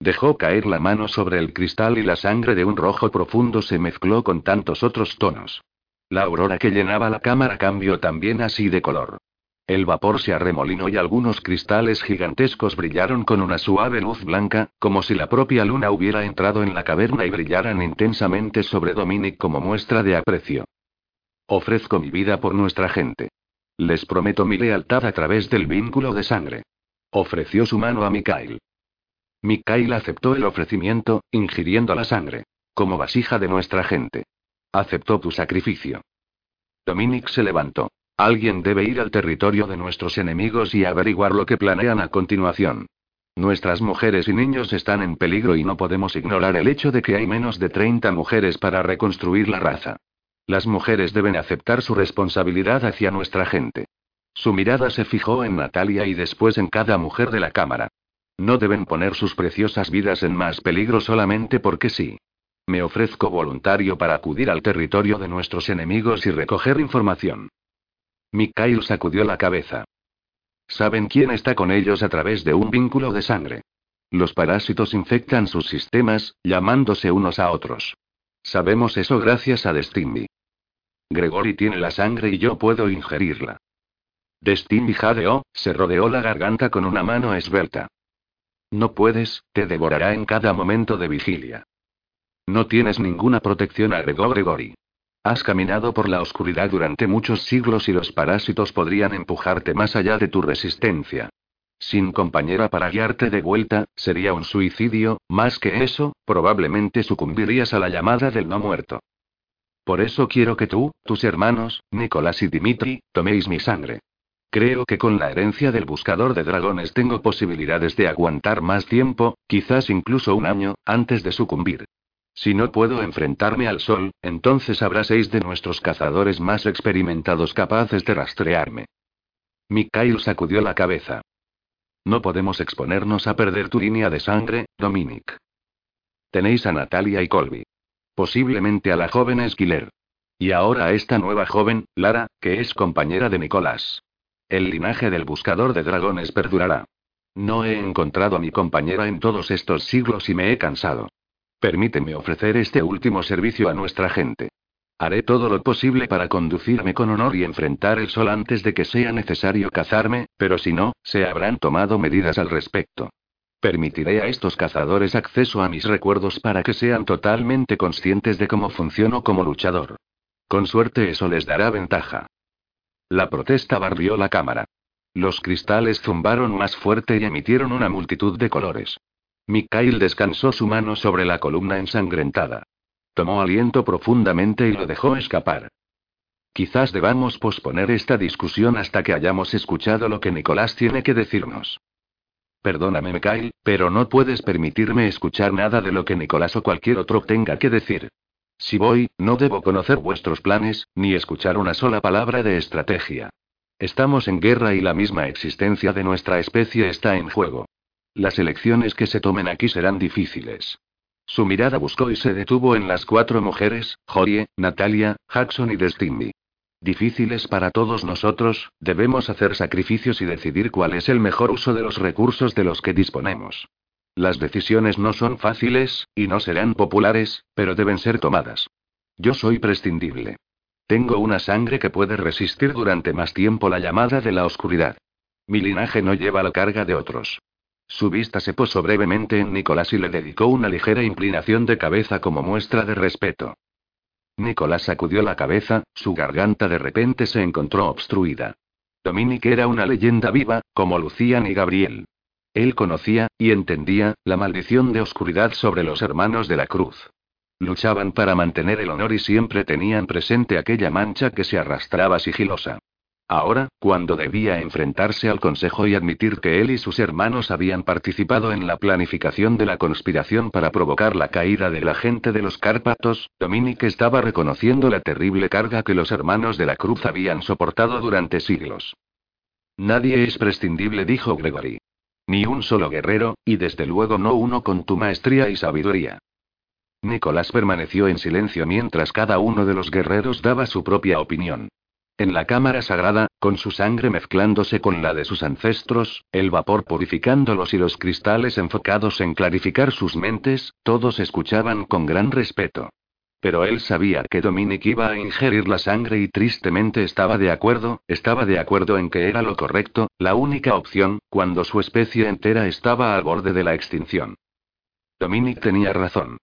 Dejó caer la mano sobre el cristal y la sangre de un rojo profundo se mezcló con tantos otros tonos. La aurora que llenaba la cámara cambió también así de color. El vapor se arremolinó y algunos cristales gigantescos brillaron con una suave luz blanca, como si la propia luna hubiera entrado en la caverna y brillaran intensamente sobre Dominic como muestra de aprecio. Ofrezco mi vida por nuestra gente. Les prometo mi lealtad a través del vínculo de sangre. Ofreció su mano a Mikhail. Mikhail aceptó el ofrecimiento, ingiriendo la sangre. Como vasija de nuestra gente. Aceptó tu sacrificio. Dominic se levantó. Alguien debe ir al territorio de nuestros enemigos y averiguar lo que planean a continuación. Nuestras mujeres y niños están en peligro y no podemos ignorar el hecho de que hay menos de 30 mujeres para reconstruir la raza. Las mujeres deben aceptar su responsabilidad hacia nuestra gente. Su mirada se fijó en Natalia y después en cada mujer de la cámara. No deben poner sus preciosas vidas en más peligro solamente porque sí. Me ofrezco voluntario para acudir al territorio de nuestros enemigos y recoger información. Mikhail sacudió la cabeza. Saben quién está con ellos a través de un vínculo de sangre. Los parásitos infectan sus sistemas, llamándose unos a otros. Sabemos eso gracias a Destinby. Gregory tiene la sangre y yo puedo ingerirla. Destinby jadeó, se rodeó la garganta con una mano esbelta. No puedes, te devorará en cada momento de vigilia. No tienes ninguna protección, agregó Gregory. Has caminado por la oscuridad durante muchos siglos y los parásitos podrían empujarte más allá de tu resistencia. Sin compañera para guiarte de vuelta, sería un suicidio, más que eso, probablemente sucumbirías a la llamada del no muerto. Por eso quiero que tú, tus hermanos, Nicolás y Dimitri, toméis mi sangre. Creo que con la herencia del buscador de dragones tengo posibilidades de aguantar más tiempo, quizás incluso un año, antes de sucumbir. Si no puedo enfrentarme al sol, entonces habrá seis de nuestros cazadores más experimentados capaces de rastrearme. Mikhail sacudió la cabeza. No podemos exponernos a perder tu línea de sangre, Dominic. Tenéis a Natalia y Colby. Posiblemente a la joven Esquiler. Y ahora a esta nueva joven, Lara, que es compañera de Nicolás. El linaje del buscador de dragones perdurará. No he encontrado a mi compañera en todos estos siglos y me he cansado. Permíteme ofrecer este último servicio a nuestra gente. Haré todo lo posible para conducirme con honor y enfrentar el sol antes de que sea necesario cazarme, pero si no, se habrán tomado medidas al respecto. Permitiré a estos cazadores acceso a mis recuerdos para que sean totalmente conscientes de cómo funciono como luchador. Con suerte eso les dará ventaja. La protesta barrió la cámara. Los cristales zumbaron más fuerte y emitieron una multitud de colores. Mikhail descansó su mano sobre la columna ensangrentada. Tomó aliento profundamente y lo dejó escapar. Quizás debamos posponer esta discusión hasta que hayamos escuchado lo que Nicolás tiene que decirnos. Perdóname, Mikhail, pero no puedes permitirme escuchar nada de lo que Nicolás o cualquier otro tenga que decir. Si voy, no debo conocer vuestros planes, ni escuchar una sola palabra de estrategia. Estamos en guerra y la misma existencia de nuestra especie está en juego. Las elecciones que se tomen aquí serán difíciles. Su mirada buscó y se detuvo en las cuatro mujeres, Jorie, Natalia, Jackson y Destinby. Difíciles para todos nosotros, debemos hacer sacrificios y decidir cuál es el mejor uso de los recursos de los que disponemos. Las decisiones no son fáciles, y no serán populares, pero deben ser tomadas. Yo soy prescindible. Tengo una sangre que puede resistir durante más tiempo la llamada de la oscuridad. Mi linaje no lleva la carga de otros. Su vista se posó brevemente en Nicolás y le dedicó una ligera inclinación de cabeza como muestra de respeto. Nicolás sacudió la cabeza, su garganta de repente se encontró obstruida. Dominic era una leyenda viva, como Lucian y Gabriel. Él conocía, y entendía, la maldición de oscuridad sobre los hermanos de la cruz. Luchaban para mantener el honor y siempre tenían presente aquella mancha que se arrastraba sigilosa. Ahora, cuando debía enfrentarse al Consejo y admitir que él y sus hermanos habían participado en la planificación de la conspiración para provocar la caída de la gente de los Cárpatos, Dominic estaba reconociendo la terrible carga que los hermanos de la cruz habían soportado durante siglos. Nadie es prescindible, dijo Gregory. Ni un solo guerrero, y desde luego no uno con tu maestría y sabiduría. Nicolás permaneció en silencio mientras cada uno de los guerreros daba su propia opinión. En la cámara sagrada, con su sangre mezclándose con la de sus ancestros, el vapor purificándolos y los cristales enfocados en clarificar sus mentes, todos escuchaban con gran respeto. Pero él sabía que Dominic iba a ingerir la sangre y tristemente estaba de acuerdo, estaba de acuerdo en que era lo correcto, la única opción, cuando su especie entera estaba al borde de la extinción. Dominic tenía razón.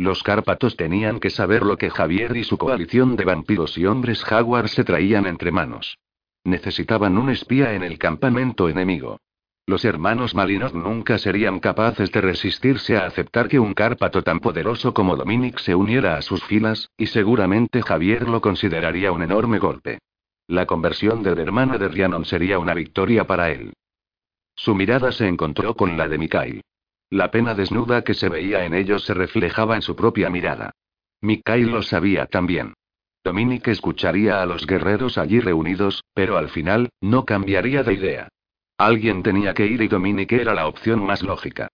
Los Cárpatos tenían que saber lo que Javier y su coalición de vampiros y hombres jaguar se traían entre manos. Necesitaban un espía en el campamento enemigo. Los hermanos Malinos nunca serían capaces de resistirse a aceptar que un Cárpato tan poderoso como Dominic se uniera a sus filas, y seguramente Javier lo consideraría un enorme golpe. La conversión del hermano de Rhiannon sería una victoria para él. Su mirada se encontró con la de Mikael. La pena desnuda que se veía en ellos se reflejaba en su propia mirada. Mikhail lo sabía también. Dominic escucharía a los guerreros allí reunidos, pero al final, no cambiaría de idea. Alguien tenía que ir y Dominic era la opción más lógica.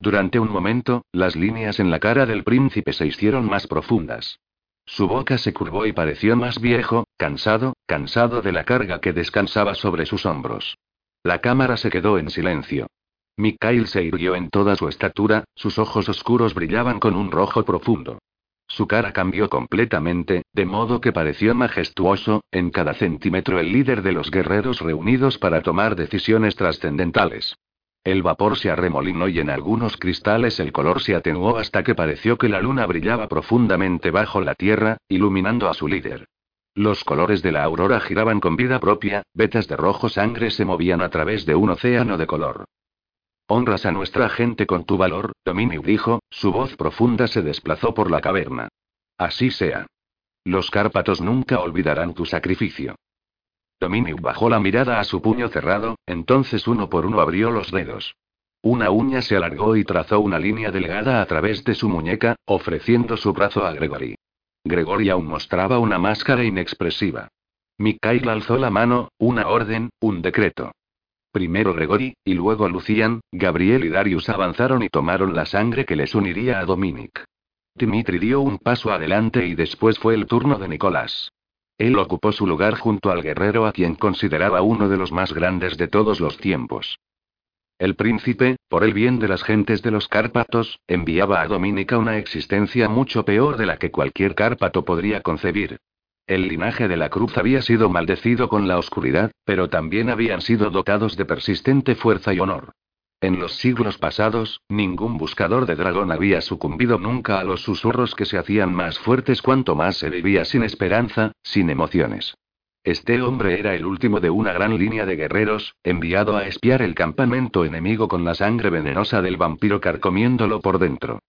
Durante un momento, las líneas en la cara del príncipe se hicieron más profundas. Su boca se curvó y pareció más viejo, cansado, cansado de la carga que descansaba sobre sus hombros. La cámara se quedó en silencio. Mikhail se irguió en toda su estatura, sus ojos oscuros brillaban con un rojo profundo. Su cara cambió completamente, de modo que pareció majestuoso, en cada centímetro el líder de los guerreros reunidos para tomar decisiones trascendentales. El vapor se arremolinó y en algunos cristales el color se atenuó hasta que pareció que la luna brillaba profundamente bajo la tierra, iluminando a su líder. Los colores de la aurora giraban con vida propia, vetas de rojo sangre se movían a través de un océano de color. Honras a nuestra gente con tu valor, Dominic dijo, su voz profunda se desplazó por la caverna. Así sea. Los Cárpatos nunca olvidarán tu sacrificio. Dominic bajó la mirada a su puño cerrado, entonces uno por uno abrió los dedos. Una uña se alargó y trazó una línea delgada a través de su muñeca, ofreciendo su brazo a Gregory. Gregory aún mostraba una máscara inexpresiva. Mikhail alzó la mano, una orden, un decreto. Primero Gregory, y luego Lucian, Gabriel y Darius avanzaron y tomaron la sangre que les uniría a Dominic. Dimitri dio un paso adelante y después fue el turno de Nicolás. Él ocupó su lugar junto al guerrero a quien consideraba uno de los más grandes de todos los tiempos. El príncipe, por el bien de las gentes de los Cárpatos, enviaba a Dominica una existencia mucho peor de la que cualquier Cárpato podría concebir. El linaje de la cruz había sido maldecido con la oscuridad, pero también habían sido dotados de persistente fuerza y honor. En los siglos pasados, ningún buscador de dragón había sucumbido nunca a los susurros que se hacían más fuertes cuanto más se vivía sin esperanza, sin emociones. Este hombre era el último de una gran línea de guerreros, enviado a espiar el campamento enemigo con la sangre venenosa del vampiro carcomiéndolo por dentro.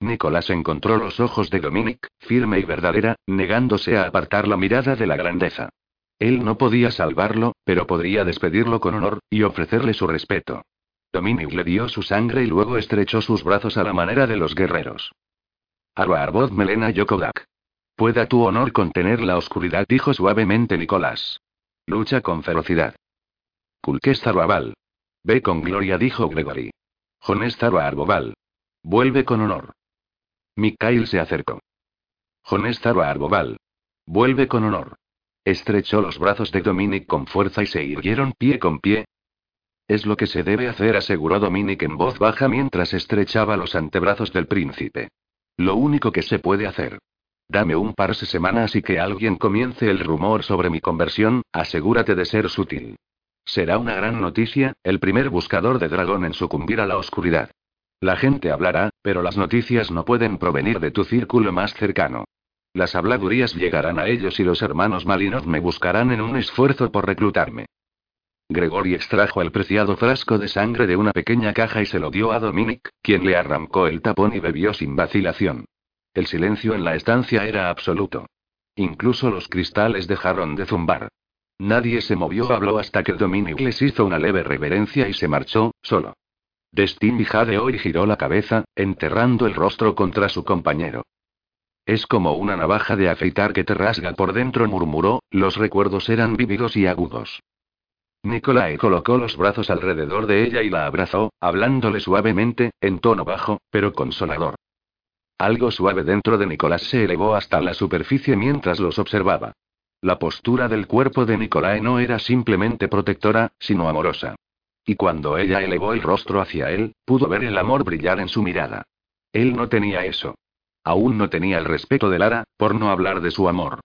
Nicolás encontró los ojos de Dominic, firme y verdadera, negándose a apartar la mirada de la grandeza. Él no podía salvarlo, pero podría despedirlo con honor, y ofrecerle su respeto. Dominic le dio su sangre y luego estrechó sus brazos a la manera de los guerreros. Arbod Melena Yokodak. Pueda tu honor contener la oscuridad, dijo suavemente Nicolás. Lucha con ferocidad. Kulkestar Ve con gloria, dijo Gregory. Jonestar Arbobal. Vuelve con honor. Mikhail se acercó. Jonestar Arbobal. Vuelve con honor. Estrechó los brazos de Dominic con fuerza y se irguieron pie con pie. Es lo que se debe hacer, aseguró Dominic en voz baja mientras estrechaba los antebrazos del príncipe. Lo único que se puede hacer. Dame un par de semanas y que alguien comience el rumor sobre mi conversión, asegúrate de ser sutil. Será una gran noticia, el primer buscador de dragón en sucumbir a la oscuridad. La gente hablará, pero las noticias no pueden provenir de tu círculo más cercano. Las habladurías llegarán a ellos y los hermanos Malinov me buscarán en un esfuerzo por reclutarme. Gregory extrajo el preciado frasco de sangre de una pequeña caja y se lo dio a Dominic, quien le arrancó el tapón y bebió sin vacilación. El silencio en la estancia era absoluto. Incluso los cristales dejaron de zumbar. Nadie se movió o habló hasta que Dominic les hizo una leve reverencia y se marchó, solo. Destiny jadeó y giró la cabeza, enterrando el rostro contra su compañero. Es como una navaja de afeitar que te rasga por dentro, murmuró, los recuerdos eran vívidos y agudos. Nicolae colocó los brazos alrededor de ella y la abrazó, hablándole suavemente, en tono bajo, pero consolador. Algo suave dentro de Nicolás se elevó hasta la superficie mientras los observaba. La postura del cuerpo de Nicolae no era simplemente protectora, sino amorosa. Y cuando ella elevó el rostro hacia él, pudo ver el amor brillar en su mirada. Él no tenía eso. Aún no tenía el respeto de Lara, por no hablar de su amor.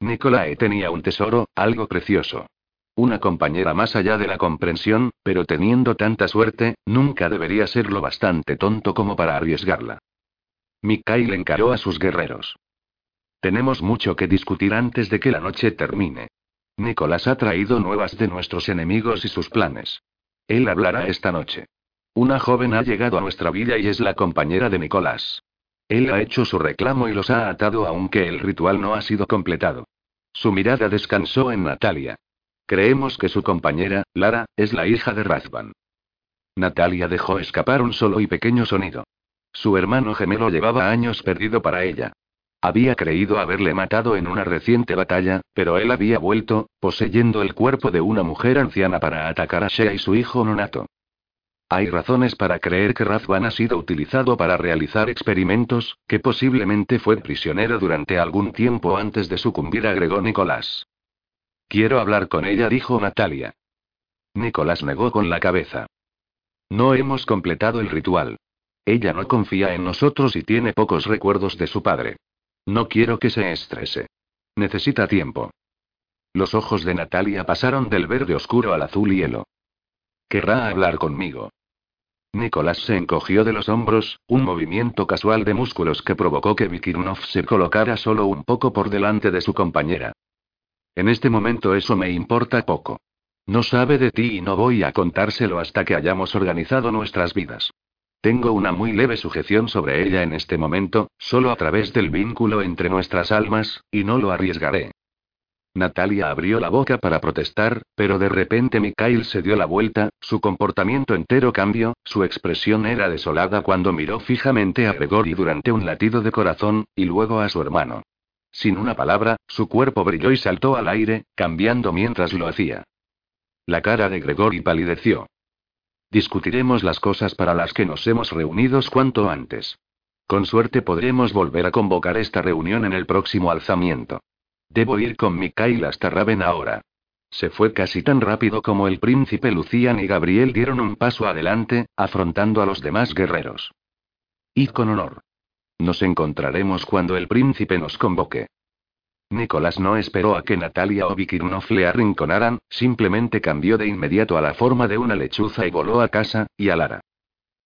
Nicolae tenía un tesoro, algo precioso. Una compañera más allá de la comprensión, pero teniendo tanta suerte, nunca debería ser lo bastante tonto como para arriesgarla. Mikhail encaró a sus guerreros. Tenemos mucho que discutir antes de que la noche termine. Nicolás ha traído nuevas de nuestros enemigos y sus planes. Él hablará esta noche. Una joven ha llegado a nuestra villa y es la compañera de Nicolás. Él ha hecho su reclamo y los ha atado aunque el ritual no ha sido completado. Su mirada descansó en Natalia. Creemos que su compañera, Lara, es la hija de Razvan. Natalia dejó escapar un solo y pequeño sonido. Su hermano gemelo llevaba años perdido para ella. Había creído haberle matado en una reciente batalla, pero él había vuelto, poseyendo el cuerpo de una mujer anciana para atacar a Shea y su hijo nonato. Hay razones para creer que Razvan ha sido utilizado para realizar experimentos, que posiblemente fue prisionero durante algún tiempo antes de sucumbir a Gregor Nicolás. Quiero hablar con ella, dijo Natalia. Nicolás negó con la cabeza. No hemos completado el ritual. Ella no confía en nosotros y tiene pocos recuerdos de su padre. No quiero que se estrese. Necesita tiempo. Los ojos de Natalia pasaron del verde oscuro al azul hielo. Querrá hablar conmigo. Nicolás se encogió de los hombros, un movimiento casual de músculos que provocó que Vikirnov se colocara solo un poco por delante de su compañera. En este momento eso me importa poco. No sabe de ti y no voy a contárselo hasta que hayamos organizado nuestras vidas. Tengo una muy leve sujeción sobre ella en este momento, solo a través del vínculo entre nuestras almas, y no lo arriesgaré. Natalia abrió la boca para protestar, pero de repente Mikhail se dio la vuelta, su comportamiento entero cambió, su expresión era desolada cuando miró fijamente a Gregory durante un latido de corazón, y luego a su hermano. Sin una palabra, su cuerpo brilló y saltó al aire, cambiando mientras lo hacía. La cara de Gregory palideció. Discutiremos las cosas para las que nos hemos reunido cuanto antes. Con suerte podremos volver a convocar esta reunión en el próximo alzamiento. Debo ir con Mikhail hasta Raven ahora. Se fue casi tan rápido como el príncipe Lucian y Gabriel dieron un paso adelante, afrontando a los demás guerreros. Id con honor. Nos encontraremos cuando el príncipe nos convoque. Nicolás no esperó a que Natalia o Vikirnov le arrinconaran, simplemente cambió de inmediato a la forma de una lechuza y voló a casa, y a Lara.